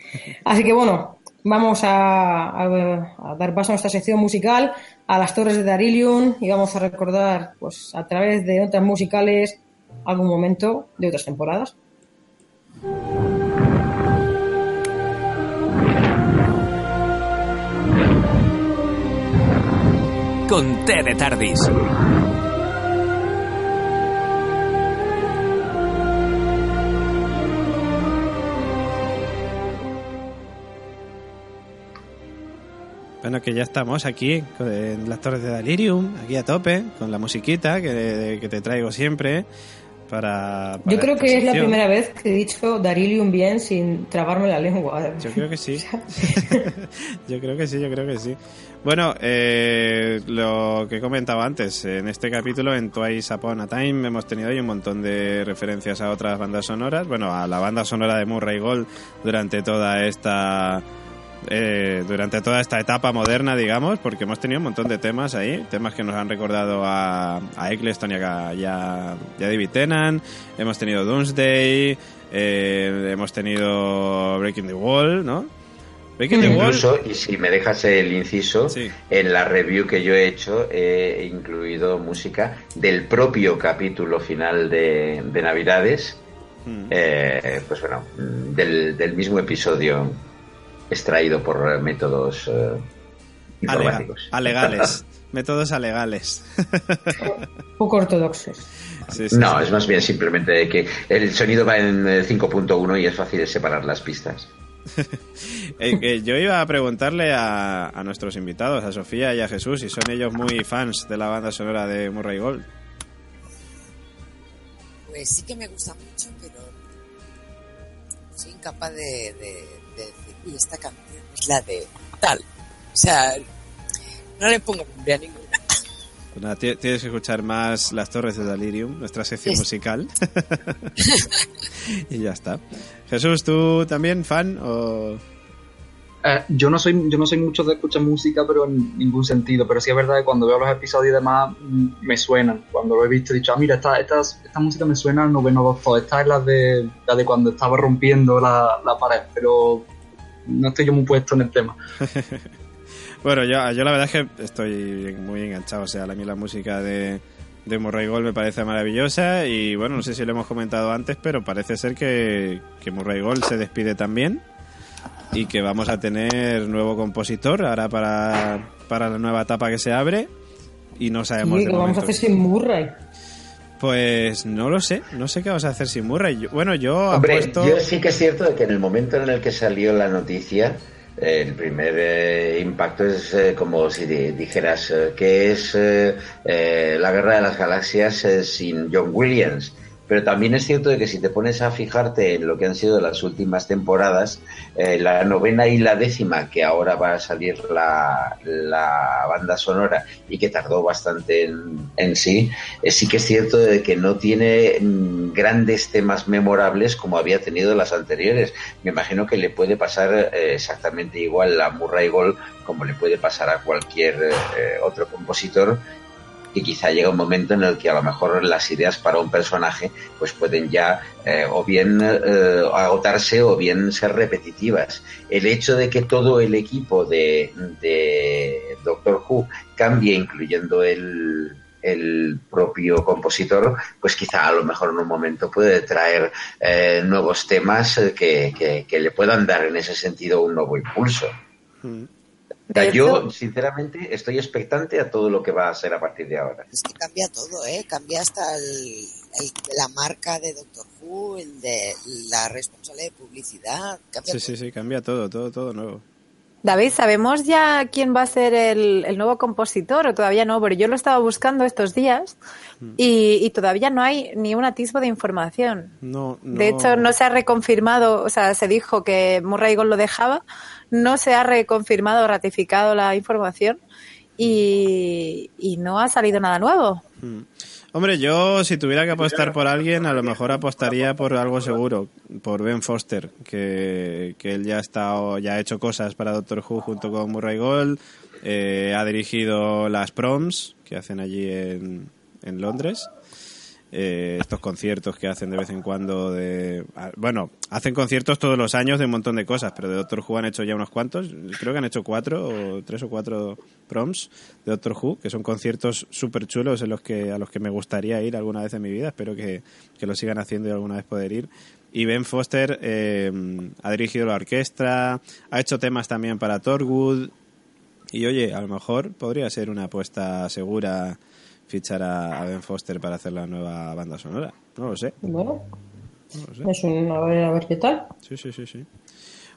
Así que bueno, vamos a, a- a dar paso a nuestra sección musical, a las torres de Darilium, y vamos a recordar, pues, a través de notas musicales, algún momento de otras temporadas. Con té de Tardis. Bueno, que ya estamos aquí en las torres de Delirium, aquí a tope, con la musiquita que, que te traigo siempre para... para Yo creo que es la primera vez que he dicho Darilium bien sin trabarme la lengua. Yo creo que sí. [laughs] [laughs] yo creo que sí, yo creo que sí. Bueno, eh, lo que he comentado antes, en este capítulo, en Twice Upon a Time, hemos tenido ahí un montón de referencias a otras bandas sonoras. Bueno, a la banda sonora de Murray Gold durante toda esta. Eh, durante toda esta etapa moderna, digamos, porque hemos tenido un montón de temas ahí, temas que nos han recordado a, a Eccleston y a, y a- y a David Tennant, hemos tenido Doomsday, eh, hemos tenido Breaking the Wall, ¿no? Breaking the Wall Incluso, y si me dejas el inciso, en la review que yo he hecho he incluido música del propio capítulo final de, de Navidades, Mm. eh, pues bueno, del, del mismo episodio extraído por métodos eh, Alega- alegales, [laughs] métodos alegales. [laughs] Poco ortodoxos. Sí, sí, no, sí. es más bien simplemente de que el sonido va en eh, 5.1 y es fácil separar las pistas. [laughs] Eh, yo iba a preguntarle a, a nuestros invitados, a Sofía y a Jesús, si son ellos muy fans de la banda sonora de Murray Gold. Pues sí que me gusta mucho, pero soy incapaz de, de- uy, esta canción es la de tal. O sea, no le pongo nombre a ninguna. Pues nada, ti- tienes que escuchar más Las Torres de Delirium, nuestra sección Sí. musical. [laughs] y ya está. Jesús, ¿tú también fan o...? Eh, yo no soy yo no soy mucho de escuchar música, pero en ningún sentido. Pero sí es verdad que cuando veo los episodios y demás, mm, me suenan. Cuando lo he visto he dicho, ah, mira, esta, esta, esta música me suena al noveno doctor. Esta es la de, la de cuando estaba rompiendo la, la pared. Pero no estoy yo muy puesto en el tema. [laughs] Bueno, yo, yo la verdad es que estoy muy enganchado. O sea, a mí la música de, de Murray Gold me parece maravillosa. Y bueno, no sé si lo hemos comentado antes, pero parece ser que, que Murray Gold se despide también. Y que vamos a tener nuevo compositor ahora para, para la nueva etapa que se abre. Y no sabemos Sí, de que vamos a hacer sin Murray. Pues no lo sé, no sé qué vamos a hacer sin Murray. Yo- bueno, yo Hombre, apuesto. yo sí que es cierto de que en el momento en el que salió la noticia, eh, el primer eh, impacto es eh, como si di- dijeras eh, que es eh, eh, la guerra de las galaxias eh, sin John Williams. Pero también es cierto de que si te pones a fijarte en lo que han sido las últimas temporadas, eh, la novena y la décima, que ahora va a salir la, banda sonora y que tardó bastante en, sí, eh, sí que es cierto de que no tiene mm, grandes temas memorables como había tenido las anteriores. Me imagino que le puede pasar eh, exactamente igual a Murray Gold como le puede pasar a cualquier otro compositor que quizá llega un momento en el que a lo mejor las ideas para un personaje pues pueden ya eh, o bien eh, agotarse o bien ser repetitivas. El hecho de que todo el equipo de, Doctor Who cambie, incluyendo el, el propio compositor, pues quizá a lo mejor en un momento puede traer eh, nuevos temas que, que- que le puedan dar en ese sentido un nuevo impulso. Mm. O sea, yo, sinceramente, estoy expectante a todo lo que va a ser a partir de ahora. Es que cambia todo, ¿eh? Cambia hasta el, el- la marca de Doctor Who, el de la responsable de publicidad. Cambia Sí, sí, sí, cambia todo, todo, todo nuevo. David, ¿sabemos ya quién va a ser el, el nuevo compositor o todavía no? Pero yo lo estaba buscando estos días y, y todavía no hay ni un atisbo de información. No, no. De hecho, no se ha reconfirmado, o sea, se dijo que Murray Gold lo dejaba, no se ha reconfirmado ratificado la información y, y no ha salido nada nuevo. Mm. Hombre, yo si tuviera que apostar por alguien, a lo mejor apostaría por algo seguro, por Ben Foster, que, que él ya ha estado, ya ha hecho cosas para Doctor Who junto con Murray Gold, eh, ha dirigido las proms que hacen allí en, en Londres. Eh, estos conciertos que hacen de vez en cuando de ah, bueno hacen conciertos todos los años de un montón de cosas pero de Doctor Who han hecho ya unos cuantos. Creo que han hecho cuatro o tres o cuatro proms de Doctor Who que son conciertos súper chulos en los que a los que me gustaría ir alguna vez en mi vida. Espero que, que lo sigan haciendo y alguna vez poder ir. Y Ben Foster eh, ha dirigido la orquesta ha hecho temas también para Torwood y oye, a lo mejor podría ser una apuesta segura fichar a, Ben Foster para hacer la nueva banda sonora. No lo sé. Bueno, No lo sé. es un, a, ver, qué tal. Sí, sí, sí, sí.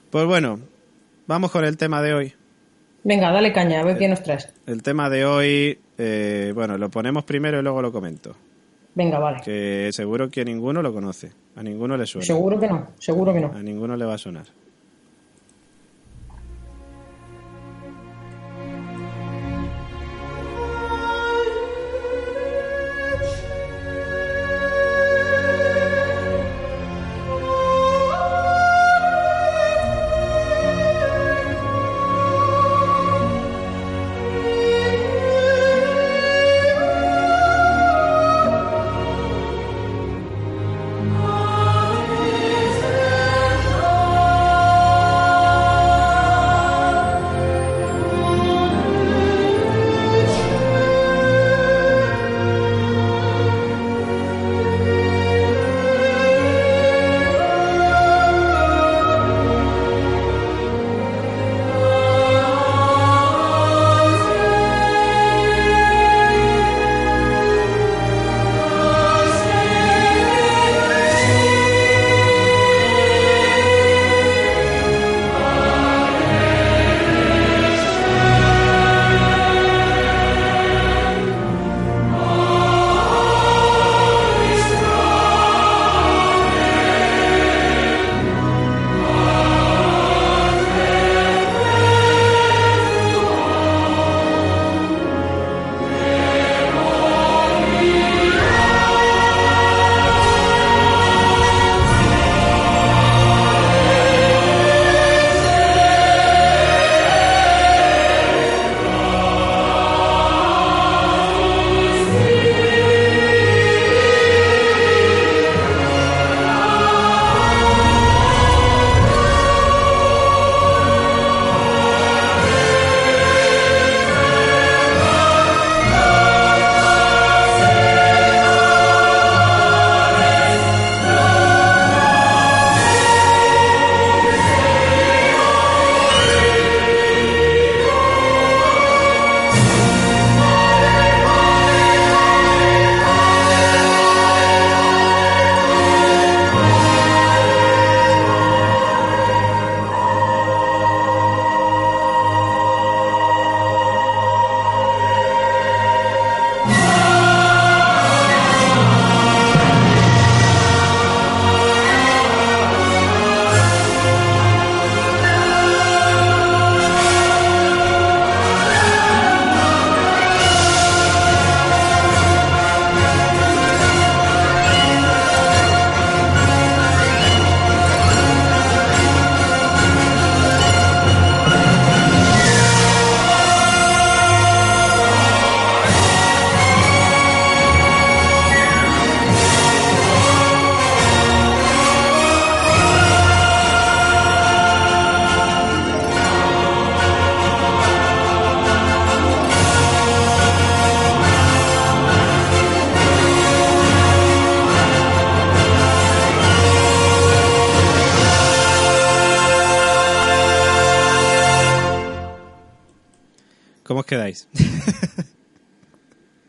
Pues bueno, vamos con el tema de hoy. Venga, dale caña, a ver qué nos traes. El tema de hoy, eh, bueno, lo ponemos primero y luego lo comento. Venga, vale. Que seguro que ninguno lo conoce. A ninguno le suena. Seguro que no, seguro que no. A ninguno le va a sonar.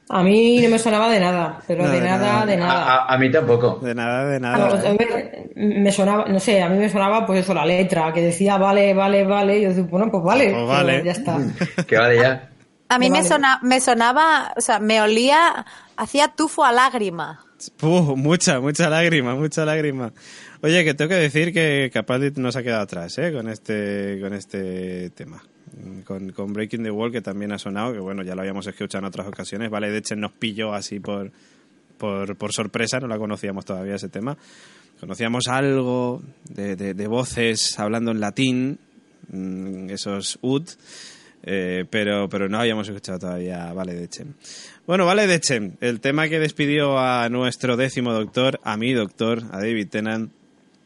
A mí no me sonaba de nada, pero No, de de nada, nada. de nada. A, a mí tampoco. De nada, de nada. a ver, me sonaba, no sé, a mí me sonaba pues eso, la letra, que decía vale, vale, vale, y yo decía, bueno, pues vale, Pues vale. ya está. [laughs] Que vale ya. A mí me, Vale. sona- me sonaba, o sea, me olía, hacía tufo a lágrima. Puh, mucha, mucha lágrima, mucha lágrima. Oye, que tengo que decir que Capaldi no se ha quedado atrás, ¿eh? Con este, con este tema. Con, Breaking the Wall, que también ha sonado, que bueno, ya lo habíamos escuchado en otras ocasiones. Vale, de hecho nos pilló así por, por, por sorpresa, no la conocíamos todavía ese tema. Conocíamos algo de voces hablando en latín, mm, esos ud, eh, pero, pero no habíamos escuchado todavía Vale de Chem. Bueno, Vale de Chem, el tema que despidió a nuestro décimo doctor, a mi doctor, a David Tennant,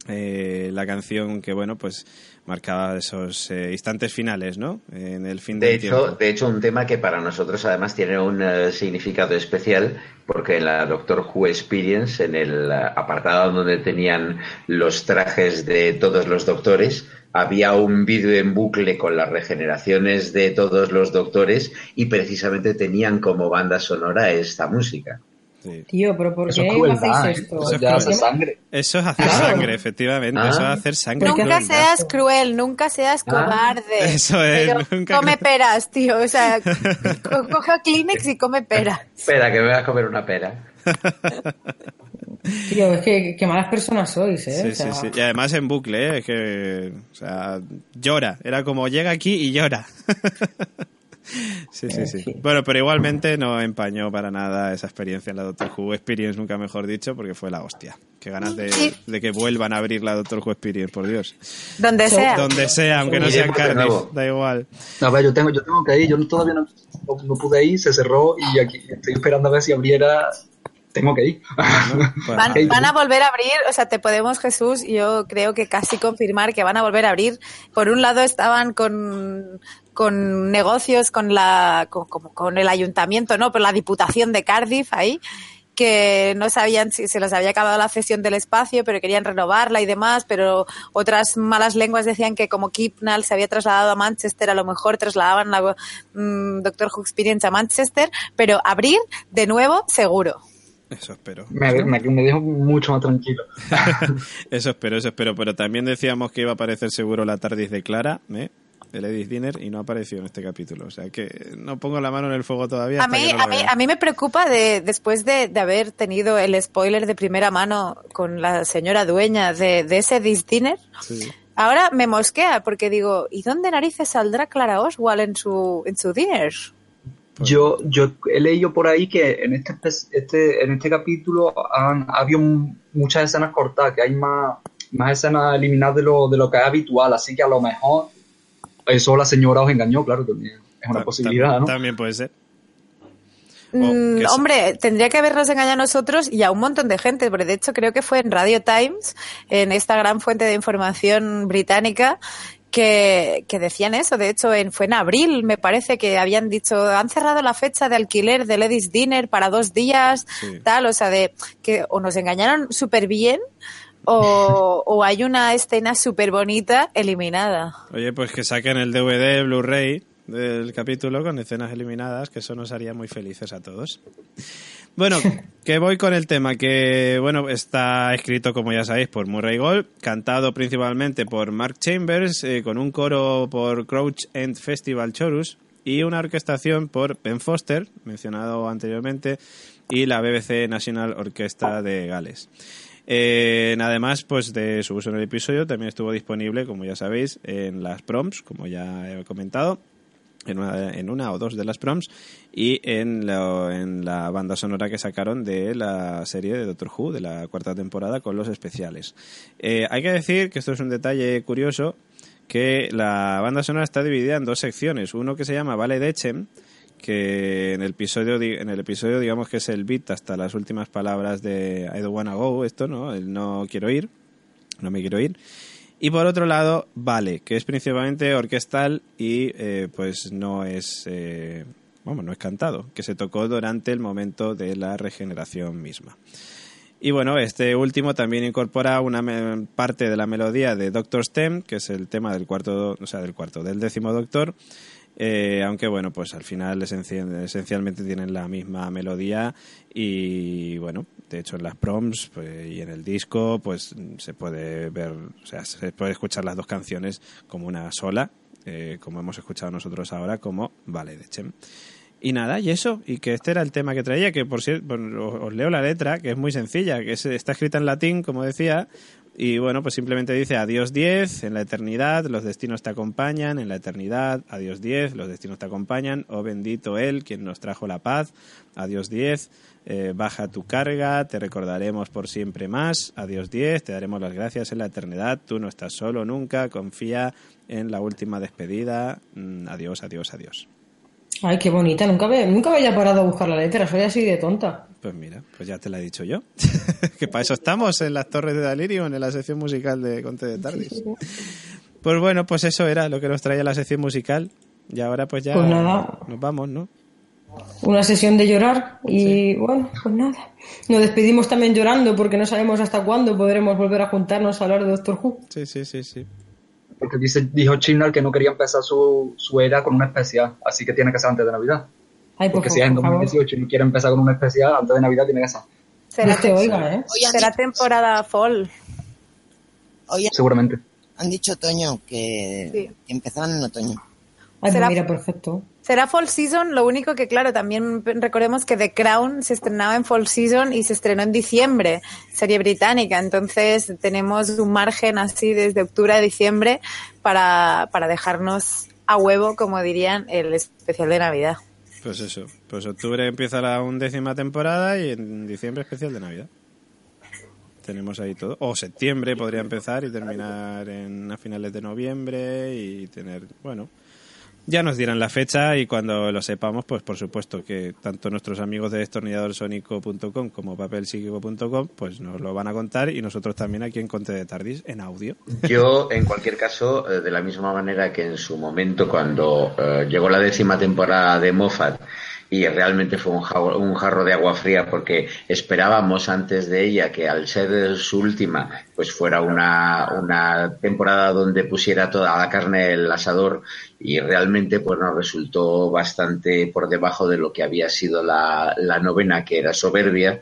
eh, la canción que, bueno, pues marcaba esos eh, instantes finales, ¿no? En el fin De del hecho, tiempo. de hecho, un tema que para nosotros además tiene un eh, significado especial, porque en la Doctor Who Experience, en el apartado donde tenían los trajes de todos los doctores, había un vídeo en bucle con las regeneraciones de todos los doctores y precisamente tenían como banda sonora esta música. Sí. Tío, pero ¿por Eso qué es crueldad, hacéis ¿eh? esto? Eso es ya hace sangre. Eso es hacer Claro. sangre, efectivamente. Ah. Eso es hacer sangre. Nunca crueldad. seas cruel, nunca seas cobarde. [laughs] Eso es, Pero nunca come cru- peras, tío. O sea, [laughs] co- coge Kleenex y come peras. Espera, que me voy a comer una pera. [laughs] Tío, es que qué malas personas sois, ¿eh? Sí, O sea, sí, sí. Y además en bucle, ¿eh? Es que, o sea, llora. Era como llega aquí y llora. Sí, sí, sí. Bueno, pero igualmente no empañó para nada esa experiencia en la Doctor Who Experience, nunca mejor dicho, porque fue la hostia. Qué ganas de, que vuelvan a abrir la Doctor Who Experience, por Dios. Donde sea. Donde sea, aunque no sea en Cardiff, da igual. No, a ver, yo tengo, yo tengo que ir, yo todavía no, no- no pude ir, se cerró y aquí estoy esperando a ver si abriera. Tengo que ir. Pues [laughs] Van, a volver a abrir, o sea, te podemos, Jesús, yo creo que casi confirmar que van a volver a abrir. Por un lado estaban con, con negocios con la, con, el ayuntamiento, ¿no? Por la Diputación de Cardiff ahí, que no sabían si se les había acabado la cesión del espacio, pero querían renovarla y demás, pero otras malas lenguas decían que como Kipnall se había trasladado a Manchester, a lo mejor trasladaban la mm, Doctor Who Experience a Manchester, pero abrir de nuevo seguro. Eso espero. Me, me, me dejo mucho más tranquilo. [laughs] Eso espero, eso espero. Pero también decíamos que iba a aparecer seguro la TARDIS de Clara, ¿eh? Edith Dinner, y no apareció en este capítulo. O sea que no pongo la mano en el fuego todavía. A mí, no a, mí, a mí me preocupa de después de, de haber tenido el spoiler de primera mano con la señora dueña de, de ese This Dinner. Sí. Ahora me mosquea porque digo, ¿y dónde narices saldrá Clara Oswald en su, en su dinner? Yo, yo he leído por ahí que en este, este, en este capítulo han, ha habido muchas escenas cortadas, que hay más, más escenas eliminadas de lo, de lo que es habitual, así que a lo mejor eso la señora os engañó, claro, también es una Ta- posibilidad, tam- ¿no? También puede ser. Mm, sí. hombre, tendría que habernos engañado a nosotros y a un montón de gente, porque de hecho creo que fue en Radio Times, en esta gran fuente de información británica, que, que decían eso. De hecho, en, fue en abril, me parece que habían dicho, han cerrado la fecha de alquiler de Ladies Dinner para dos días, Sí. tal, o sea, de que o nos engañaron súper bien o, [laughs] o hay una escena súper bonita eliminada. Oye, pues que saquen el DVD Blu-ray del capítulo con escenas eliminadas, que eso nos haría muy felices a todos. Bueno, [laughs] que voy con el tema, que bueno, está escrito, como ya sabéis, por Murray Gold, cantado principalmente por Mark Chambers, eh, con un coro por Crouch End Festival Chorus y una orquestación por Ben Foster, mencionado anteriormente, y la BBC National Orchestra de Gales. Eh, además, pues de su uso en el episodio, también estuvo disponible, como ya sabéis, en las proms, como ya he comentado, en una, en una o dos de las proms, y en la, en la banda sonora que sacaron de la serie de Doctor Who, de la cuarta temporada, con los especiales. Eh, hay que decir que esto es un detalle curioso, que la banda sonora está dividida en dos secciones. Uno que se llama Vale de que en el episodio di- en el episodio digamos que es el beat hasta las últimas palabras de I don't wanna go, esto, ¿no? El no quiero ir, no me quiero ir. Y por otro lado, Vale, que es principalmente orquestal y eh, pues no es, eh, vamos, no es cantado, que se tocó durante el momento de la regeneración misma. Y bueno, este último también incorpora una parte de la melodía de Doctor Stem, que es el tema del cuarto, o sea, del cuarto, del décimo Doctor, Eh, aunque bueno, pues al final esencia- esencialmente tienen la misma melodía y bueno, de hecho en las proms pues, y en el disco pues se puede ver, o sea, se puede escuchar las dos canciones como una sola, eh, como hemos escuchado nosotros ahora como Vale de Chem. Y nada, y eso, y que este era el tema que traía, que por cierto, os leo la letra, que es muy sencilla, que es- está escrita en latín, como decía, y bueno, pues simplemente dice adiós 10, en la eternidad los destinos te acompañan, en la eternidad, adiós 10, los destinos te acompañan, oh bendito Él, quien nos trajo la paz, adiós 10, eh, baja tu carga, te recordaremos por siempre más, adiós 10, te daremos las gracias en la eternidad, tú no estás solo nunca, confía en la última despedida, Mm, adiós, adiós, adiós. Ay, qué bonita. Nunca me, nunca había parado a buscar la letra. Soy así de tonta. Pues mira, pues ya te la he dicho yo. [laughs] que para eso estamos en las Torres de Dalirium, en la sección musical de Conte de Tardis. Pues bueno, pues eso era lo que nos traía la sección musical. Y ahora pues ya Pues nada. nos vamos, ¿no? Una sesión de llorar y bueno, pues nada. Nos despedimos también llorando porque no sabemos hasta cuándo podremos volver a juntarnos a hablar de Doctor Who. Sí, sí, sí, sí. Porque dice, dijo Chibnall que no quería empezar su, su era con un especial, así que tiene que ser antes de Navidad. Ay, por Porque si es en favor, por favor. 2018 y no quiere empezar con un especial, antes de Navidad tiene que ser. Será, te oiga, ¿eh? será temporada fall. Oye, Seguramente. han dicho otoño, que, Sí. que empezaban en otoño. Ay, pues Será- mira, perfecto. Será fall season, lo único que claro, también recordemos que The Crown se estrenaba en fall season y se estrenó en diciembre, serie británica, entonces tenemos un margen así desde octubre a diciembre para, para dejarnos a huevo, como dirían, el especial de Navidad. Pues eso. Pues octubre empieza la undécima temporada y en diciembre especial de Navidad. Tenemos ahí todo. O septiembre podría empezar y terminar en a finales de noviembre y tener, bueno, ya nos dirán la fecha y cuando lo sepamos, pues por supuesto que tanto nuestros amigos de destornilladorsónico.com como papelpsíquico.com pues nos lo van a contar y nosotros también aquí en Conte de Tardis en audio. Yo, en cualquier caso, eh, de la misma manera que en su momento, cuando eh, llegó la décima temporada de Moffat y realmente fue un, jarro- un jarro de agua fría porque esperábamos antes de ella que al ser su última, pues fuera una, una temporada donde pusiera toda la carne en el asador y realmente pues nos resultó bastante por debajo de lo que había sido la, la novena, que era soberbia.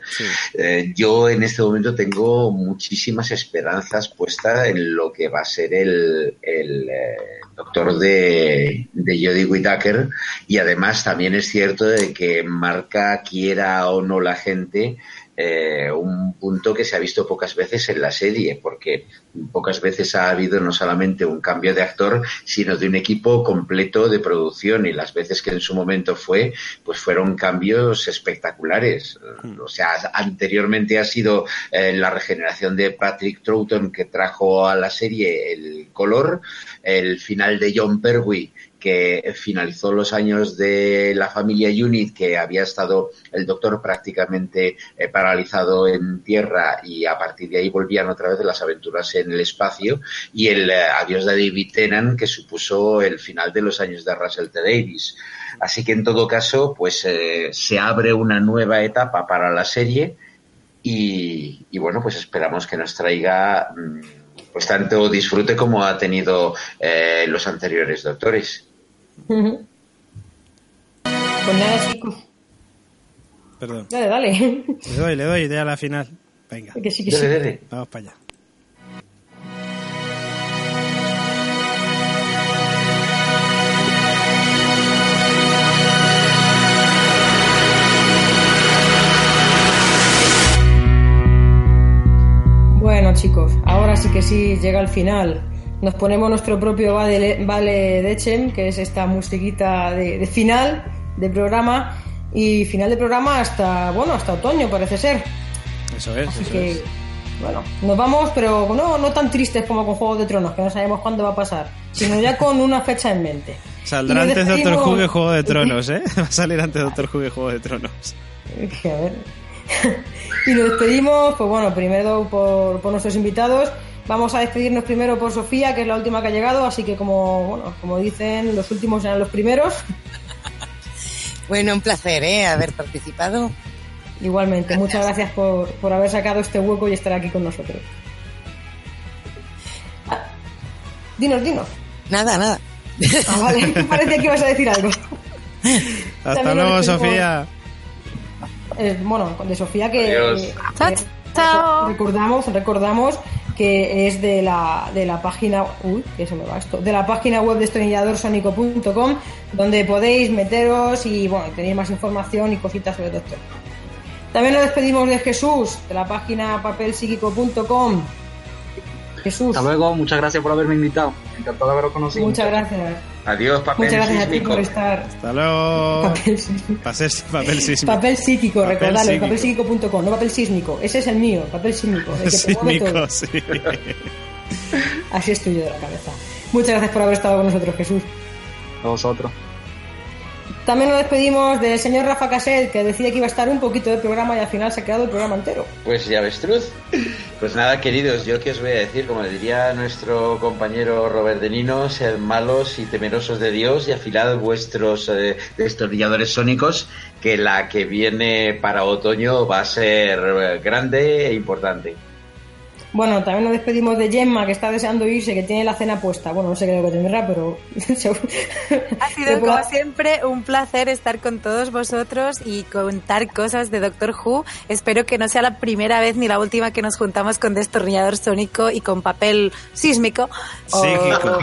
Eh, yo en este momento tengo muchísimas esperanzas puestas en lo que va a ser el, el eh, doctor de, de Jodie Whittaker y además también es cierto de que marca quiera o no la gente eh, un punto que se ha visto pocas veces en la serie, porque pocas veces ha habido no solamente un cambio de actor, sino de un equipo completo de producción y las veces que en su momento fue, pues fueron cambios espectaculares. O sea, anteriormente ha sido eh, la regeneración de Patrick Troughton que trajo a la serie el color, el final de John Pertwee que finalizó los años de la familia Unit, que había estado el doctor prácticamente eh, paralizado en tierra y a partir de ahí volvían otra vez las aventuras en el espacio, y el eh, adiós de David Tennant, que supuso el final de los años de Russell T. Davis. Así que en todo caso, pues eh, se abre una nueva etapa para la serie y, bueno, pues esperamos que nos traiga mm, pues tanto disfrute como ha tenido los anteriores doctores. [laughs] Pues nada, chicos. Perdón. Dale, dale. Le doy, le doy ya a la final. Venga. Que sí, que Dele, sí. Vamos para allá. Bueno, chicos, ahora sí que sí, llega el final. Nos ponemos nuestro propio Vale, vale de Chem, que es esta musiquita de, de final de programa. Y final de programa hasta, bueno, hasta otoño parece ser. Eso es, Así eso que, es. bueno, nos vamos, pero no, no tan tristes como con Juegos de Tronos, que no sabemos cuándo va a pasar, sino ya con una fecha en mente. Saldrá antes Doctor Who que Juego de Tronos, ¿eh? [laughs] Va a salir antes Doctor Who que Juego de Tronos. A ver. [laughs] y nos despedimos, pues bueno, primero por, por nuestros invitados. Vamos a despedirnos primero por Sofía, que es la última que ha llegado, así que como, bueno, como dicen, los últimos serán los primeros. [laughs] Bueno, un placer, ¿eh? Haber participado. Igualmente, muchas gracias por, por haber sacado este hueco y estar aquí con nosotros. Ah, dinos, dinos. Nada, nada. Ah, vale, [laughs] parecía que ibas a decir algo. Hasta También luego, Sofía. Eh, bueno, de Sofía que Adiós. eh, Chao, eh, chao. recordamos, recordamos que es de la, de la página, uy, que se me va esto, de la página web de destornilladorsónico.com donde podéis meteros y bueno, tenéis más información y cositas sobre Doctor. También nos despedimos de Jesús, de la página papelpsíquico.com. Jesús, Hasta luego, muchas gracias por haberme invitado. Encantado de haberos conocido. muchas gracias. Adiós, papel Muchas gracias a ti sísmico. por estar. Hasta luego. Papel sísmico. Papel, papel [laughs] sísmico. Papel psíquico, Papel recordadlo, papelsíquico.com, no papel sísmico. Ese es el mío, papel sísmico. El que te mueve todo. Sísmico, sí. Así estoy yo de la cabeza. Muchas gracias por haber estado con nosotros, Jesús. A vosotros. También nos despedimos del señor Rafa Caset, que decía que iba a estar un poquito del programa y al final se ha quedado el programa entero. Pues ya avestruz. Pues nada, queridos, yo qué os voy a decir, como diría nuestro compañero Robert De Nino, sed malos y temerosos de Dios y afilad vuestros eh, destornilladores sónicos, que la que viene para otoño va a ser eh, grande e importante. Bueno, también nos despedimos de Gemma, que está deseando irse, que tiene la cena puesta. Bueno, no sé qué es lo que tendrá, pero... [laughs] Ha sido, como siempre, un placer estar con todos vosotros y contar cosas de Doctor Who. Espero que no sea la primera vez ni la última que nos juntamos con destornillador sónico y con papel sísmico. o- Psíquico.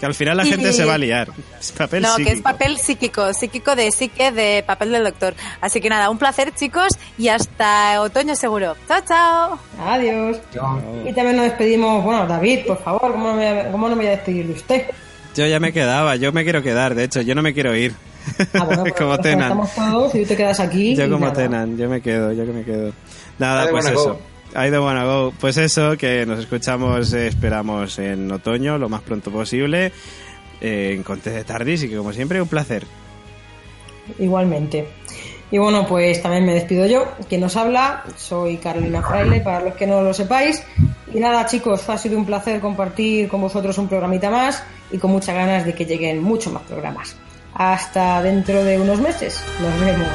Que al final la gente Y- se va a liar. Es papel no, que es psíquico. papel psíquico, psíquico de psique de papel del doctor. Así que nada, un placer chicos y hasta otoño seguro. Chao, chao. Adiós. Y también nos despedimos, bueno, David, por favor, ¿cómo no me voy a, cómo no me voy a despedir de usted? Yo ya me quedaba, yo me quiero quedar, de hecho, yo no me quiero ir. Ah, bueno, [laughs] pues como Tenan. conectamos todos y tú te quedas aquí. Yo como nada. Tenan, yo me quedo, yo que me quedo. Nada, I don't pues eso. go. I don't wanna go. Pues eso, que nos escuchamos, eh, esperamos en otoño, lo más pronto posible, eh, en Contes de Tardis, y que como siempre, un placer. Igualmente. Y bueno, pues también me despido yo. Quien nos habla, soy Carolina Fraile, para los que no lo sepáis. Y nada, chicos, ha sido un placer compartir con vosotros un programita más y con muchas ganas de que lleguen muchos más programas. Hasta dentro de unos meses. Nos vemos.